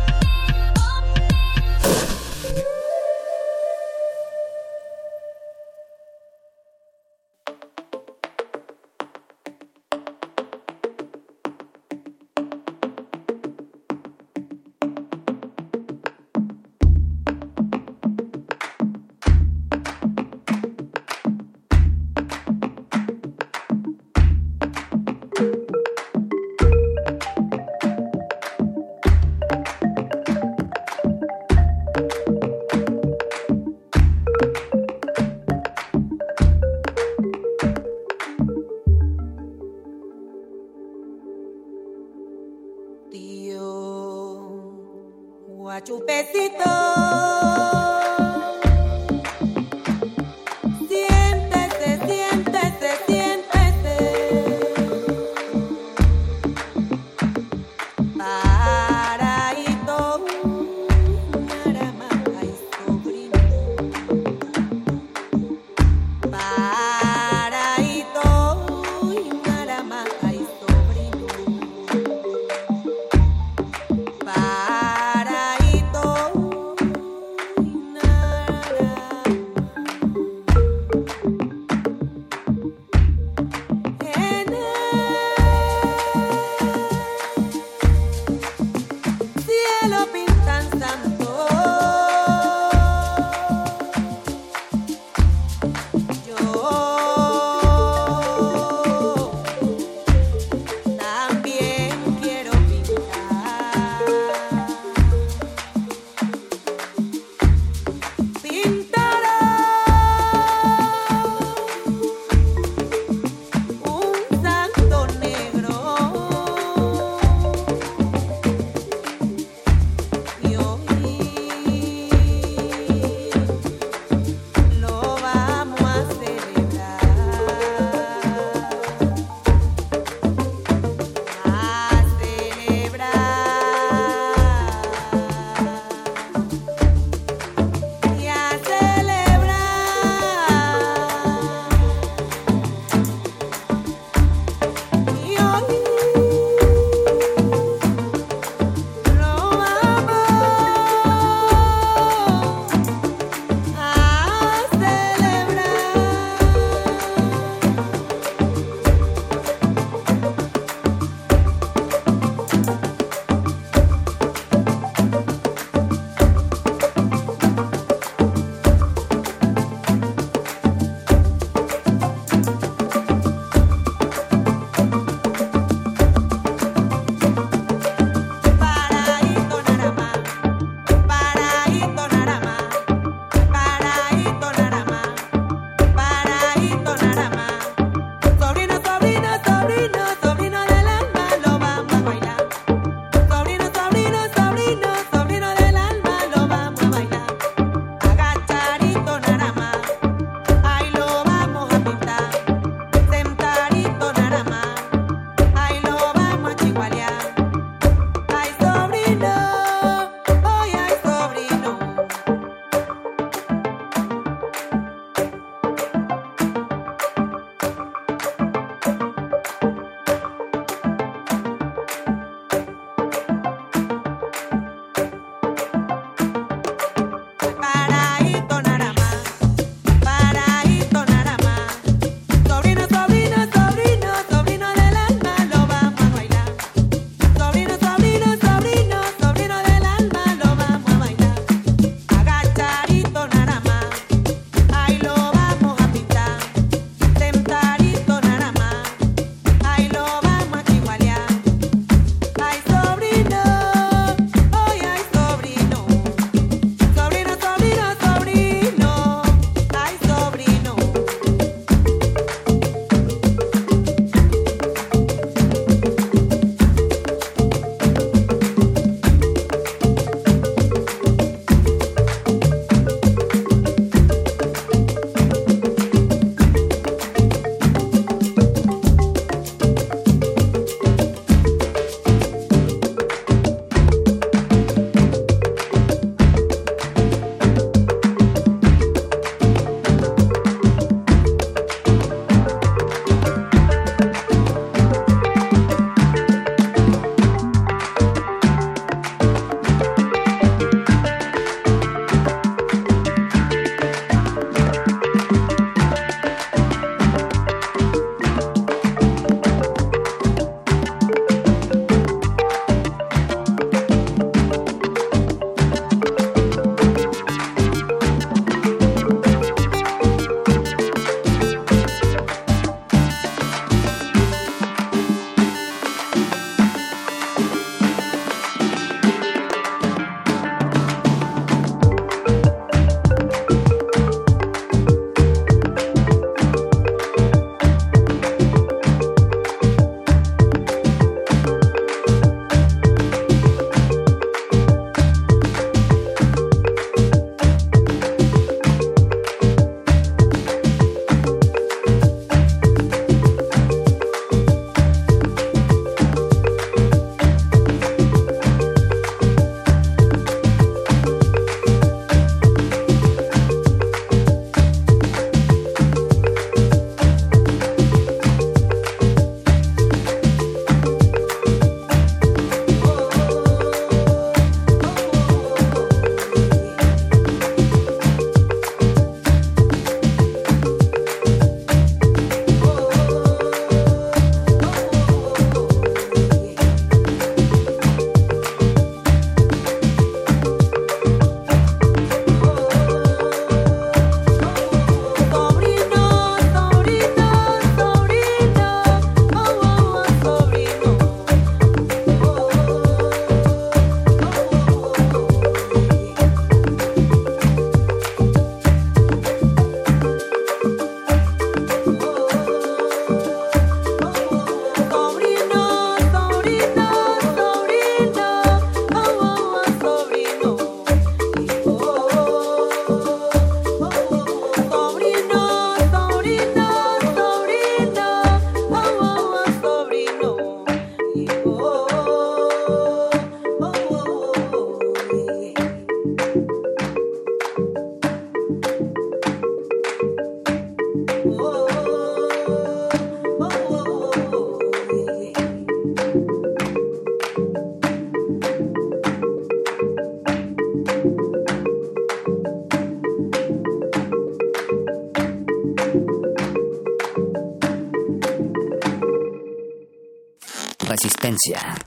Resistencia.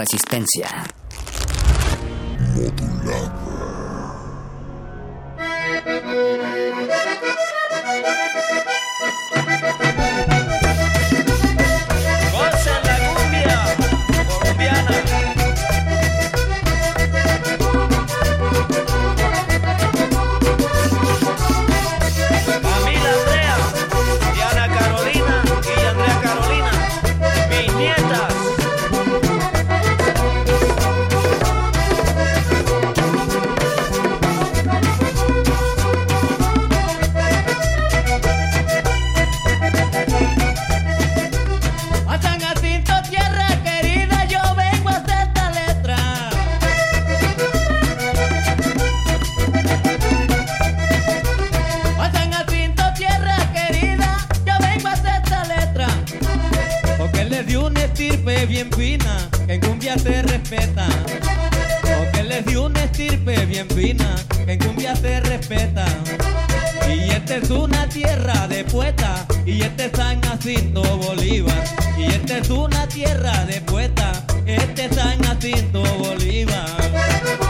resistencia. Modular. gente bien fina, que en cumbia se respeta. O que les dio una estirpe bien fina, que en cumbia se respeta. Y esta es una tierra de poetas, y este es San Jacinto Bolívar. Y esta es una tierra de poetas, este es San Jacinto Bolívar.